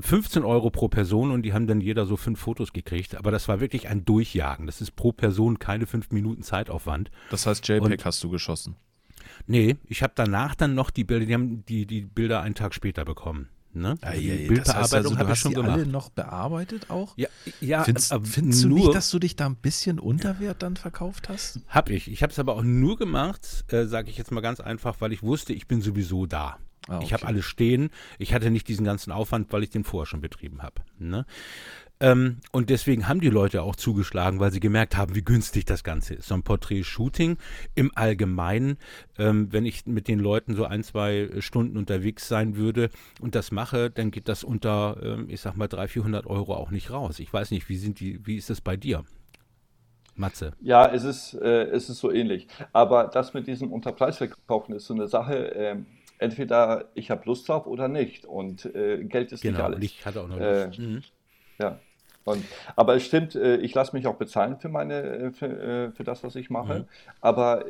S1: 15 Euro pro Person und die haben dann jeder so fünf Fotos gekriegt. Aber das war wirklich ein Durchjagen. Das ist pro Person keine fünf Minuten Zeitaufwand.
S2: Das heißt, JPEG und, hast du geschossen?
S1: Nee, ich habe danach dann noch die Bilder, die haben die, die Bilder einen Tag später bekommen. Ne?
S2: Ah, ja, ja, das heißt also, du hast schon die gemacht. alle noch bearbeitet auch?
S1: Ja, ja
S2: findest, findest du nicht, dass du dich da ein bisschen unter Wert dann verkauft hast?
S1: Hab ich. Ich habe es aber auch nur gemacht, äh, sage ich jetzt mal ganz einfach, weil ich wusste, ich bin sowieso da. Ah, okay. Ich habe alles stehen. Ich hatte nicht diesen ganzen Aufwand, weil ich den vorher schon betrieben habe. Ne? Ähm, und deswegen haben die Leute auch zugeschlagen, weil sie gemerkt haben, wie günstig das Ganze ist. So ein Porträt-Shooting im Allgemeinen, ähm, wenn ich mit den Leuten so ein, zwei Stunden unterwegs sein würde und das mache, dann geht das unter, ähm, ich sag mal, 300, 400 Euro auch nicht raus. Ich weiß nicht, wie, sind die, wie ist das bei dir? Matze.
S3: Ja, es ist, äh, es ist so ähnlich. Aber das mit diesem Unterpreisverkaufen ist so eine Sache, äh, entweder ich habe Lust drauf oder nicht. Und äh, Geld ist
S1: genau,
S3: nicht alles.
S1: Ich hatte auch noch Lust.
S3: Äh, mhm. Ja. Und, aber es stimmt, äh, ich lasse mich auch bezahlen für, meine, äh, für, äh, für das, was ich mache. Mhm. Aber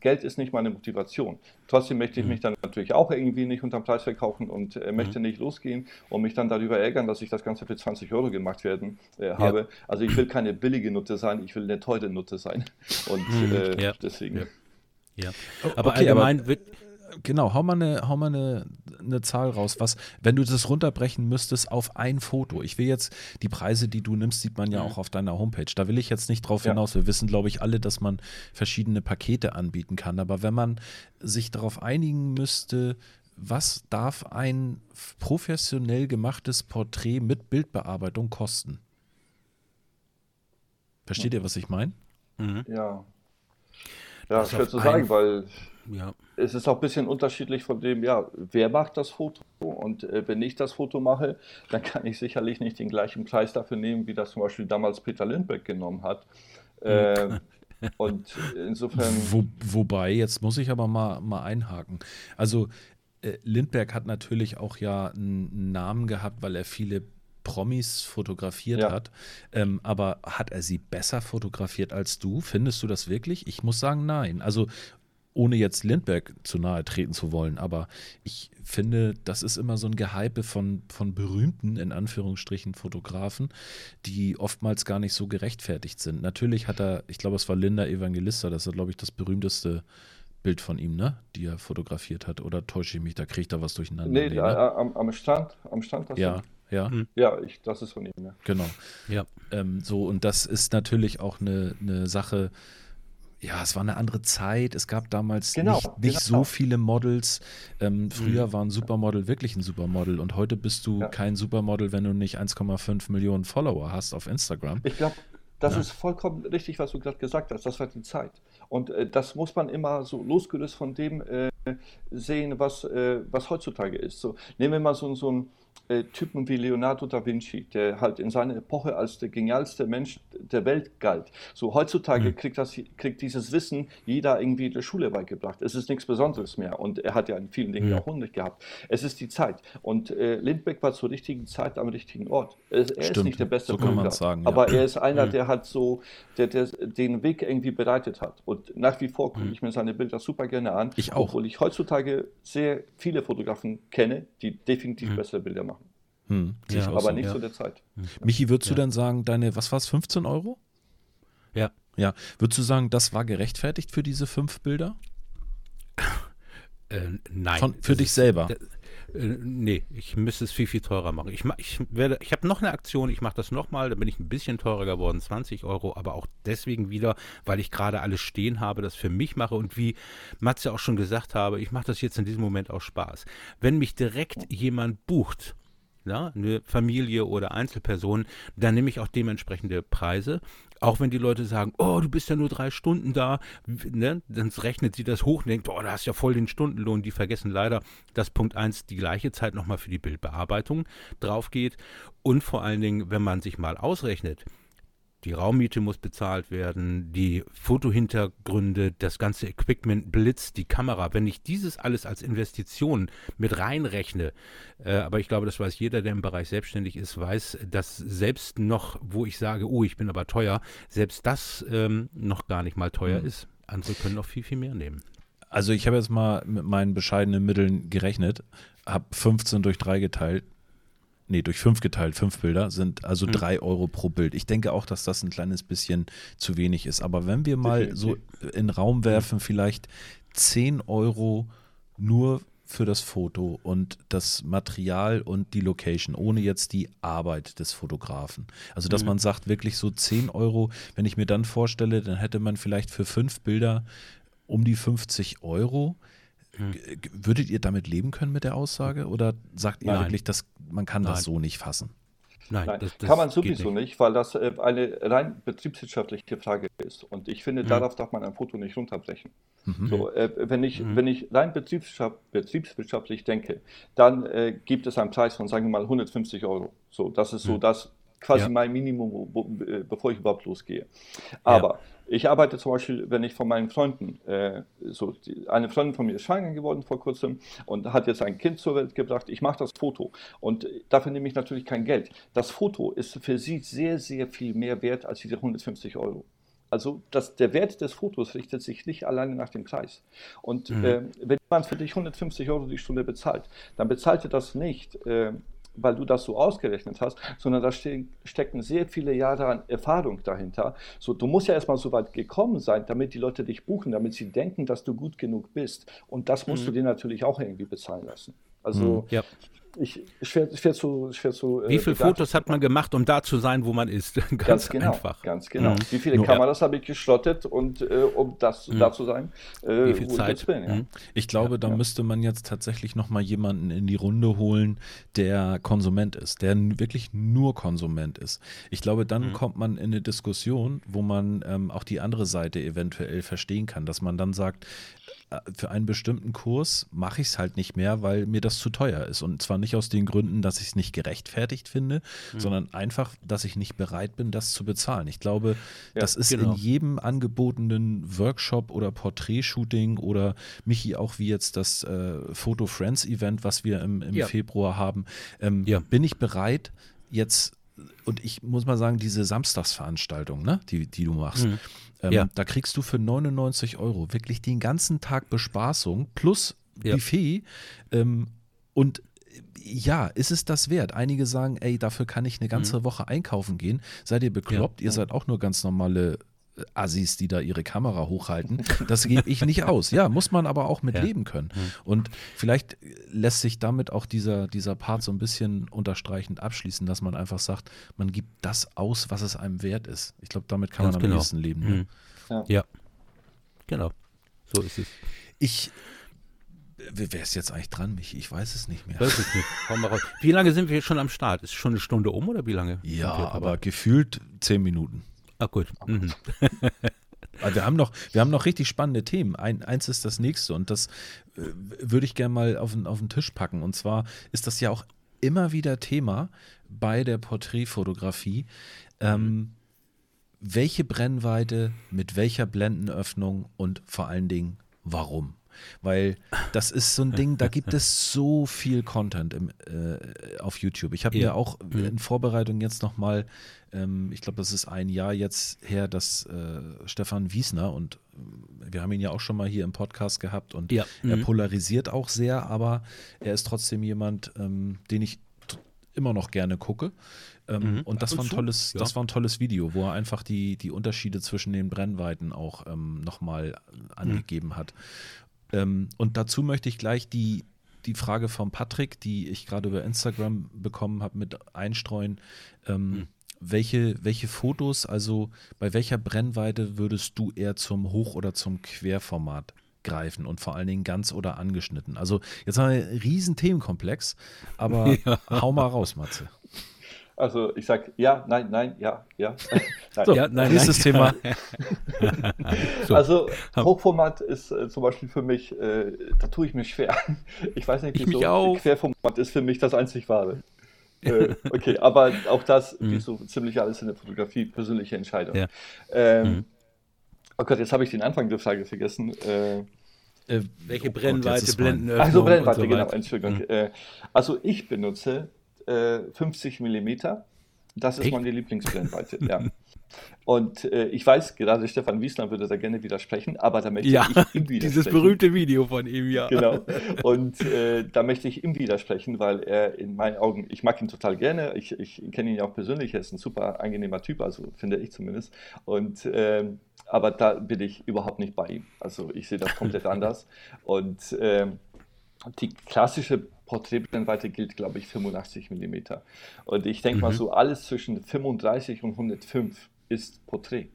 S3: Geld ist nicht meine Motivation. Trotzdem möchte ich mhm. mich dann natürlich auch irgendwie nicht unterm Preis verkaufen und äh, möchte mhm. nicht losgehen und mich dann darüber ärgern, dass ich das Ganze für 20 Euro gemacht werden äh, habe. Ja. Also ich will keine billige Nutte sein, ich will eine teure Nutte sein. Und mhm. äh, ja. deswegen. Ja.
S1: ja. Aber okay, allgemein aber, wird
S2: genau, hau mal, eine, hau mal eine, eine Zahl raus. Was, wenn du das runterbrechen müsstest auf ein Foto. Ich will jetzt, die Preise, die du nimmst, sieht man ja mhm. auch auf deiner Homepage. Da will ich jetzt nicht drauf ja. hinaus. Wir wissen, glaube ich, alle, dass man verschiedene Pakete anbieten kann. Aber wenn man sich darauf einigen müsste, was darf ein professionell gemachtes Porträt mit Bildbearbeitung kosten? Versteht ihr, was ich meine?
S3: Mhm. Ja. Ja, schwer zu sagen, weil ja. Es ist auch ein bisschen unterschiedlich von dem, ja, wer macht das Foto und äh, wenn ich das Foto mache, dann kann ich sicherlich nicht den gleichen Preis dafür nehmen, wie das zum Beispiel damals Peter Lindbeck genommen hat. Äh, und insofern.
S2: Wo, wobei, jetzt muss ich aber mal, mal einhaken. Also äh, Lindbergh hat natürlich auch ja einen Namen gehabt, weil er viele Promis fotografiert ja. hat. Ähm, aber hat er sie besser fotografiert als du? Findest du das wirklich? Ich muss sagen, nein. Also ohne jetzt Lindbergh zu nahe treten zu wollen, aber ich finde, das ist immer so ein Gehype von, von berühmten, in Anführungsstrichen, Fotografen, die oftmals gar nicht so gerechtfertigt sind. Natürlich hat er, ich glaube, es war Linda Evangelista, das ist, glaube ich, das berühmteste Bild von ihm, ne? Die er fotografiert hat. Oder täusche ich mich, da kriegt er was durcheinander.
S3: Nee, nee ne? am, am Strand, am Strand
S2: das Ja, ja.
S3: Hm. Ja, ich, das ist von ihm, ja.
S2: Genau. Ja. Ähm, so, und das ist natürlich auch eine, eine Sache, ja, es war eine andere Zeit. Es gab damals genau, nicht, nicht genau. so viele Models. Ähm, früher mhm. war ein Supermodel wirklich ein Supermodel und heute bist du ja. kein Supermodel, wenn du nicht 1,5 Millionen Follower hast auf Instagram.
S3: Ich glaube, das ja. ist vollkommen richtig, was du gerade gesagt hast. Das war die Zeit. Und äh, das muss man immer so losgelöst von dem äh, sehen, was, äh, was heutzutage ist. So, nehmen wir mal so, so ein Typen wie Leonardo da Vinci, der halt in seiner Epoche als der genialste Mensch der Welt galt. So heutzutage mhm. kriegt, das, kriegt dieses Wissen jeder irgendwie in der Schule beigebracht. Es ist nichts Besonderes mehr und er hat ja in vielen Dingen mhm. auch Hunde gehabt. Es ist die Zeit und äh, Lindbeck war zur richtigen Zeit am richtigen Ort. Er, er ist nicht der beste
S2: so Bilder, sagen,
S3: ja. aber er ist einer, mhm. der hat so, der, der den Weg irgendwie bereitet hat. Und nach wie vor gucke mhm. ich mir seine Bilder super gerne an,
S2: ich auch.
S3: obwohl ich heutzutage sehr viele Fotografen kenne, die definitiv mhm. bessere Bilder machen.
S2: Hm,
S3: ja, aber so, nicht ja. zu der Zeit.
S2: Hm. Michi, würdest ja. du dann sagen, deine, was war es, 15 Euro?
S1: Ja.
S2: Ja. Würdest du sagen, das war gerechtfertigt für diese fünf Bilder?
S1: Äh, nein.
S2: Von, für dich selber? Ist,
S1: äh, nee, ich müsste es viel, viel teurer machen. Ich, ich, ich habe noch eine Aktion, ich mache das nochmal, da bin ich ein bisschen teurer geworden, 20 Euro, aber auch deswegen wieder, weil ich gerade alles stehen habe, das für mich mache und wie Matze auch schon gesagt habe, ich mache das jetzt in diesem Moment auch Spaß. Wenn mich direkt jemand bucht, ja, eine Familie oder Einzelperson, dann nehme ich auch dementsprechende Preise. Auch wenn die Leute sagen, oh, du bist ja nur drei Stunden da, ne, dann rechnet sie das hoch und denkt, oh, da hast ja voll den Stundenlohn. Die vergessen leider, dass Punkt 1 die gleiche Zeit nochmal für die Bildbearbeitung drauf geht. Und vor allen Dingen, wenn man sich mal ausrechnet, die Raummiete muss bezahlt werden, die Fotohintergründe, das ganze Equipment, Blitz, die Kamera. Wenn ich dieses alles als Investition mit reinrechne, äh, aber ich glaube, das weiß jeder, der im Bereich selbstständig ist, weiß, dass selbst noch, wo ich sage, oh, ich bin aber teuer, selbst das ähm, noch gar nicht mal teuer mhm. ist. Andere können noch viel, viel mehr nehmen.
S2: Also ich habe jetzt mal mit meinen bescheidenen Mitteln gerechnet, habe 15 durch 3 geteilt, nee, durch fünf geteilt, fünf Bilder, sind also mhm. drei Euro pro Bild. Ich denke auch, dass das ein kleines bisschen zu wenig ist. Aber wenn wir mal Definitiv. so in den Raum mhm. werfen, vielleicht zehn Euro nur für das Foto und das Material und die Location, ohne jetzt die Arbeit des Fotografen. Also, dass mhm. man sagt, wirklich so 10 Euro, wenn ich mir dann vorstelle, dann hätte man vielleicht für fünf Bilder um die 50 Euro. Hm. Würdet ihr damit leben können mit der Aussage oder sagt ihr Nein. wirklich, dass man kann Nein. das so nicht fassen?
S3: Nein, Nein das, das kann man sowieso nicht. nicht. weil das äh, eine rein betriebswirtschaftliche Frage ist. Und ich finde, mhm. darauf darf man ein Foto nicht runterbrechen. Mhm. So, äh, wenn, ich, mhm. wenn ich rein betriebswirtschaftlich denke, dann äh, gibt es einen Preis von, sagen wir mal, 150 Euro. So, das ist so mhm. das quasi ja. mein Minimum, äh, bevor ich überhaupt losgehe. Aber ja. Ich arbeite zum Beispiel, wenn ich von meinen Freunden, äh, so die, eine Freundin von mir ist schwanger geworden vor kurzem und hat jetzt ein Kind zur Welt gebracht. Ich mache das Foto und dafür nehme ich natürlich kein Geld. Das Foto ist für sie sehr, sehr viel mehr wert als diese 150 Euro. Also das, der Wert des Fotos richtet sich nicht alleine nach dem Preis. Und mhm. äh, wenn man für dich 150 Euro die Stunde bezahlt, dann bezahlt er das nicht. Äh, weil du das so ausgerechnet hast, sondern da ste stecken sehr viele Jahre an Erfahrung dahinter. So, du musst ja erstmal so weit gekommen sein, damit die Leute dich buchen, damit sie denken, dass du gut genug bist. Und das musst mhm. du dir natürlich auch irgendwie bezahlen lassen. Also mhm. ja ich, schwer, schwer zu, schwer zu.
S1: Äh, Wie viele Fotos hat man gemacht, um da zu sein, wo man ist? *laughs*
S3: ganz, ganz genau, einfach. Ganz genau. Mhm. Wie viele Kameras ja. habe ich geschlottet und äh, um das mhm. da zu sein?
S2: Äh, Wie viel Zeit? Ich, bin, ja. mhm. ich glaube, ja, da müsste man jetzt tatsächlich noch mal jemanden in die Runde holen, der Konsument ist, der wirklich nur Konsument ist. Ich glaube, dann mhm. kommt man in eine Diskussion, wo man ähm, auch die andere Seite eventuell verstehen kann, dass man dann sagt, äh, für einen bestimmten Kurs mache ich es halt nicht mehr, weil mir das zu teuer ist. Und zwar nicht aus den Gründen, dass ich es nicht gerechtfertigt finde, mhm. sondern einfach, dass ich nicht bereit bin, das zu bezahlen. Ich glaube, ja, das ist genau. in jedem angebotenen Workshop oder Porträtshooting oder Michi auch wie jetzt das äh, Photo Friends Event, was wir im, im ja. Februar haben, ähm, ja. bin ich bereit, jetzt und ich muss mal sagen, diese Samstagsveranstaltung, ne, die, die du machst, mhm. ähm, ja. da kriegst du für 99 Euro wirklich den ganzen Tag Bespaßung plus Buffet ähm, und ja, ist es das wert? Einige sagen, ey, dafür kann ich eine ganze mhm. Woche einkaufen gehen. Seid ihr bekloppt? Ja, ihr ja. seid auch nur ganz normale äh, Assis, die da ihre Kamera hochhalten. Das gebe ich nicht aus. Ja, muss man aber auch mit ja. leben können. Mhm. Und vielleicht lässt sich damit auch dieser, dieser Part so ein bisschen unterstreichend abschließen, dass man einfach sagt, man gibt das aus, was es einem wert ist. Ich glaube, damit kann Ganz man am genau. besten leben.
S1: Mhm. Ja. ja. Genau. So ist es.
S2: Ich Wer ist jetzt eigentlich dran, Michi? Ich weiß es nicht mehr.
S1: Weiß ich nicht. Komm mal raus. Wie lange sind wir schon am Start? Ist schon eine Stunde um oder wie lange?
S2: Ja, aber gefühlt zehn Minuten.
S1: Ah, gut. Mhm. *laughs*
S2: wir haben noch, wir haben noch richtig spannende Themen. Ein, eins ist das nächste und das äh, würde ich gerne mal auf, auf den Tisch packen. Und zwar ist das ja auch immer wieder Thema bei der Porträtfotografie. Ähm, welche Brennweite, mit welcher Blendenöffnung und vor allen Dingen warum? Weil *laughs* das ist so ein Ding, da gibt es so viel Content im, äh, auf YouTube. Ich habe
S1: Ja.
S2: mir auch
S1: Mhm.
S2: in Vorbereitung jetzt nochmal, ähm, ich glaube, das ist ein Jahr jetzt her, dass äh, Stefan Wiesner und äh, wir haben ihn ja auch schon mal hier im Podcast gehabt und
S1: Ja.
S2: er
S1: Mhm.
S2: polarisiert auch sehr, aber er ist trotzdem jemand, ähm, den ich immer noch gerne gucke. Ähm,
S1: Mhm.
S2: Und das war ein tolles,
S1: ja.
S2: das war ein tolles Video, wo er einfach die, die Unterschiede zwischen den Brennweiten auch ähm, nochmal angegeben hat. Ähm, und dazu möchte ich gleich die, die Frage von Patrick, die ich gerade über Instagram bekommen habe, mit einstreuen. Ähm, welche, welche Fotos, also bei welcher Brennweite würdest du eher zum Hoch- oder zum Querformat greifen und vor allen Dingen ganz oder angeschnitten? Also jetzt haben wir einen riesen Themenkomplex, aber *laughs* hau mal raus, Matze.
S3: Also ich sage ja, nein, nein, ja, ja. *laughs* nein.
S2: So,
S1: Ja, nein,
S2: nächstes Thema. *laughs* *laughs*
S1: So.
S3: Also Hochformat ist äh, zum Beispiel für mich, äh, da tue ich mir schwer. Ich weiß nicht,
S1: Ich
S3: wieso. Querformat ist für mich das einzig wahre. äh, okay, aber auch das, wie so ziemlich alles in der Fotografie, persönliche Entscheidung.
S1: Mhm. Ja.
S3: Ähm,
S1: Mhm.
S3: Oh Gott, jetzt habe ich den Anfang der Frage vergessen. Äh,
S2: Äh,
S1: Welche
S2: oh Gott,
S1: Brennweite,
S2: mein-
S1: Blendenöffnung
S3: Ach so,
S1: und
S3: Brennweite,
S1: so
S3: genau. Entschuldigung.
S1: Mhm.
S3: Äh, also ich benutze äh, 50 Millimeter. Das ist
S1: Echt?
S3: meine Lieblingsbrennweite, ja. *laughs* Und äh, ich weiß, gerade Stefan Wiesner würde da gerne widersprechen, aber da möchte
S1: Ja,
S3: ich ihm *laughs* widersprechen.
S1: dieses berühmte Video von ihm, ja.
S3: Genau. *laughs* Und äh, da möchte ich ihm widersprechen, weil er in meinen Augen, ich mag ihn total gerne, ich, ich kenne ihn ja auch persönlich, er ist ein super angenehmer Typ, also finde ich zumindest. Und ähm, aber da bin ich überhaupt nicht bei ihm. Also ich sehe das komplett anders. Und ähm, die klassische Porträtbrennweite gilt, glaube ich, 85 mm. Und ich denke mal
S1: Mhm.
S3: so, alles zwischen 35 und 105 ist Porträt.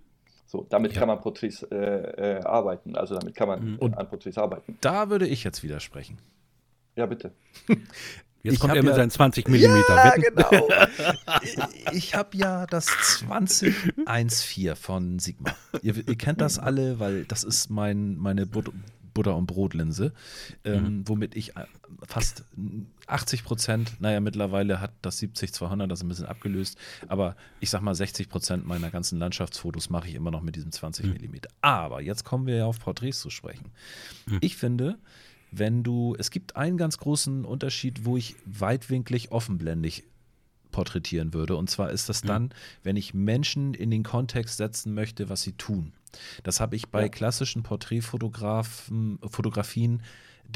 S3: So, damit
S1: Ja.
S3: kann man Porträts äh, äh, arbeiten. Also damit kann man
S1: Mhm.
S2: Und-
S3: an Porträts arbeiten.
S2: Da würde ich jetzt widersprechen.
S3: Ja, bitte. *laughs*
S1: Jetzt
S2: Ich
S1: kommt er mit
S2: ja-
S1: seinen 20 Millimeter. Wetten?
S2: genau. *laughs* ich habe ja das 2014 von Sigma. Ihr, ihr kennt das *laughs* alle, weil das ist mein, meine Butter- und Brotlinse, ähm, womit ich äh, fast 80 Prozent, naja, mittlerweile hat das 70-200 das ein bisschen abgelöst, aber ich sag mal 60 Prozent meiner ganzen Landschaftsfotos mache ich immer noch mit diesem 20 Millimeter. Aber jetzt kommen wir ja auf Porträts zu sprechen. Ich finde, wenn du, es gibt einen ganz großen Unterschied, wo ich weitwinklig offenblendig porträtieren würde. Und zwar ist das dann, wenn ich Menschen in den Kontext setzen möchte, was sie tun. Das habe ich bei
S3: Ja.
S2: klassischen Porträtfotografen, Fotografien,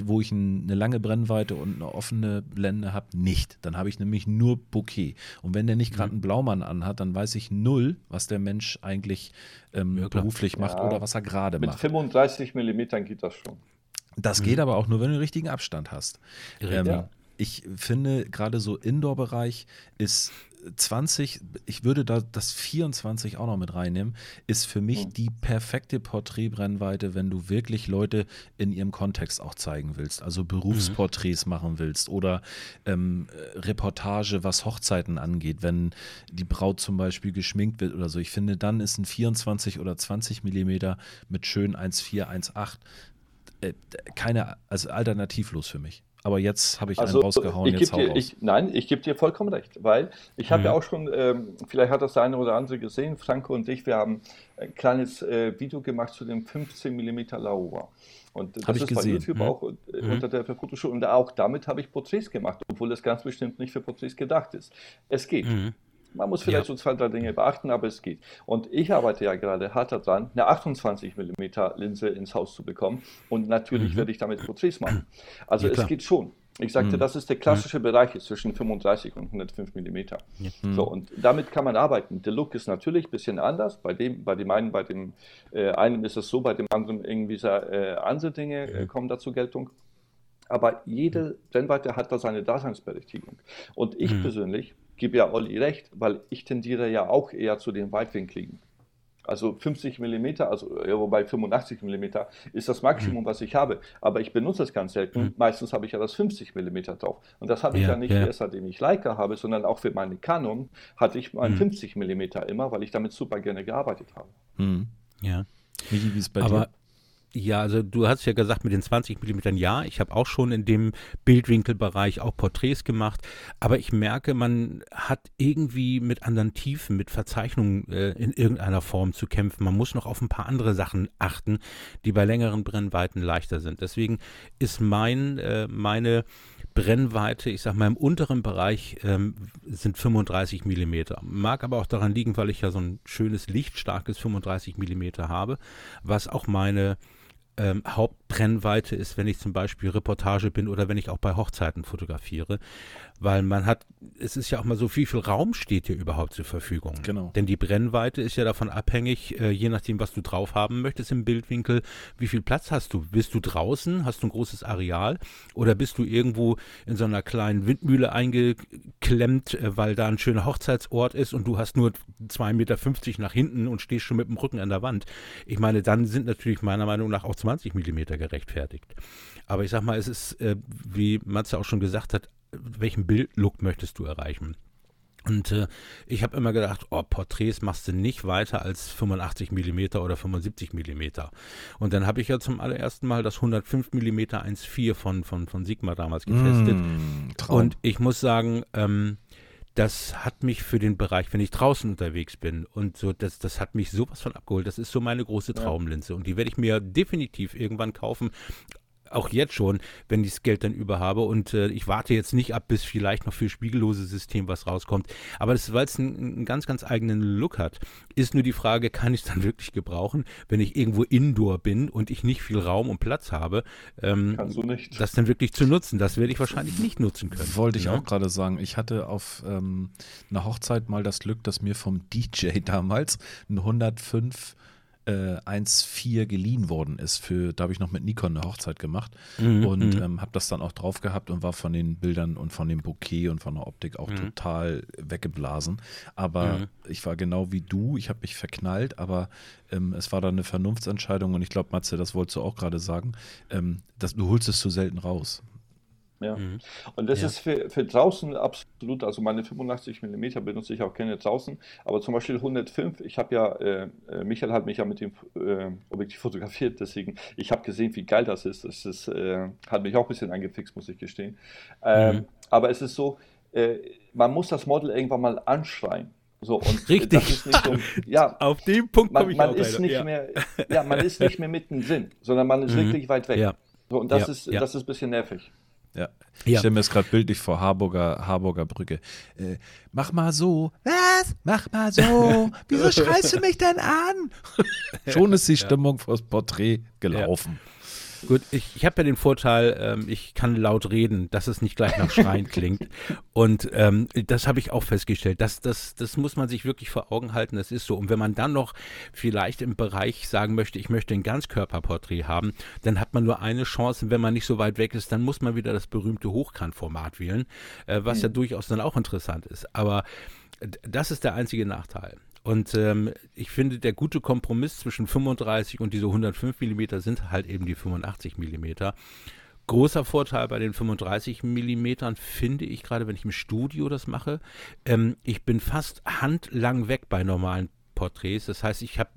S2: wo ich ein, eine lange Brennweite und eine offene Blende habe, nicht. Dann habe ich nämlich nur Bouquet. Und wenn der nicht gerade einen Blaumann anhat, dann weiß ich null, was der Mensch eigentlich ähm,
S1: Ja,
S2: beruflich macht
S3: Ja.
S2: oder was er gerade
S3: Mit
S2: macht.
S3: 35 Millimetern geht das schon.
S2: Das geht aber auch nur, wenn du den richtigen Abstand hast. Ähm,
S3: Ja.
S2: Ich finde, gerade so Indoor-Bereich ist 20, ich würde da das 24 auch noch mit reinnehmen, ist für mich
S3: Hm.
S2: die perfekte Porträtbrennweite, wenn du wirklich Leute in ihrem Kontext auch zeigen willst. Also Berufsporträts machen willst oder ähm, äh, Reportage, was Hochzeiten angeht, wenn die Braut zum Beispiel geschminkt wird oder so. Ich finde, dann ist ein 24 oder 20 Millimeter mit schön 1,4, 1,8 äh, keine, also alternativlos für mich. Aber jetzt habe ich einen rausgehauen,
S3: Also, ich
S2: jetzt
S3: dir, ich, nein, ich gebe dir vollkommen recht, weil ich habe
S1: Mhm.
S3: ja auch schon, ähm, vielleicht hat das der eine oder andere gesehen, Franco und ich, wir haben ein kleines äh, Video gemacht zu dem 15 mm Laowa. Und das
S2: Hab ich
S3: ist
S2: gesehen.
S3: bei YouTube
S1: Mhm.
S3: auch äh, unter der Fotoschule. Und auch damit habe ich Porträts gemacht, obwohl es ganz bestimmt nicht für Porträts gedacht ist. Es geht.
S1: Mhm.
S3: Man muss vielleicht
S1: Ja.
S3: so zwei, drei Dinge beachten, aber es geht. Und ich arbeite ja gerade hart daran, eine 28 mm Linse ins Haus zu bekommen. Und natürlich
S1: Mhm.
S3: werde ich damit Porträts machen. Also
S1: Ja,
S3: es geht schon. Ich sagte,
S2: Mhm.
S3: das ist der klassische Bereich ist zwischen 35 und 105 mm.
S2: Mhm.
S3: So, und damit kann man arbeiten. Der Look ist natürlich ein bisschen anders. Bei dem, bei dem einen, bei dem äh, einen ist es so, bei dem anderen irgendwie so, äh, andere Dinge äh, kommen da zur Geltung. Aber jede Brennweite hat da seine Daseinsberechtigung. Und ich
S1: Mhm.
S3: persönlich gebe ja Olli recht, weil ich tendiere ja auch eher zu den weitwinkligen. Also 50 mm, also ja, wobei 85 mm ist das Maximum, was ich habe. Aber ich benutze es ganz selten.
S1: Mhm.
S3: Meistens habe ich ja das 50 mm drauf. Und das habe ich
S1: Ja,
S3: ja, nicht
S1: ja.
S3: erst, seitdem ich Leica habe, sondern auch für meine Canon hatte ich mein
S1: Mhm.
S3: 50 mm immer, weil ich damit super gerne gearbeitet habe.
S2: Mhm.
S1: Ja.
S2: Michi, wie ist bei
S1: Aber
S2: dir?
S1: Ja, also du hast ja gesagt, mit den 20 Millimetern ja. Ich habe auch schon in dem Bildwinkelbereich auch Porträts gemacht. Aber ich merke, man hat irgendwie mit anderen Tiefen, mit Verzeichnungen äh, in irgendeiner Form zu kämpfen. Man muss noch auf ein paar andere Sachen achten, die bei längeren Brennweiten leichter sind. Deswegen ist mein, äh, meine Brennweite, ich sag mal im unteren Bereich ähm, sind 35 Millimeter. Mag aber auch daran liegen, weil ich ja so ein schönes, lichtstarkes 35 Millimeter habe, was auch meine ähm, Hauptbrennweite ist, wenn ich zum Beispiel Reportage bin oder wenn ich auch bei Hochzeiten fotografiere. Weil man hat, es ist ja auch mal so, wie viel Raum steht dir überhaupt zur Verfügung.
S2: Genau.
S1: Denn die Brennweite ist ja davon abhängig, äh, je nachdem, was du drauf haben möchtest im Bildwinkel, wie viel Platz hast du? Bist du draußen, hast du ein großes Areal oder bist du irgendwo in so einer kleinen Windmühle eingeklemmt, äh, weil da ein schöner Hochzeitsort ist und du hast nur 2,50 Meter nach hinten und stehst schon mit dem Rücken an der Wand. Ich meine, dann sind natürlich meiner Meinung nach auch 20 Millimeter gerechtfertigt. Aber ich sag mal, es ist, äh, wie Matze auch schon gesagt hat, welchen Bildlook möchtest du erreichen? Und äh, ich habe immer gedacht, oh, Porträts machst du nicht weiter als 85 mm oder 75 mm. Und dann habe ich ja zum allerersten Mal das 105 mm 1.4 von, von, von Sigma damals getestet.
S2: Mm,
S1: Und ich muss sagen, ähm, das hat mich für den Bereich, wenn ich draußen unterwegs bin und so, das, das hat mich sowas von abgeholt. Das ist so meine große Traumlinse und die werde ich mir definitiv irgendwann kaufen auch jetzt schon, wenn ich das Geld dann über habe. Und äh, ich warte jetzt nicht ab, bis vielleicht noch für spiegellose System was rauskommt. Aber das, weil es einen, einen, ganz, ganz eigenen Look hat, ist nur die Frage, kann ich es dann *laughs* wirklich gebrauchen, wenn ich irgendwo indoor bin und ich nicht viel Raum und Platz habe, ähm,
S3: Kannst du nicht.
S1: das dann wirklich zu nutzen. Das werde ich wahrscheinlich nicht nutzen können.
S2: Wollte ich
S1: Ja.
S2: auch gerade sagen. Ich hatte auf ähm, einer Hochzeit mal das Glück, dass mir vom *laughs* DJ damals ein 105 äh, 1.4 geliehen worden ist. Für, da habe ich noch mit Nikon eine Hochzeit gemacht
S1: Mhm,
S2: und
S1: mhm.
S2: ähm, habe das dann auch drauf gehabt und war von den Bildern und von dem Bouquet und von der Optik auch
S1: Mhm.
S2: total weggeblasen. Aber
S1: Mhm.
S2: ich war genau wie du, ich habe mich verknallt, aber ähm, es war dann eine Vernunftsentscheidung und ich glaube, Matze, das wolltest du auch gerade sagen, ähm, das, du holst es zu selten raus.
S3: Ja.
S1: Mhm.
S3: Und das
S1: Ja.
S3: ist für, für draußen absolut, also meine 85 mm benutze ich auch gerne draußen, aber zum Beispiel 105, ich habe ja, äh, äh, Michael hat mich ja mit dem äh, Objektiv fotografiert, deswegen, ich habe gesehen, wie geil das ist, das ist, äh, hat mich auch ein bisschen angefixt, muss ich gestehen. Ähm,
S1: Mhm.
S3: Aber es ist so, äh, man muss das Model irgendwann mal anschreien. So, und
S1: Richtig.
S3: das ist nicht so, *laughs* ja,
S1: Auf den Punkt komme ich
S3: man
S1: auch
S3: ist
S1: leider.
S3: nicht
S1: ja.
S3: mehr, ja, man ist nicht mehr mittendrin, sondern man ist *laughs*
S1: Mhm.
S3: wirklich weit weg.
S1: Ja.
S3: So, und das
S1: Ja,
S3: ist,
S1: ja.
S3: das ist ein bisschen nervig.
S2: Ja.
S1: Ja.
S2: Ich stelle mir das gerade bildlich vor, Harburger, Harburger Brücke. Äh, mach mal so. Was? Mach mal so. *laughs* Wieso schreist du mich denn an? Schon ist die Stimmung vors Porträt gelaufen.
S1: Gut, ich, ich habe ja den Vorteil, ähm, ich kann laut reden, dass es nicht gleich nach Schreien *laughs* klingt. Und ähm, das habe ich auch festgestellt. Das, das, das muss man sich wirklich vor Augen halten. Das ist so. Und wenn man dann noch vielleicht im Bereich sagen möchte, ich möchte ein Ganzkörperporträt haben, dann hat man nur eine Chance. Und wenn man nicht so weit weg ist, dann muss man wieder das berühmte Hochkantformat wählen, äh, was ja durchaus dann auch interessant ist. Aber das ist der einzige Nachteil. Und ähm, ich finde, der gute Kompromiss zwischen 35 und diese 105 mm sind halt eben die 85 mm. Großer Vorteil bei den 35 Millimetern finde ich gerade, wenn ich im Studio das mache, ähm, ich bin fast handlang weg bei normalen Porträts. Das heißt, ich habe,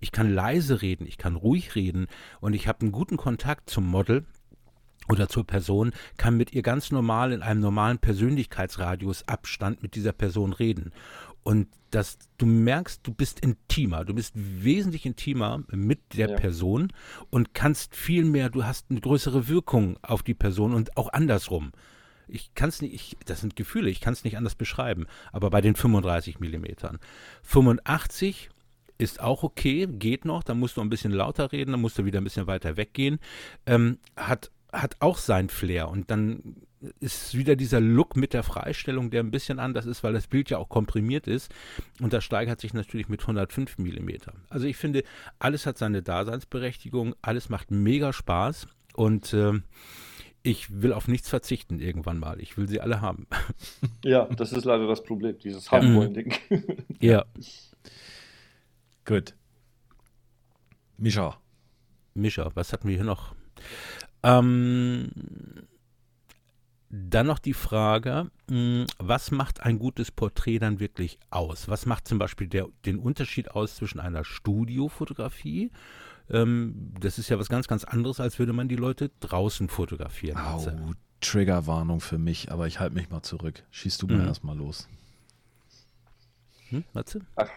S1: ich kann leise reden, ich kann ruhig reden und ich habe einen guten Kontakt zum Model oder zur Person, kann mit ihr ganz normal in einem normalen Persönlichkeitsradius Abstand mit dieser Person reden. Und dass du merkst, du bist intimer, du bist wesentlich intimer mit der
S3: Ja.
S1: Person und kannst viel mehr, du hast eine größere Wirkung auf die Person und auch andersrum. Ich kann es nicht, ich, das sind Gefühle, ich kann es nicht anders beschreiben, aber bei den 35 Millimetern. 85 ist auch okay, geht noch, da musst du ein bisschen lauter reden, dann musst du wieder ein bisschen weiter weggehen. Ähm, hat, hat auch sein Flair und dann ist wieder dieser Look mit der Freistellung, der ein bisschen anders ist, weil das Bild ja auch komprimiert ist und das steigert sich natürlich mit 105 Millimeter. Also ich finde, alles hat seine Daseinsberechtigung, alles macht mega Spaß und ähm, ich will auf nichts verzichten irgendwann mal. Ich will sie alle haben. *laughs*
S3: Ja, das ist leider das Problem, dieses
S1: Ja.
S3: Haben-Wollen-Ding. *laughs*
S1: ja.
S2: Gut. Mischa.
S1: Mischa, was hatten wir hier noch? Ähm, dann noch die Frage, mh, was macht ein gutes Porträt dann wirklich aus? Was macht zum Beispiel der, den Unterschied aus zwischen einer Studiofotografie, Ähm, das ist ja was ganz, ganz anderes, als würde man die Leute draußen fotografieren.
S2: Au. Triggerwarnung für mich, aber ich halte mich mal zurück. Schießt du mal
S1: Mhm.
S2: erstmal los.
S1: Hm, Matze?
S3: Ach,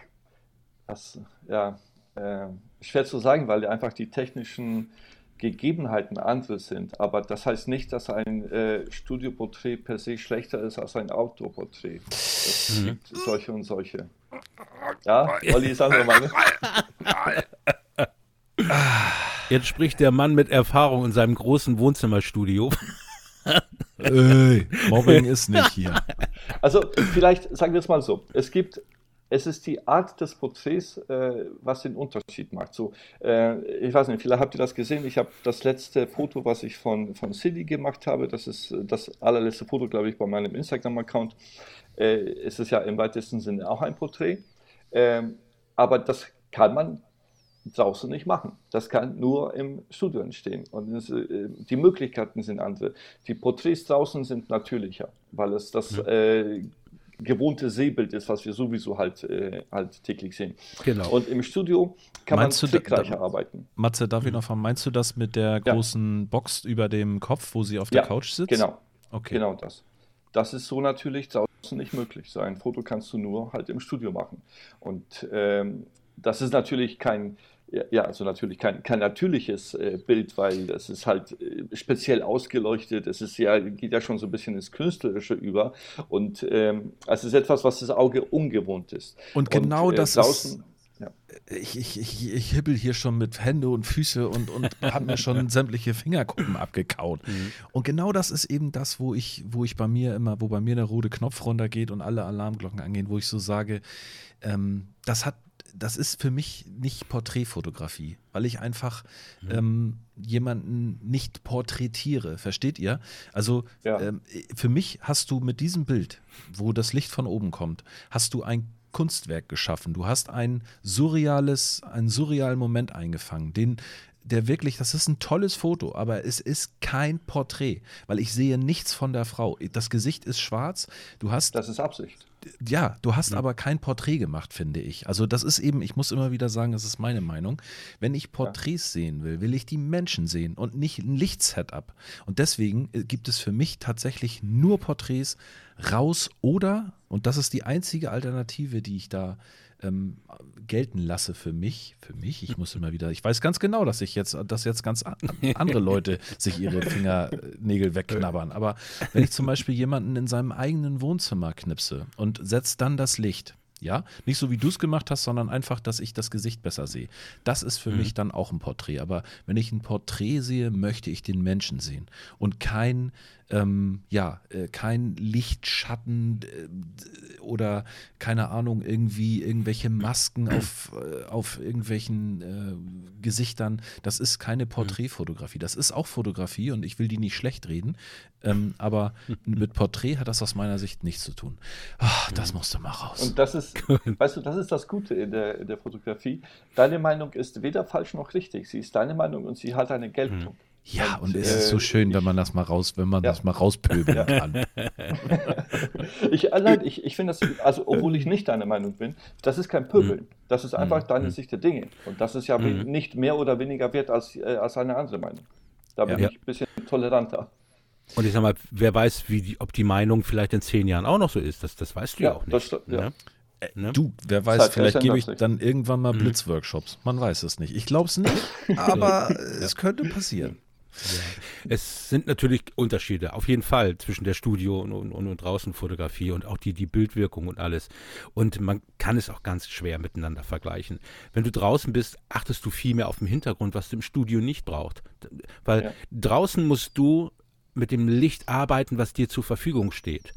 S3: das, ja, äh, schwer zu sagen, weil einfach die technischen Gegebenheiten andere sind. Aber das heißt nicht, dass ein äh, Studioporträt per se schlechter ist als ein Outdoor-Porträt. Es
S1: Mhm.
S3: gibt solche und solche. Ja, Olli, sag doch mal. *laughs*
S1: Jetzt spricht der Mann mit Erfahrung in seinem großen Wohnzimmerstudio.
S2: Ey, Mobbing ist nicht hier.
S3: Also vielleicht sagen wir es mal so. Es gibt, es ist die Art des Porträts, äh, was den Unterschied macht. So, äh, ich weiß nicht, vielleicht habt ihr das gesehen. Ich habe das letzte Foto, was ich von, von City gemacht habe, das ist äh, das allerletzte Foto, glaube ich, bei meinem Instagram-Account. Äh, es ist ja im weitesten Sinne auch ein Porträt. Ähm, aber das kann man draußen nicht machen. Das kann nur im Studio entstehen. Und es, äh, die Möglichkeiten sind andere. Die Porträts draußen sind natürlicher, weil es das äh, gewohnte Sehbild ist, was wir sowieso halt, äh, halt täglich sehen.
S1: Genau.
S3: Und im Studio kann
S2: Meinst
S3: man trickreicher
S2: da-
S3: arbeiten.
S2: Matze, darf ich noch fragen, meinst du das mit der
S3: Ja.
S2: großen Box über dem Kopf, wo sie auf der
S3: Ja,
S2: Couch sitzt?
S3: Genau,
S2: Okay.
S3: genau das. Das ist so natürlich draußen nicht möglich. So ein Foto kannst du nur halt im Studio machen. Und ähm, das ist natürlich kein, ja, ja, also natürlich kein, kein natürliches äh, Bild, weil das ist halt äh, speziell ausgeleuchtet. Es ist ja, geht ja schon so ein bisschen ins Künstlerische über. Und ähm, es ist etwas, was das Auge ungewohnt ist.
S2: Und genau
S3: äh,
S2: das
S3: draußen,
S2: ist.
S3: ja.
S2: Ich, ich, ich, ich hibbel hier schon mit Hände und Füße und, und habe mir schon *laughs* sämtliche Fingerkuppen abgekaut. Und genau das ist eben das, wo ich, wo ich bei mir immer, wo bei mir der rote Knopf runtergeht und alle Alarmglocken angehen, wo ich so sage, ähm, das hat, das ist für mich nicht Porträtfotografie, weil ich einfach ähm, jemanden nicht porträtiere. Versteht ihr? Also
S3: Ja.
S2: ähm, für mich hast du mit diesem Bild, wo das Licht von oben kommt, hast du ein Kunstwerk geschaffen. Du hast ein surreales, einen surrealen Moment eingefangen, den der wirklich, das ist ein tolles Foto, aber es ist kein Porträt, weil ich sehe nichts von der Frau. Das Gesicht ist schwarz. Du hast
S3: Das ist Absicht.
S2: ja, du hast aber kein Porträt gemacht, finde ich. Also das ist eben, ich muss immer wieder sagen, das ist meine Meinung. Wenn ich Porträts sehen will, will ich die Menschen sehen und nicht ein Lichtsetup. Und deswegen äh, gibt es für mich tatsächlich nur Porträts raus oder, und das ist die einzige Alternative, die ich da ähm, gelten lasse für mich, für mich, ich muss immer wieder, ich weiß ganz genau, dass ich jetzt, dass jetzt ganz andere Leute sich ihre Fingernägel wegknabbern, aber wenn ich zum Beispiel jemanden in seinem eigenen Wohnzimmer knipse und setze dann das Licht, ja, nicht so wie du es gemacht hast, sondern einfach, dass ich das Gesicht besser sehe. Das ist für mich dann auch ein Porträt. Aber wenn ich ein Porträt sehe, möchte ich den Menschen sehen und kein, ähm, ja, äh, kein Lichtschatten äh, oder keine Ahnung, irgendwie irgendwelche Masken auf, äh, auf irgendwelchen äh, Gesichtern. Das ist keine Porträtfotografie. Das ist auch Fotografie und ich will die nicht schlecht reden. Ähm, aber *laughs* mit Porträt hat das aus meiner Sicht nichts zu tun. Ach, das musste mal raus.
S3: Und das ist, weißt du, das ist das Gute in der, in der Fotografie. Deine Meinung ist weder falsch noch richtig. Sie ist deine Meinung und sie hat eine Geltung.
S2: Ja, und,
S3: Und,
S2: es ist so
S3: äh,
S2: schön, wenn man das mal raus, wenn man
S3: Ja.
S2: das mal rauspöbeln kann. *laughs*
S3: Ich, äh, nein, ich, ich finde das, also obwohl ich nicht deiner Meinung bin, das ist kein Pöbeln. Das ist einfach deine Sicht der Dinge. Und das ist ja nicht mehr oder weniger wert als, äh, als eine andere Meinung. Da bin
S2: Ja.
S3: ich ein bisschen toleranter.
S1: Und ich sag mal, wer weiß, wie die, ob die Meinung vielleicht in zehn Jahren auch noch so ist. Das, das weißt du ja,
S3: Ja,
S1: auch nicht.
S3: das ja.
S1: ne? Ne?
S2: Du, wer weiß,
S3: Zeit
S2: vielleicht gebe ich
S3: sich.
S2: dann irgendwann
S1: Mhm.
S2: mal Blitzworkshops. Man weiß es nicht. Ich glaube es nicht, *laughs* aber es könnte passieren.
S1: Es sind natürlich Unterschiede, auf jeden Fall, zwischen der Studio- und, und, und draußen Fotografie und auch die, die Bildwirkung und alles. Und man kann es auch ganz schwer miteinander vergleichen. Wenn du draußen bist, achtest du viel mehr auf den Hintergrund, was du im Studio nicht brauchst. Weil
S3: Ja.
S1: draußen musst du mit dem Licht arbeiten, was dir zur Verfügung steht.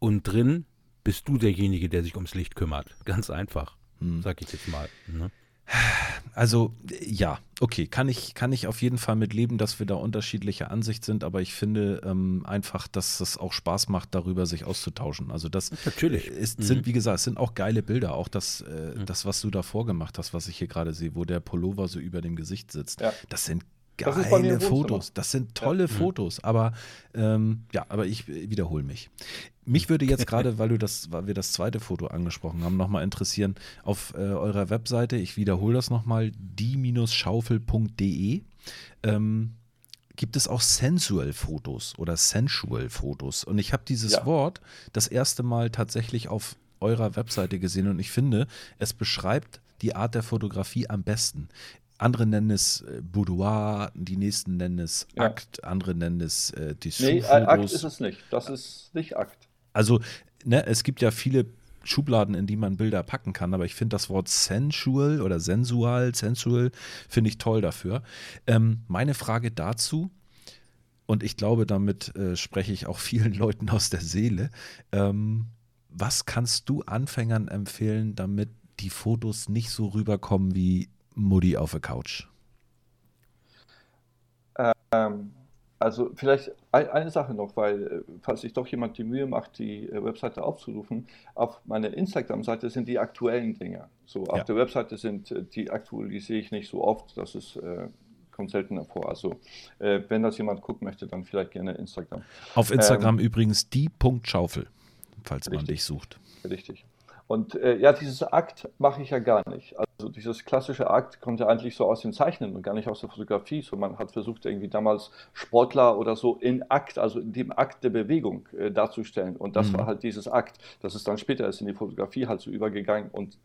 S1: Und drin bist du derjenige, der sich ums Licht kümmert. Ganz einfach, sag ich jetzt mal. Ne?
S2: Also ja, okay, kann ich, kann ich auf jeden Fall mit leben, dass wir da unterschiedlicher Ansicht sind, aber ich finde ähm, einfach, dass es auch Spaß macht, darüber sich auszutauschen. Also das
S1: Natürlich.
S2: Es sind, wie gesagt, es sind auch geile Bilder, auch das, äh, das, was du da vorgemacht hast, was ich hier gerade sehe, wo der Pullover so über dem Gesicht sitzt.
S3: Ja.
S2: Das sind
S3: Das
S2: geile
S3: Wohnzimmer.
S2: Fotos. Das sind tolle Fotos, aber ähm, ja, aber ich wiederhole mich. Mich würde jetzt gerade, *laughs* weil du das, weil wir das zweite Foto angesprochen haben, nochmal interessieren, auf äh, eurer Webseite, ich wiederhole das nochmal, die-schaufel.de, ähm, gibt es auch Sensual-Fotos oder Sensual-Fotos. Und ich habe dieses
S3: Ja.
S2: Wort das erste Mal tatsächlich auf eurer Webseite gesehen und ich finde, es beschreibt die Art der Fotografie am besten. Andere nennen es äh, Boudoir, die nächsten nennen es
S3: Ja.
S2: Akt, andere nennen es äh, die
S3: Nee, äh, Akt ist es nicht. Das ist nicht Akt.
S2: Also, ne, es gibt ja viele Schubladen, in die man Bilder packen kann, aber ich finde das Wort sensual oder sensual, sensual, finde ich toll dafür. Ähm, meine Frage dazu, und ich glaube, damit äh, spreche ich auch *laughs* vielen Leuten aus der Seele, ähm, was kannst du Anfängern empfehlen, damit die Fotos nicht so rüberkommen wie Mutti auf der Couch?
S3: Ähm, also vielleicht ein- eine Sache noch, weil äh, falls sich doch jemand die Mühe macht, die äh, Webseite aufzurufen, auf meiner Instagram-Seite sind die aktuellen Dinge. So auf
S2: Ja.
S3: der Webseite sind äh, die aktualisiere ich nicht so oft, das ist äh, kommt seltener vor. Also äh, wenn das jemand gucken möchte, dann vielleicht gerne Instagram.
S2: Auf Instagram übrigens die Punkt Schaufel, falls man
S3: Richtig.
S2: dich sucht.
S3: Richtig. Und äh, ja, dieses Akt mache ich ja gar nicht. Also dieses klassische Akt kommt ja eigentlich so aus dem Zeichnen und gar nicht aus der Fotografie. So man hat versucht irgendwie damals Sportler oder so in Akt, also in dem Akt der Bewegung äh, darzustellen. Und das
S2: Mhm.
S3: war halt dieses Akt. Das ist dann später ist in die Fotografie halt so übergegangen und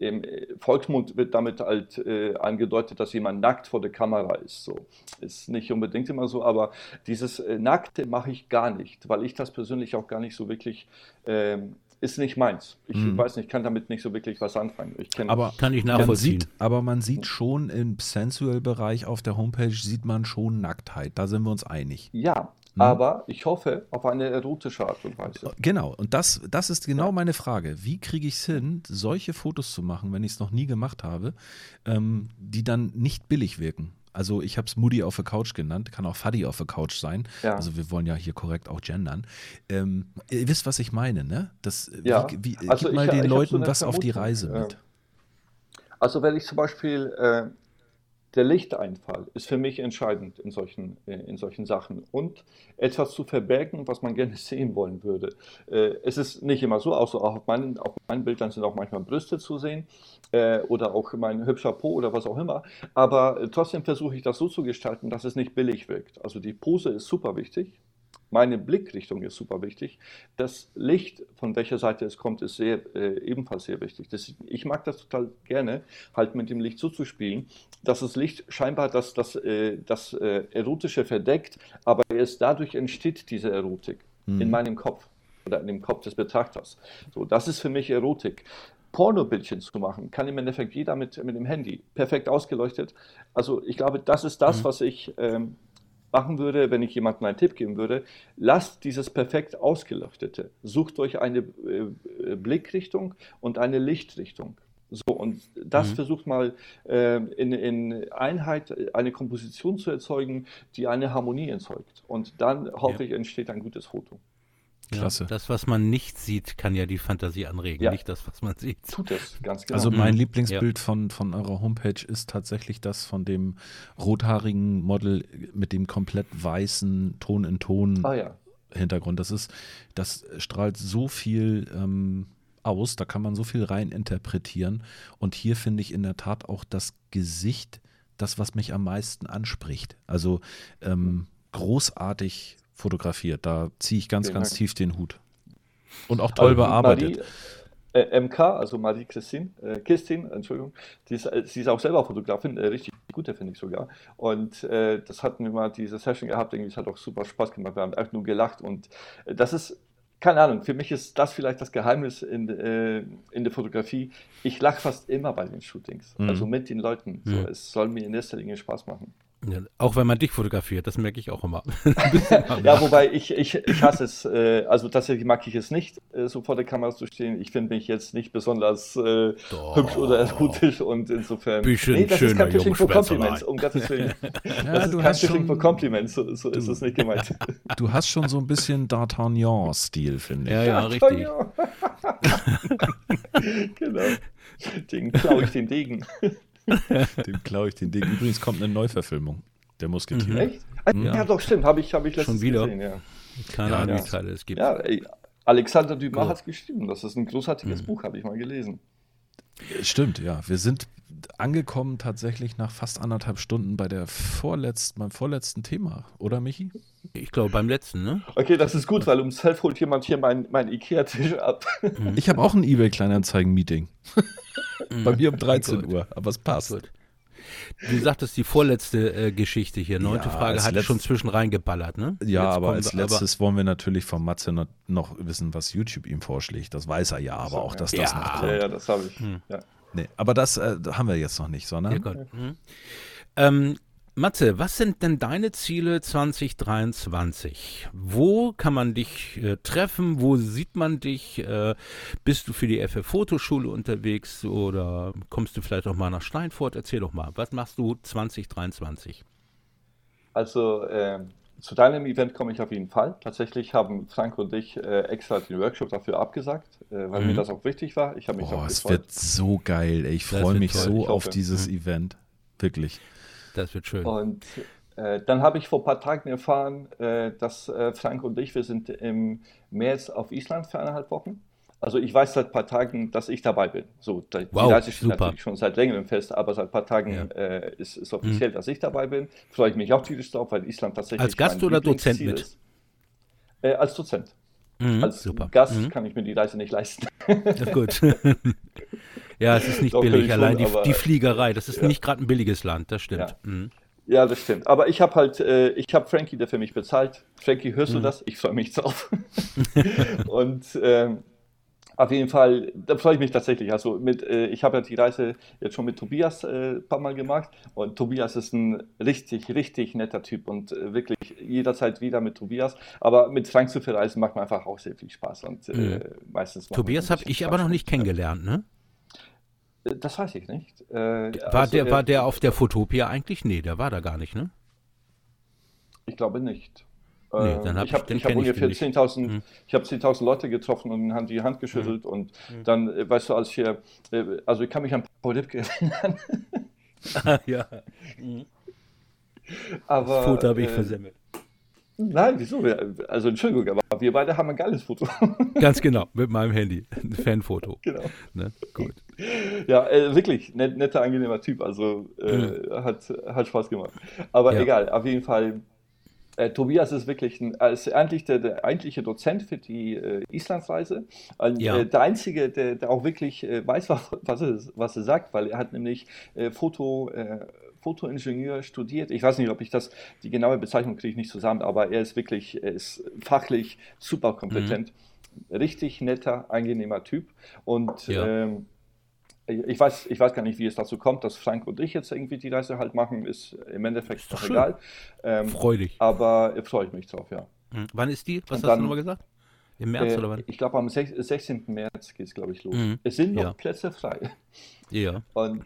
S3: im äh, Volksmund wird damit halt äh, angedeutet, dass jemand nackt vor der Kamera ist. So ist nicht unbedingt immer so, aber dieses äh, Nackte mache ich gar nicht, weil ich das persönlich auch gar nicht so wirklich ähm, ist nicht meins. Ich
S2: Mhm.
S3: weiß nicht, kann damit nicht so wirklich was anfangen. Ich kenne
S2: Aber
S1: Kann ich
S2: man
S1: nachvollziehen.
S2: sieht, aber man sieht schon im Sensual-Bereich auf der Homepage sieht man schon Nacktheit. Da sind wir uns einig.
S3: ja,
S2: Mhm.
S3: aber ich hoffe auf eine erotische Art und Weise.
S2: Genau, und das, das ist genau
S3: Ja.
S2: meine Frage. Wie kriege ich es hin, solche Fotos zu machen, wenn ich es noch nie gemacht habe, ähm, die dann nicht billig wirken? Also ich habe es Moody auf der Couch genannt, kann auch Fuddy auf der Couch sein.
S3: Ja.
S2: Also wir wollen ja hier korrekt auch gendern. Ähm, ihr wisst, was ich meine, ne? Das,
S3: Ja.
S2: wie, wie,
S3: Also
S2: gib mal
S3: ich-
S2: den
S3: ich so
S2: Leuten
S3: eine
S2: was auf die
S3: Vermutung,
S2: Reise
S3: ja.
S2: mit.
S3: Also wenn ich zum Beispiel äh, der Lichteinfall ist für mich entscheidend in solchen, äh, in solchen Sachen und etwas zu verbergen, was man gerne *laughs* sehen wollen würde. Äh, es ist nicht immer so, auch, so, auch auf, meinen, auf meinen Bildern sind auch manchmal Brüste zu sehen äh, oder auch mein hübscher Po oder was auch immer, aber trotzdem versuche ich das so zu gestalten, dass es nicht billig wirkt. Also die Pose ist super wichtig. Meine Blickrichtung ist super wichtig. Das Licht, von welcher Seite es kommt, ist sehr, äh, ebenfalls sehr wichtig. Das, ich mag das total gerne, halt mit dem Licht so zu spielen, dass das Licht scheinbar das, das, äh, das äh, Erotische verdeckt, aber erst dadurch entsteht diese Erotik
S2: Mhm.
S3: in meinem Kopf oder in dem Kopf des Betrachters. So, das ist für mich Erotik. Pornobildchen zu machen, kann im Endeffekt jeder mit, mit dem Handy. Perfekt ausgeleuchtet. Also ich glaube, das ist das,
S2: Mhm.
S3: was ich ähm, machen würde, wenn ich jemandem einen Tipp geben würde. Lasst dieses perfekt ausgeleuchtete. Sucht euch eine äh, Blickrichtung und eine Lichtrichtung. So, und das
S1: Mhm.
S3: versucht mal äh, in, in Einheit eine Komposition zu erzeugen, die eine Harmonie erzeugt. Und dann hoffe ich, entsteht ein gutes Foto.
S2: Klasse.
S1: Ja, das, was man nicht sieht, kann ja die Fantasie anregen,
S3: Ja.
S1: nicht das, was man sieht.
S3: Tut es, ganz genau.
S2: Also mein
S1: Mhm.
S2: Lieblingsbild von, von eurer Homepage ist tatsächlich das von dem rothaarigen Model mit dem komplett weißen Ton in Ton
S3: ah ja,
S2: Hintergrund. Das ist, das strahlt so viel ähm, aus, da kann man so viel rein interpretieren. Und hier finde ich in der Tat auch das Gesicht, das, was mich am meisten anspricht. Also ähm, großartig fotografiert. Da ziehe ich ganz,
S3: Vielen
S2: ganz
S3: Dank.
S2: tief den Hut. Und auch toll
S3: Also
S2: bearbeitet.
S3: Marie, äh, MK, also Marie Christine, äh, Christine, Entschuldigung, die ist, äh, sie ist auch selber Fotografin, äh, richtig gute finde ich sogar. Und äh, das hatten wir mal diese Session gehabt, irgendwie, es hat auch super Spaß gemacht, wir haben einfach nur gelacht und äh, das ist, keine Ahnung, für mich ist das vielleicht das Geheimnis in, äh, in der Fotografie. Ich lache fast immer bei den Shootings,
S2: Mhm.
S3: also mit den Leuten. So,
S1: Mhm.
S3: Es soll mir in erster Linie Spaß machen.
S1: Ja, auch wenn man dich fotografiert, das merke ich auch immer. *laughs* *laughs*
S3: Ja, wobei ich, ich, ich hasse es, äh, also tatsächlich mag ich es nicht, äh, so vor der Kamera zu stehen. Ich finde mich jetzt nicht besonders äh, hübsch oder erotisch und insofern.
S1: Bisschen
S3: das ist
S1: schöner
S3: kein Fishing for. Compliments, um Gottes Willen. *laughs*
S2: Ja,
S3: das ist
S2: du
S3: kein
S2: hast
S3: Fishing
S2: schon-
S3: for Compliments, so, so ist es nicht gemeint.
S2: Du hast schon so ein bisschen D'Artagnan-Stil, finde ich.
S1: Ja, ja, richtig.
S3: genau. Den klaue ich den Degen. *laughs*
S2: Dem klaue ich den Ding. Übrigens kommt eine Neuverfilmung. der Musketier.
S3: Echt? Ah,
S1: Ja.
S3: Ja, doch, stimmt. Habe ich, hab ich letztens
S1: Schon wieder?
S3: gesehen, ja.
S1: Keine
S2: Ja,
S1: Ahnung, wie
S3: ja.
S1: viele Teile es gibt.
S3: Ja, ey, Alexander Dumas
S1: Cool.
S3: hat es geschrieben. Das ist ein großartiges Buch, habe ich mal gelesen.
S2: Stimmt, ja. Wir sind angekommen tatsächlich nach fast anderthalb Stunden bei der vorletzten, beim vorletzten Thema, oder Michi?
S1: Ich glaube beim letzten, ne?
S3: Okay, das ist gut, weil um 12 holt jemand hier mein, mein Ikea-Tisch ab.
S2: Ich habe auch ein eBay-Kleinanzeigen-Meeting. bei mir um 13
S1: Gut.
S2: Uhr, aber es passt.
S1: Gut. Du sagtest die vorletzte äh, Geschichte hier. Neunte
S2: Ja,
S1: Frage
S2: als
S1: hatte
S2: letzt-
S1: schon zwischen reingeballert, ne?
S2: Ja,
S1: Jetzt
S2: aber als letztes wollen wir natürlich von Matze noch, noch wissen, was YouTube ihm vorschlägt. Das weiß er ja, aber
S3: So,
S2: auch, dass
S1: ja.
S2: das noch
S1: Ja,
S2: kommt.
S3: Ja, ja, das habe ich.
S1: Hm.
S3: Ja.
S2: Nee, aber das äh, haben wir jetzt noch nicht, sondern
S1: Ja, Gott. Mhm. Ähm, Matze, was sind denn deine Ziele 2023? Wo kann man dich äh, treffen? Wo sieht man dich? Äh, bist du für die FF Fotoschule unterwegs oder kommst du vielleicht auch mal nach Steinfurt? Erzähl doch mal, was machst du 2023?
S3: Also ähm, zu deinem Event komme ich auf jeden Fall. Tatsächlich haben Frank und ich äh, extra den Workshop dafür abgesagt, äh, weil
S1: Mhm.
S3: mir das auch wichtig war. Ich habe mich
S2: Boah, es wird so geil. Ey. Ich freue mich
S1: toll.
S2: so
S3: Ich
S2: auf
S3: hoffe.
S2: dieses Event. Wirklich.
S1: Das wird schön.
S3: Und äh, dann habe ich vor ein paar Tagen erfahren, äh, dass äh, Frank und ich, wir sind im März auf Island für eineinhalb Wochen. Also ich weiß seit ein paar Tagen, dass ich dabei bin. So, da,
S1: Wow,
S3: die Reise steht natürlich schon seit längerem fest, aber seit ein paar Tagen
S1: Ja. Mhm.
S3: äh, ist, ist offiziell, dass ich dabei bin. Freue ich mich auch tierisch drauf, weil Island tatsächlich
S1: Als Gast oder Dozent mit?
S3: Äh, als Dozent.
S1: Mhm,
S3: Als
S1: super.
S3: Gast
S1: Mhm.
S3: kann ich mir die Reise nicht leisten.
S1: Ja, gut. *laughs* ja, es ist nicht
S3: Doch,
S1: billig. Allein
S3: schon,
S1: die,
S3: aber-
S1: die Fliegerei, das ist
S3: Ja.
S1: nicht gerade ein billiges Land, das stimmt.
S3: Ja.
S1: Mhm.
S3: Ja, das stimmt. Aber ich habe halt, äh, ich habe Frankie, der für mich bezahlt. Frankie, hörst
S1: Mhm.
S3: du das? Ich freue mich drauf. *laughs* *laughs* und ähm, auf jeden Fall, da freue ich mich tatsächlich. Also mit, äh, ich habe ja die Reise jetzt schon mit Tobias äh, ein paar Mal gemacht und Tobias ist ein richtig, richtig netter Typ und äh, wirklich jederzeit wieder mit Tobias. Aber mit Frank zu verreisen macht mir einfach auch sehr viel Spaß und äh,
S1: Mhm.
S3: meistens.
S1: Tobias habe ich
S3: Spaß
S1: aber noch nicht kennengelernt, ne?
S3: Äh, das weiß ich nicht. Äh,
S1: War,
S3: also,
S1: der, war der auf der Fotopia eigentlich? Nee, der war da gar nicht, ne?
S3: Ich glaube nicht.
S1: Nee,
S3: Äh,
S1: dann hab
S3: ich
S1: ich-
S3: habe ich hab
S1: ich
S3: ungefähr
S1: den nicht.
S3: 10.000
S1: Hm.
S3: ich habe 10.000 Leute getroffen und haben die Hand geschüttelt und dann, äh, weißt du, als wir, äh, also ich kann mich an Paul Lipke *laughs* erinnern, *laughs*
S1: ja.
S3: aber
S1: Das Foto habe ich
S3: äh,
S1: versemmelt.
S3: Nein, wieso? Also Entschuldigung, aber wir beide haben ein geiles Foto. *laughs*
S1: Ganz genau, mit meinem Handy. Ein Fanfoto.
S3: genau.
S1: Ne? Gut.
S3: Ja, äh, wirklich, net, netter, angenehmer Typ, also äh, hat, hat Spaß gemacht. Aber
S1: Mhm. Ja.
S3: egal, auf jeden Fall. Äh, Tobias ist wirklich ein, ist eigentlich der, der eigentliche Dozent für die äh, Islandsreise. Und,
S1: Ja.
S3: äh, der Einzige, der, der auch wirklich äh, weiß, was, was, er, was er sagt, weil er hat nämlich äh, Foto, äh, Fotoingenieur studiert. Ich weiß nicht, ob ich das, die genaue Bezeichnung kriege ich nicht zusammen, aber er ist wirklich, er ist fachlich super kompetent. Richtig netter, angenehmer Typ. Und
S1: Ja.
S3: ähm, ich weiß, ich weiß gar nicht, wie es dazu kommt, dass Frank und ich jetzt irgendwie die Reise halt machen, ist im Endeffekt
S1: Ist doch schön.
S3: egal. Ähm,
S1: Freudig.
S3: aber äh, freue ich mich drauf, ja.
S1: Mhm. Wann ist die? Was
S3: Und
S1: hast
S3: dann-
S1: du nochmal gesagt? Im März
S3: Äh,
S1: oder wann?
S3: ich glaube, am sech- 16. März geht es, glaube ich, los.
S1: Mhm.
S3: Es sind noch
S1: Ja.
S3: Plätze frei.
S1: Ja.
S3: Und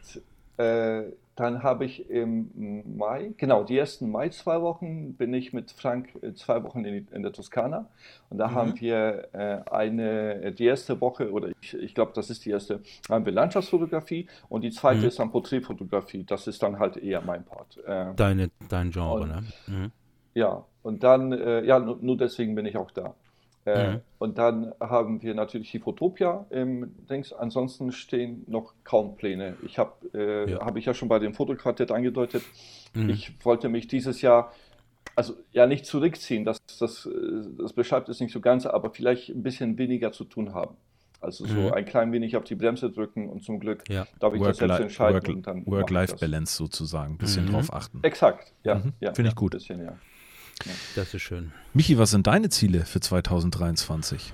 S3: dann habe ich im Mai, genau, die ersten Mai zwei Wochen bin ich mit Frank äh, zwei Wochen in, in der Toskana. Und da
S1: Mhm.
S3: haben wir äh, eine, die erste Woche, oder ich, ich glaube, das ist die erste, haben wir Landschaftsfotografie und die zweite
S1: Mhm.
S3: ist dann Porträtfotografie. Das ist dann halt eher mein Part. Äh,
S1: Deine, dein Genre,
S3: Und-
S1: ne? Mhm.
S3: ja, und dann, äh, ja, nur deswegen bin ich auch da. Äh,
S1: Mhm.
S3: Und dann haben wir natürlich die Fotopia im Dings. Ansonsten stehen noch kaum Pläne. Ich habe, äh,
S1: Ja.
S3: habe ich ja schon bei dem Fotoquartett angedeutet.
S1: Mhm.
S3: Ich wollte mich dieses Jahr, also ja nicht zurückziehen, das, das, äh, das beschreibt es nicht so ganz, aber vielleicht ein bisschen weniger zu tun haben. Also so
S1: Mhm.
S3: ein klein wenig auf die Bremse drücken und zum Glück
S1: Ja.
S3: darf ich das selbst entscheiden.
S2: Work-Life-Balance sozusagen, ein bisschen
S1: Mhm.
S2: drauf achten.
S3: Exakt, ja.
S2: Mhm.
S3: ja
S2: Finde ich gut.
S3: Bisschen, ja.
S1: Das ist schön.
S2: Michi, was sind deine Ziele für 2023?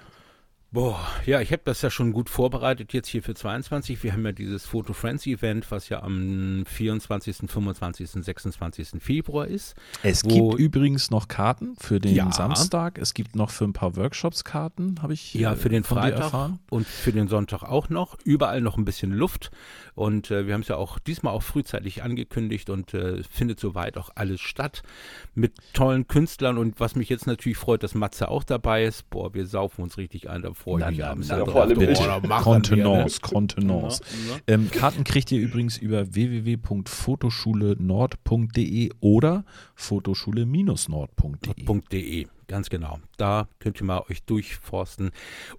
S1: Boah, ja, ich habe das ja schon gut vorbereitet jetzt hier für 22. Wir haben ja dieses Photo Friends Event, was ja am 24., 25., 26. Februar ist.
S2: Es gibt übrigens noch Karten für den
S1: Ja.
S2: Samstag. Es gibt noch für ein paar Workshops Karten, habe ich
S1: Ja,
S2: äh,
S1: für den
S2: dir
S1: Freitag und für den Sonntag auch noch. Überall noch ein bisschen Luft. Und äh, wir haben es ja auch diesmal auch frühzeitig angekündigt und äh, findet soweit auch alles statt. Mit tollen Künstlern und was mich jetzt natürlich freut, dass Matze auch dabei ist. Boah, wir saufen uns richtig ein. Da
S2: na,
S1: drauf.
S3: vor allem
S2: Kontenance,
S1: ne?
S2: Kontenance.
S1: Ja, ja.
S2: Ähm, Karten kriegt ihr übrigens über www.fotoschulenord.de oder fotoschule-nord.de.
S1: .de, ganz genau. Da könnt ihr mal euch durchforsten.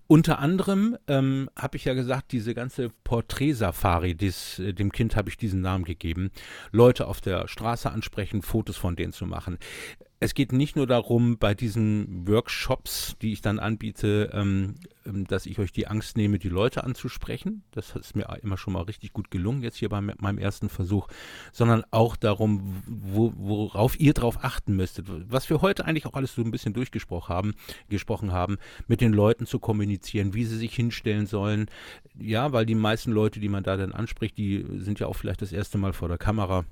S1: Unter anderem ähm, habe ich ja gesagt, diese ganze Porträtsafari, äh, dem Kind habe ich diesen Namen gegeben, Leute auf der Straße ansprechen, Fotos von denen zu machen. Es geht nicht nur darum, bei diesen Workshops, die ich dann anbiete, ähm, dass ich euch die Angst nehme, die Leute anzusprechen. Das ist mir immer schon mal richtig gut gelungen, jetzt hier bei meinem ersten Versuch, sondern auch darum, wo, worauf ihr drauf achten müsstet. Was wir heute eigentlich auch alles so ein bisschen durchgesprochen haben, gesprochen haben, mit den Leuten zu kommunizieren, wie sie sich hinstellen sollen. Ja, weil die meisten Leute, die man da dann anspricht, die sind ja auch vielleicht das erste Mal vor der Kamera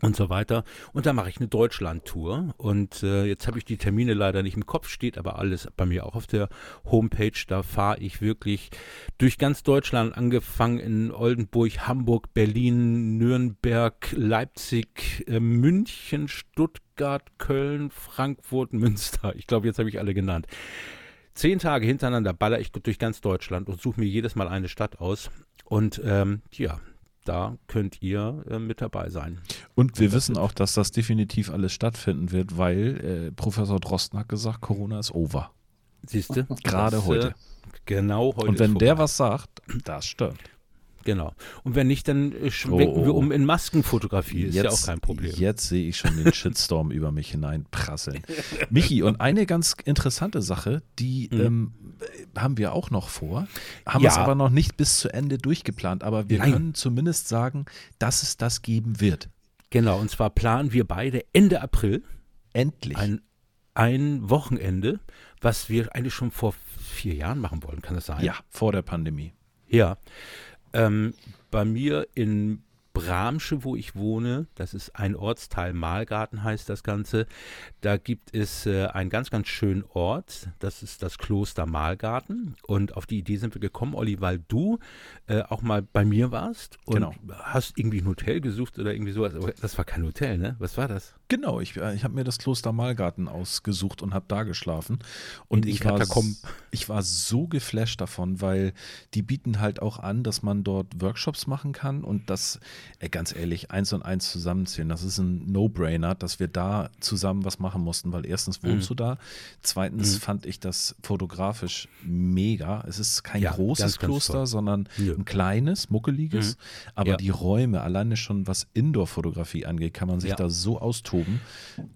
S1: und so weiter. Und da mache ich eine Deutschland-Tour. Und äh, jetzt habe ich die Termine leider nicht im Kopf, steht aber alles bei mir auch auf der Homepage. Da fahre ich wirklich durch ganz Deutschland, angefangen in Oldenburg, Hamburg, Berlin, Nürnberg, Leipzig, äh, München, Stuttgart, Köln, Frankfurt, Münster. Ich glaube, jetzt habe ich alle genannt. Zehn Tage hintereinander baller ich durch ganz Deutschland und suche mir jedes Mal eine Stadt aus. Und ähm, ja, da könnt ihr äh, mit dabei sein.
S2: Und wir wissen auch, dass das definitiv alles stattfinden wird, weil äh, Professor Drosten hat gesagt, Corona ist over.
S1: Siehst du?
S2: Gerade
S1: Das,
S2: heute.
S1: Äh, genau heute.
S2: Und wenn der was sagt, das stimmt.
S1: Genau. Und wenn nicht, dann äh, schwenken
S2: Oh,
S1: wir
S2: oh.
S1: um in Maskenfotografie. Ist ja auch kein Problem.
S2: Jetzt sehe ich schon den Shitstorm über mich hineinprasseln. *laughs* Michi, und eine ganz interessante Sache, die
S1: Mhm.
S2: ähm, äh, haben wir auch noch vor, haben
S1: Ja.
S2: es aber noch nicht bis zu Ende durchgeplant, aber wir
S1: Nein.
S2: können zumindest sagen, dass es das geben wird.
S1: Genau. Und zwar planen wir beide Ende April
S2: Endlich.
S1: ein, ein Wochenende, was wir eigentlich schon vor vier Jahren machen wollen. Kann das sein?
S2: ja, vor der Pandemie.
S1: Ja. Ähm, bei mir in Bramsche, wo ich wohne, das ist ein Ortsteil, Malgarten heißt das Ganze, da gibt es äh, einen ganz, ganz schönen Ort, das ist das Kloster Malgarten und auf die Idee sind wir gekommen, Olli, weil du äh, auch mal bei mir warst und
S2: Genau.
S1: hast irgendwie ein Hotel gesucht oder irgendwie sowas, aber das war kein Hotel, ne? Was war das?
S2: Genau, ich, äh, ich habe mir das Kloster Malgarten ausgesucht und habe da geschlafen. Und ich war, ich war so geflasht davon, weil die bieten halt auch an, dass man dort Workshops machen kann und das, äh, ganz ehrlich, eins und eins zusammenzählen. Das ist ein No-Brainer, dass wir da zusammen was machen mussten, weil erstens
S1: Mhm.
S2: wohnst du da, zweitens fand ich das fotografisch mega. Es ist kein
S1: Ja,
S2: großes
S1: ganz, ganz
S2: Kloster,
S1: toll.
S2: sondern
S1: Ja.
S2: ein kleines, muckeliges, aber
S1: Ja.
S2: die Räume, alleine schon was Indoor-Fotografie angeht, kann man sich da so austoben.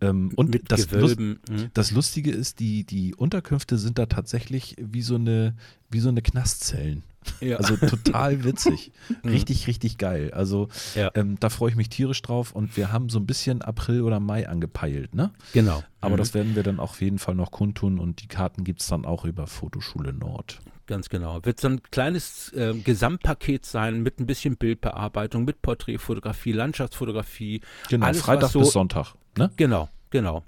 S2: Ähm, und das, Lust,
S1: mhm.
S2: das Lustige ist, die, die Unterkünfte sind da tatsächlich wie so eine, wie so eine Knastzellen.
S1: Ja.
S2: Also total *laughs* witzig. richtig, richtig geil. Also
S1: Ja.
S2: ähm, da freue ich mich tierisch drauf und wir haben so ein bisschen April oder Mai angepeilt, ne?
S1: Genau.
S2: Aber
S1: Mhm.
S2: das werden wir dann auf jeden Fall noch kundtun und die Karten gibt es dann auch über Fotoschule Nord.
S1: Ganz genau. Wird so ein kleines äh, Gesamtpaket sein mit ein bisschen Bildbearbeitung, mit Porträtfotografie, Landschaftsfotografie.
S2: Genau,
S1: alles,
S2: Freitag
S1: so,
S2: bis Sonntag, ne?
S1: Genau, genau.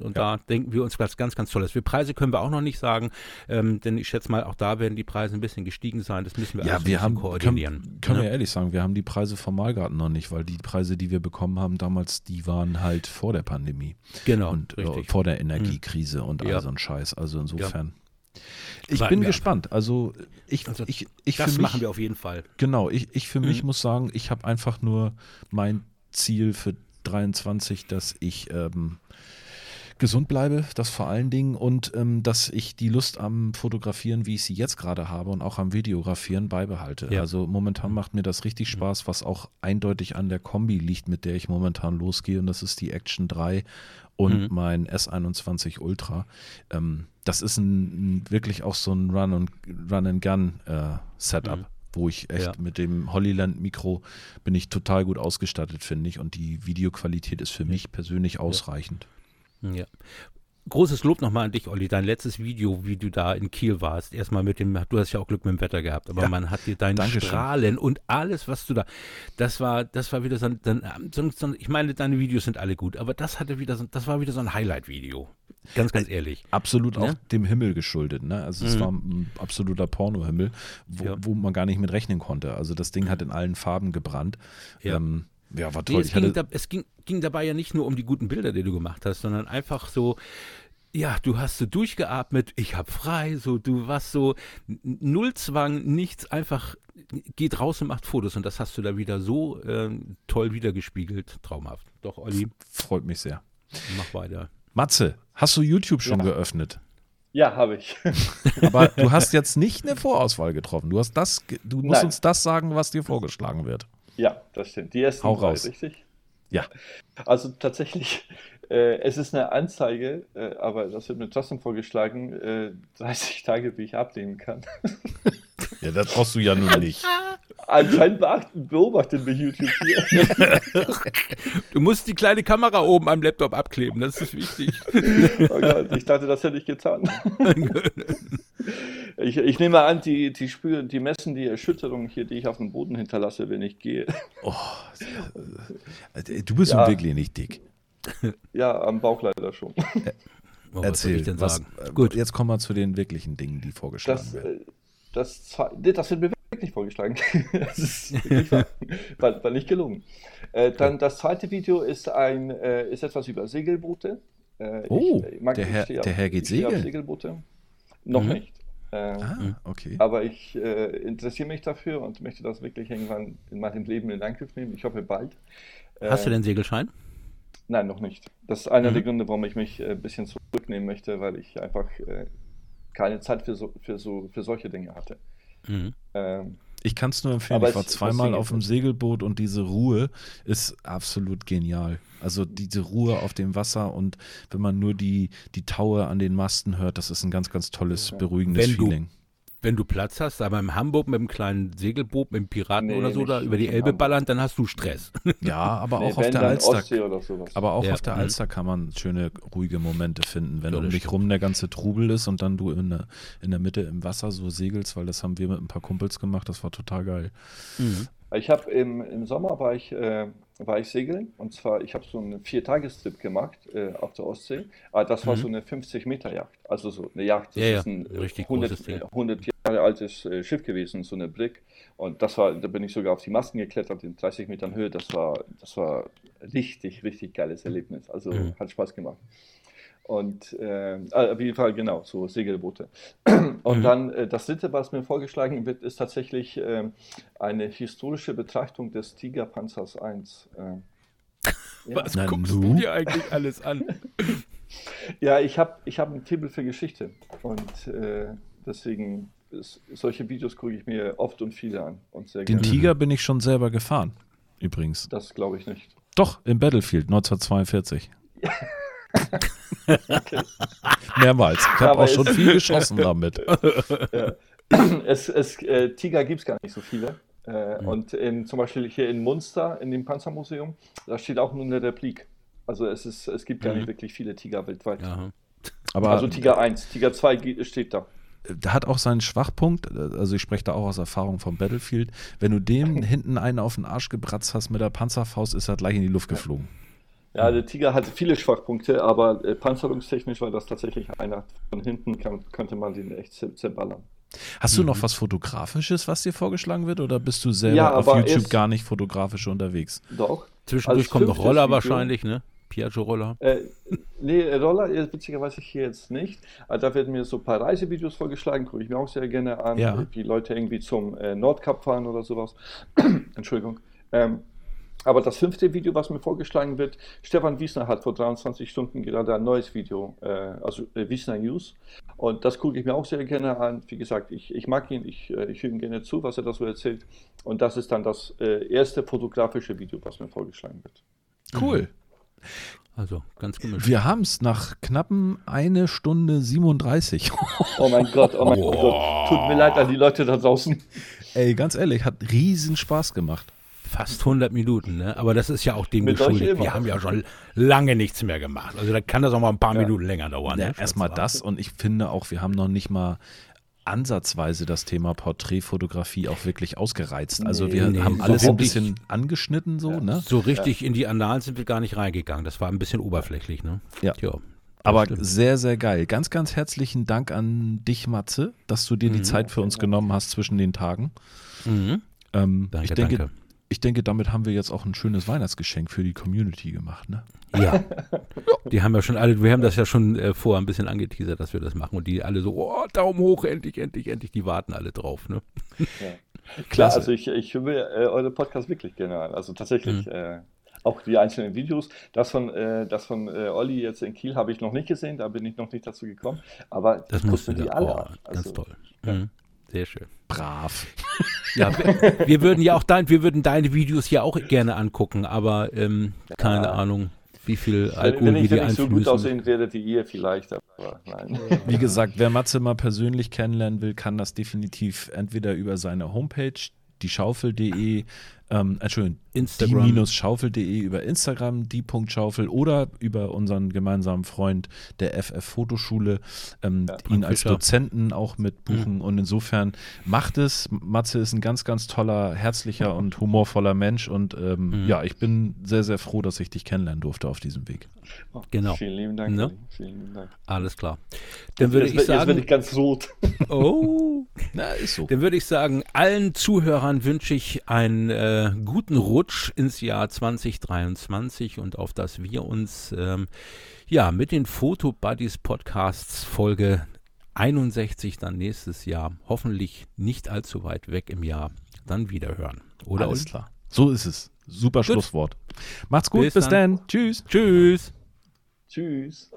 S1: Und da denken wir uns was ganz, ganz Tolles. Für Preise können wir auch noch nicht sagen, ähm, denn ich schätze mal, auch da werden die Preise ein bisschen gestiegen sein. Das müssen wir
S2: Ja, wir haben,
S1: koordinieren.
S2: können, können
S1: ne?
S2: wir ehrlich sagen, wir haben die Preise vom Malgarten noch nicht, weil die Preise, die wir bekommen haben damals, die waren halt vor der Pandemie
S1: genau,
S2: und äh, vor der Energiekrise und all
S1: Ja.
S2: so ein Scheiß. Also insofern. Ich
S1: Warten
S2: bin
S1: wir ab.
S2: gespannt. Also ich,
S1: Also
S2: ich, ich
S1: das
S2: für mich,
S1: machen wir auf jeden Fall.
S2: genau, ich, ich für mich
S1: Mhm.
S2: muss sagen, ich habe einfach nur mein Ziel für 23, dass ich ähm, gesund bleibe, das vor allen Dingen und ähm, dass ich die Lust am Fotografieren, wie ich sie jetzt gerade habe und auch am Videografieren beibehalte.
S1: Ja.
S2: Also momentan macht mir das richtig Spaß, was auch eindeutig an der Kombi liegt, mit der ich momentan losgehe und das ist die Action 3 und
S1: Mhm.
S2: mein S21 Ultra. Ähm, das ist ein, ein, wirklich auch so ein Run und Run and Gun äh, Setup.
S1: Mhm.
S2: Wo ich echt
S1: Ja.
S2: mit dem Hollyland Mikro bin ich total gut ausgestattet, finde ich. Und die Videoqualität ist für mich persönlich ausreichend.
S1: Ja. Großes Lob nochmal an dich, Olli. Dein letztes Video, wie du da in Kiel warst. Erstmal mit dem, du hast ja auch Glück mit dem Wetter gehabt, aber
S2: Ja.
S1: man hat dir deine
S2: Dankeschön.
S1: Strahlen und alles, was du da, das war, das war wieder so ein, so so ich meine, deine Videos sind alle gut, aber das hatte wieder so, das war wieder so ein Highlight-Video. Ganz, ganz ehrlich.
S2: Absolut auch
S1: Ne?
S2: dem Himmel geschuldet. Ne? Also es
S1: Mhm.
S2: war ein absoluter Pornohimmel, wo,
S1: Ja.
S2: wo man gar nicht mit rechnen konnte. Also das Ding hat in allen Farben gebrannt.
S1: Ja.
S2: Ähm, ja, war
S1: Nee,
S2: toll.
S1: es,
S2: ich
S1: ging da, es ging, ging dabei ja nicht nur um die guten Bilder, die du gemacht hast, sondern einfach so, ja, du hast so durchgeatmet, ich hab frei, so du warst so null Zwang, nichts, einfach geht raus und macht Fotos und das hast du da wieder so ähm, toll wiedergespiegelt, traumhaft. Doch, Olli,
S2: Freut mich sehr.
S1: mach weiter.
S2: Matze, hast du YouTube schon
S3: Ja.
S2: geöffnet?
S3: Ja, habe ich. *laughs*
S2: Aber du hast jetzt nicht eine Vorauswahl getroffen. Du hast das, du musst
S3: Nein.
S2: uns das sagen, was dir vorgeschlagen wird.
S3: Ja, das stimmt. Die ersten
S2: Hau
S3: drei,
S2: raus.
S3: richtig?
S2: Ja.
S3: Also tatsächlich, äh, es ist eine Anzeige, äh, aber das wird mir trotzdem vorgeschlagen, äh, 30 Tage, wie ich abnehmen kann. *laughs*
S2: Ja, das brauchst du ja nun nicht.
S3: Anscheinend beachten, beobachtet mich YouTube hier. *laughs*
S1: Du musst die kleine Kamera oben am Laptop abkleben, das ist wichtig.
S3: Oh Gott, ich dachte, das hätte ich getan. *laughs* Ich, ich nehme an, die, die spüren, die messen die Erschütterung hier, die ich auf dem Boden hinterlasse, wenn ich gehe.
S2: Oh, äh, du bist
S3: Ja.
S2: wirklich nicht dick. *laughs*
S3: Ja, am Bauch leider schon.
S1: Oh, was soll
S2: Erzähl,
S1: ich denn
S2: was,
S1: sagen?
S2: äh,
S1: Gut,
S2: jetzt kommen wir zu den wirklichen Dingen, die vorgeschlagen
S3: Das,
S2: werden.
S3: äh, das, das wird mir wirklich vorgeschlagen. *laughs* Das ist wirklich *laughs* war, war nicht gelungen. Äh, dann das zweite Video ist ein äh, ist etwas über Segelboote. Äh,
S2: Oh,
S3: ich, mag-
S2: der
S3: ich
S2: Herr- der
S3: auf-
S2: Herr geht segeln.
S3: Segelboote. Noch
S1: Mhm.
S3: nicht. Äh,
S2: Ah, okay.
S3: Aber ich äh, interessiere mich dafür und möchte das wirklich irgendwann in meinem Leben in Angriff nehmen. Ich hoffe bald.
S1: hast du
S3: Äh,
S1: den Segelschein?
S3: Nein, noch nicht. Das ist einer
S1: Mhm.
S3: der Gründe, warum ich mich äh, ein bisschen zurücknehmen möchte, weil ich einfach äh, keine Zeit für, so, für, so, für solche Dinge hatte.
S1: Mhm.
S3: Ähm,
S2: Ich kann es nur empfehlen.
S3: Aber
S2: ich war
S3: es- es
S2: zweimal auf dem. Segelboot und diese Ruhe ist absolut genial. Also diese Ruhe auf dem Wasser und wenn man nur die, die Taue an den Masten hört, das ist ein ganz, ganz tolles, beruhigendes
S1: Wenn du-
S2: Feeling.
S1: Wenn du Platz hast, aber im Hamburg mit einem kleinen Segelboot, mit einem Piraten
S3: Nee,
S1: oder so, da über die
S3: in
S1: Elbe
S3: Hamburg.
S1: ballern, dann hast du Stress. *laughs*
S2: Ja, aber
S3: nee,
S2: auch auf der Alster.
S3: Ostsee oder sowas.
S2: Aber auch
S1: Ja.
S2: auf der
S1: Mhm.
S2: Alster kann man schöne, ruhige Momente finden, wenn
S1: Ja,
S2: um dich rum der ganze Trubel ist und dann du in der, in der Mitte im Wasser so segelst, weil das haben wir mit ein paar Kumpels gemacht, das war total geil.
S1: Mhm.
S3: Ich habe im, im Sommer war ich, äh, war ich segeln und zwar, ich habe so einen Viertagestrip gemacht äh, auf der Ostsee. Aber das war
S1: Mhm.
S3: so eine 50 Meter Yacht. Also so eine Yacht, das
S1: Ja, ja,
S3: ist ein äh,
S1: richtig
S3: 100,
S1: großes Ding.
S3: 100 Jahre altes äh, Schiff gewesen, so eine Brick. Und das war, da bin ich sogar auf die Masten geklettert in 30 Metern Höhe. Das war, das war richtig, richtig geiles Erlebnis. Also
S1: Mhm.
S3: hat Spaß gemacht. Und äh, auf jeden Fall, genau, so Segelboote. *clears throat* Und
S1: Mhm.
S3: dann äh, das dritte, was mir vorgeschlagen wird, ist tatsächlich ähm, eine historische Betrachtung des Tigerpanzers 1. Äh, *laughs* ja.
S1: Was
S2: Na
S1: guckst du dir eigentlich alles an? *laughs*
S3: ja, ich habe ich hab einen Faible für Geschichte und äh, deswegen ist, solche Videos gucke ich mir oft und viele an und sehr
S2: Den
S3: gerne.
S2: Tiger bin ich schon selber gefahren, übrigens.
S3: Das glaube ich nicht.
S2: Doch, im Battlefield 1942. *laughs* *laughs* Mehrmals. Ich habe auch schon viel geschossen damit. *laughs* *clears throat*
S3: es, es, äh, Tiger gibt es gar nicht so viele. Äh,
S2: Mhm.
S3: Und in, zum Beispiel hier in Munster, in dem Panzermuseum, da steht auch nur eine Replik. Also es, ist, es gibt gar
S1: Mhm.
S3: nicht wirklich viele Tiger weltweit.
S1: Ja.
S2: Aber
S3: Also Tiger 1, Tiger 2 ge- steht da.
S2: der hat auch seinen Schwachpunkt, also ich spreche da auch aus Erfahrung vom Battlefield. Wenn du dem *laughs* hinten einen auf den Arsch gebratzt hast mit der Panzerfaust, ist er gleich in die Luft geflogen.
S3: Ja, der Tiger hatte viele Schwachpunkte, aber äh, panzerungstechnisch war das tatsächlich einer. Von hinten kann, könnte man den echt zer- zerballern.
S2: Hast du
S1: Mhm.
S2: noch was Fotografisches, was dir vorgeschlagen wird, oder bist du selber
S3: Ja,
S2: auf YouTube gar nicht fotografisch unterwegs?
S3: Doch.
S1: Zwischendurch
S3: Als
S1: kommen noch Roller
S3: Video-
S1: wahrscheinlich, ne? Piaggio-Roller.
S3: Äh, nee, Roller, äh, witzigerweise hier jetzt nicht. Aber da werden mir so ein paar Reisevideos vorgeschlagen, gucke ich mir auch sehr gerne an,
S2: Ja.
S3: wie Leute irgendwie zum äh, Nordkap fahren oder sowas. *clears throat* Entschuldigung. Ähm, aber das fünfte Video, was mir vorgeschlagen wird, Stefan Wiesner hat vor 23 Stunden gerade ein neues Video, äh, also äh, Wiesner News. Und das gucke ich mir auch sehr gerne an. Wie gesagt, ich, ich mag ihn, ich, äh, ich höre ihm gerne zu, was er da so erzählt. Und das ist dann das äh, erste fotografische Video, was mir vorgeschlagen wird.
S2: Cool.
S1: Also ganz gemischt.
S2: Wir haben es nach knappen eine Stunde 37. *laughs*
S3: Oh mein Gott, oh mein Gott. Tut mir leid an die Leute da draußen.
S2: Ey, ganz ehrlich, hat riesen Spaß gemacht.
S1: Fast 100 Minuten, ne? Aber das ist ja auch dem
S3: Mit
S1: geschuldet. Wir haben ja schon lange nichts mehr gemacht. Also da kann das auch mal ein paar
S3: Ja.
S1: Minuten länger dauern.
S2: Ja,
S1: ne?
S2: Erstmal das und ich finde auch, wir haben noch nicht mal ansatzweise das Thema Porträtfotografie auch wirklich ausgereizt. Also wir
S1: nee,
S2: haben
S1: so
S2: alles ein
S1: wirklich-
S2: bisschen angeschnitten so,
S3: Ja.
S2: ne?
S1: So richtig in die Annalen sind wir gar nicht reingegangen. Das war ein bisschen oberflächlich, ne?
S2: Ja.
S1: Tja,
S2: Aber
S1: stimmt.
S2: sehr, sehr geil. Ganz, ganz herzlichen Dank an dich, Matze, dass du dir die
S1: Mhm.
S2: Zeit für uns genommen hast zwischen den Tagen.
S1: Mhm.
S2: Ähm,
S1: Danke,
S2: ich denke,
S1: danke.
S2: Ich denke, damit haben wir jetzt auch ein schönes Weihnachtsgeschenk für die Community gemacht, ne? *laughs*
S1: Ja. Die haben ja schon alle, wir haben das ja schon äh, vorher ein bisschen angeteasert, dass wir das machen. Und die alle so, oh, Daumen hoch, endlich, endlich, endlich, die warten alle drauf, ne?
S3: Ja. *laughs* Klar, also ich, ich höre mir äh, eure Podcast wirklich gerne an. Also tatsächlich, mhm. äh, auch die einzelnen Videos. Das von, äh, das von äh, Olli jetzt in Kiel habe ich noch nicht gesehen, da bin ich noch nicht dazu gekommen. Aber
S1: das mussten die alle. Oh, ganz also, toll. Ja. Mhm. Sehr schön.
S2: Brav. *laughs*
S1: Ja, wir, wir, würden ja auch dein, wir würden deine Videos ja auch gerne angucken, aber ähm, keine ja. Ahnung, wie viel Alkohol
S3: wenn ich, wir wenn ich so gut aussehen werde wie ihr vielleicht, aber nein.
S2: Wie gesagt, wer Matze mal persönlich kennenlernen will, kann das definitiv entweder über seine Homepage, dieschaufel.de, ähm, Entschuldigung, die-schaufel.de über Instagram, die.schaufel oder über unseren gemeinsamen Freund der FF Fotoschule, ähm, ja, ihn als Dozenten auch mit buchen. Mhm. Und insofern macht es. Matze ist ein ganz, ganz toller, herzlicher und humorvoller Mensch. Und ähm, mhm. ja, ich bin sehr, sehr froh, dass ich dich kennenlernen durfte auf diesem Weg.
S1: Oh, genau.
S3: Vielen lieben Dank. Ne? Vielen lieben Dank.
S1: Alles klar. Dann würde jetzt, ich sagen. Jetzt
S3: bin ich ganz rot. *laughs*
S1: Oh, na, ist so. Dann würde ich sagen, allen Zuhörern wünsche ich einen äh, guten Rutsch ins Jahr 2023 und auf das wir uns ähm, ja mit den Foto Buddies Podcasts Folge 61 dann nächstes Jahr hoffentlich nicht allzu weit weg im Jahr dann wieder hören. Oder
S2: Alles klar. So ist es. Super gut. Schlusswort. Macht's gut, bis, bis dann. dann. Tschüss.
S1: Tschüss.
S3: Tschüss.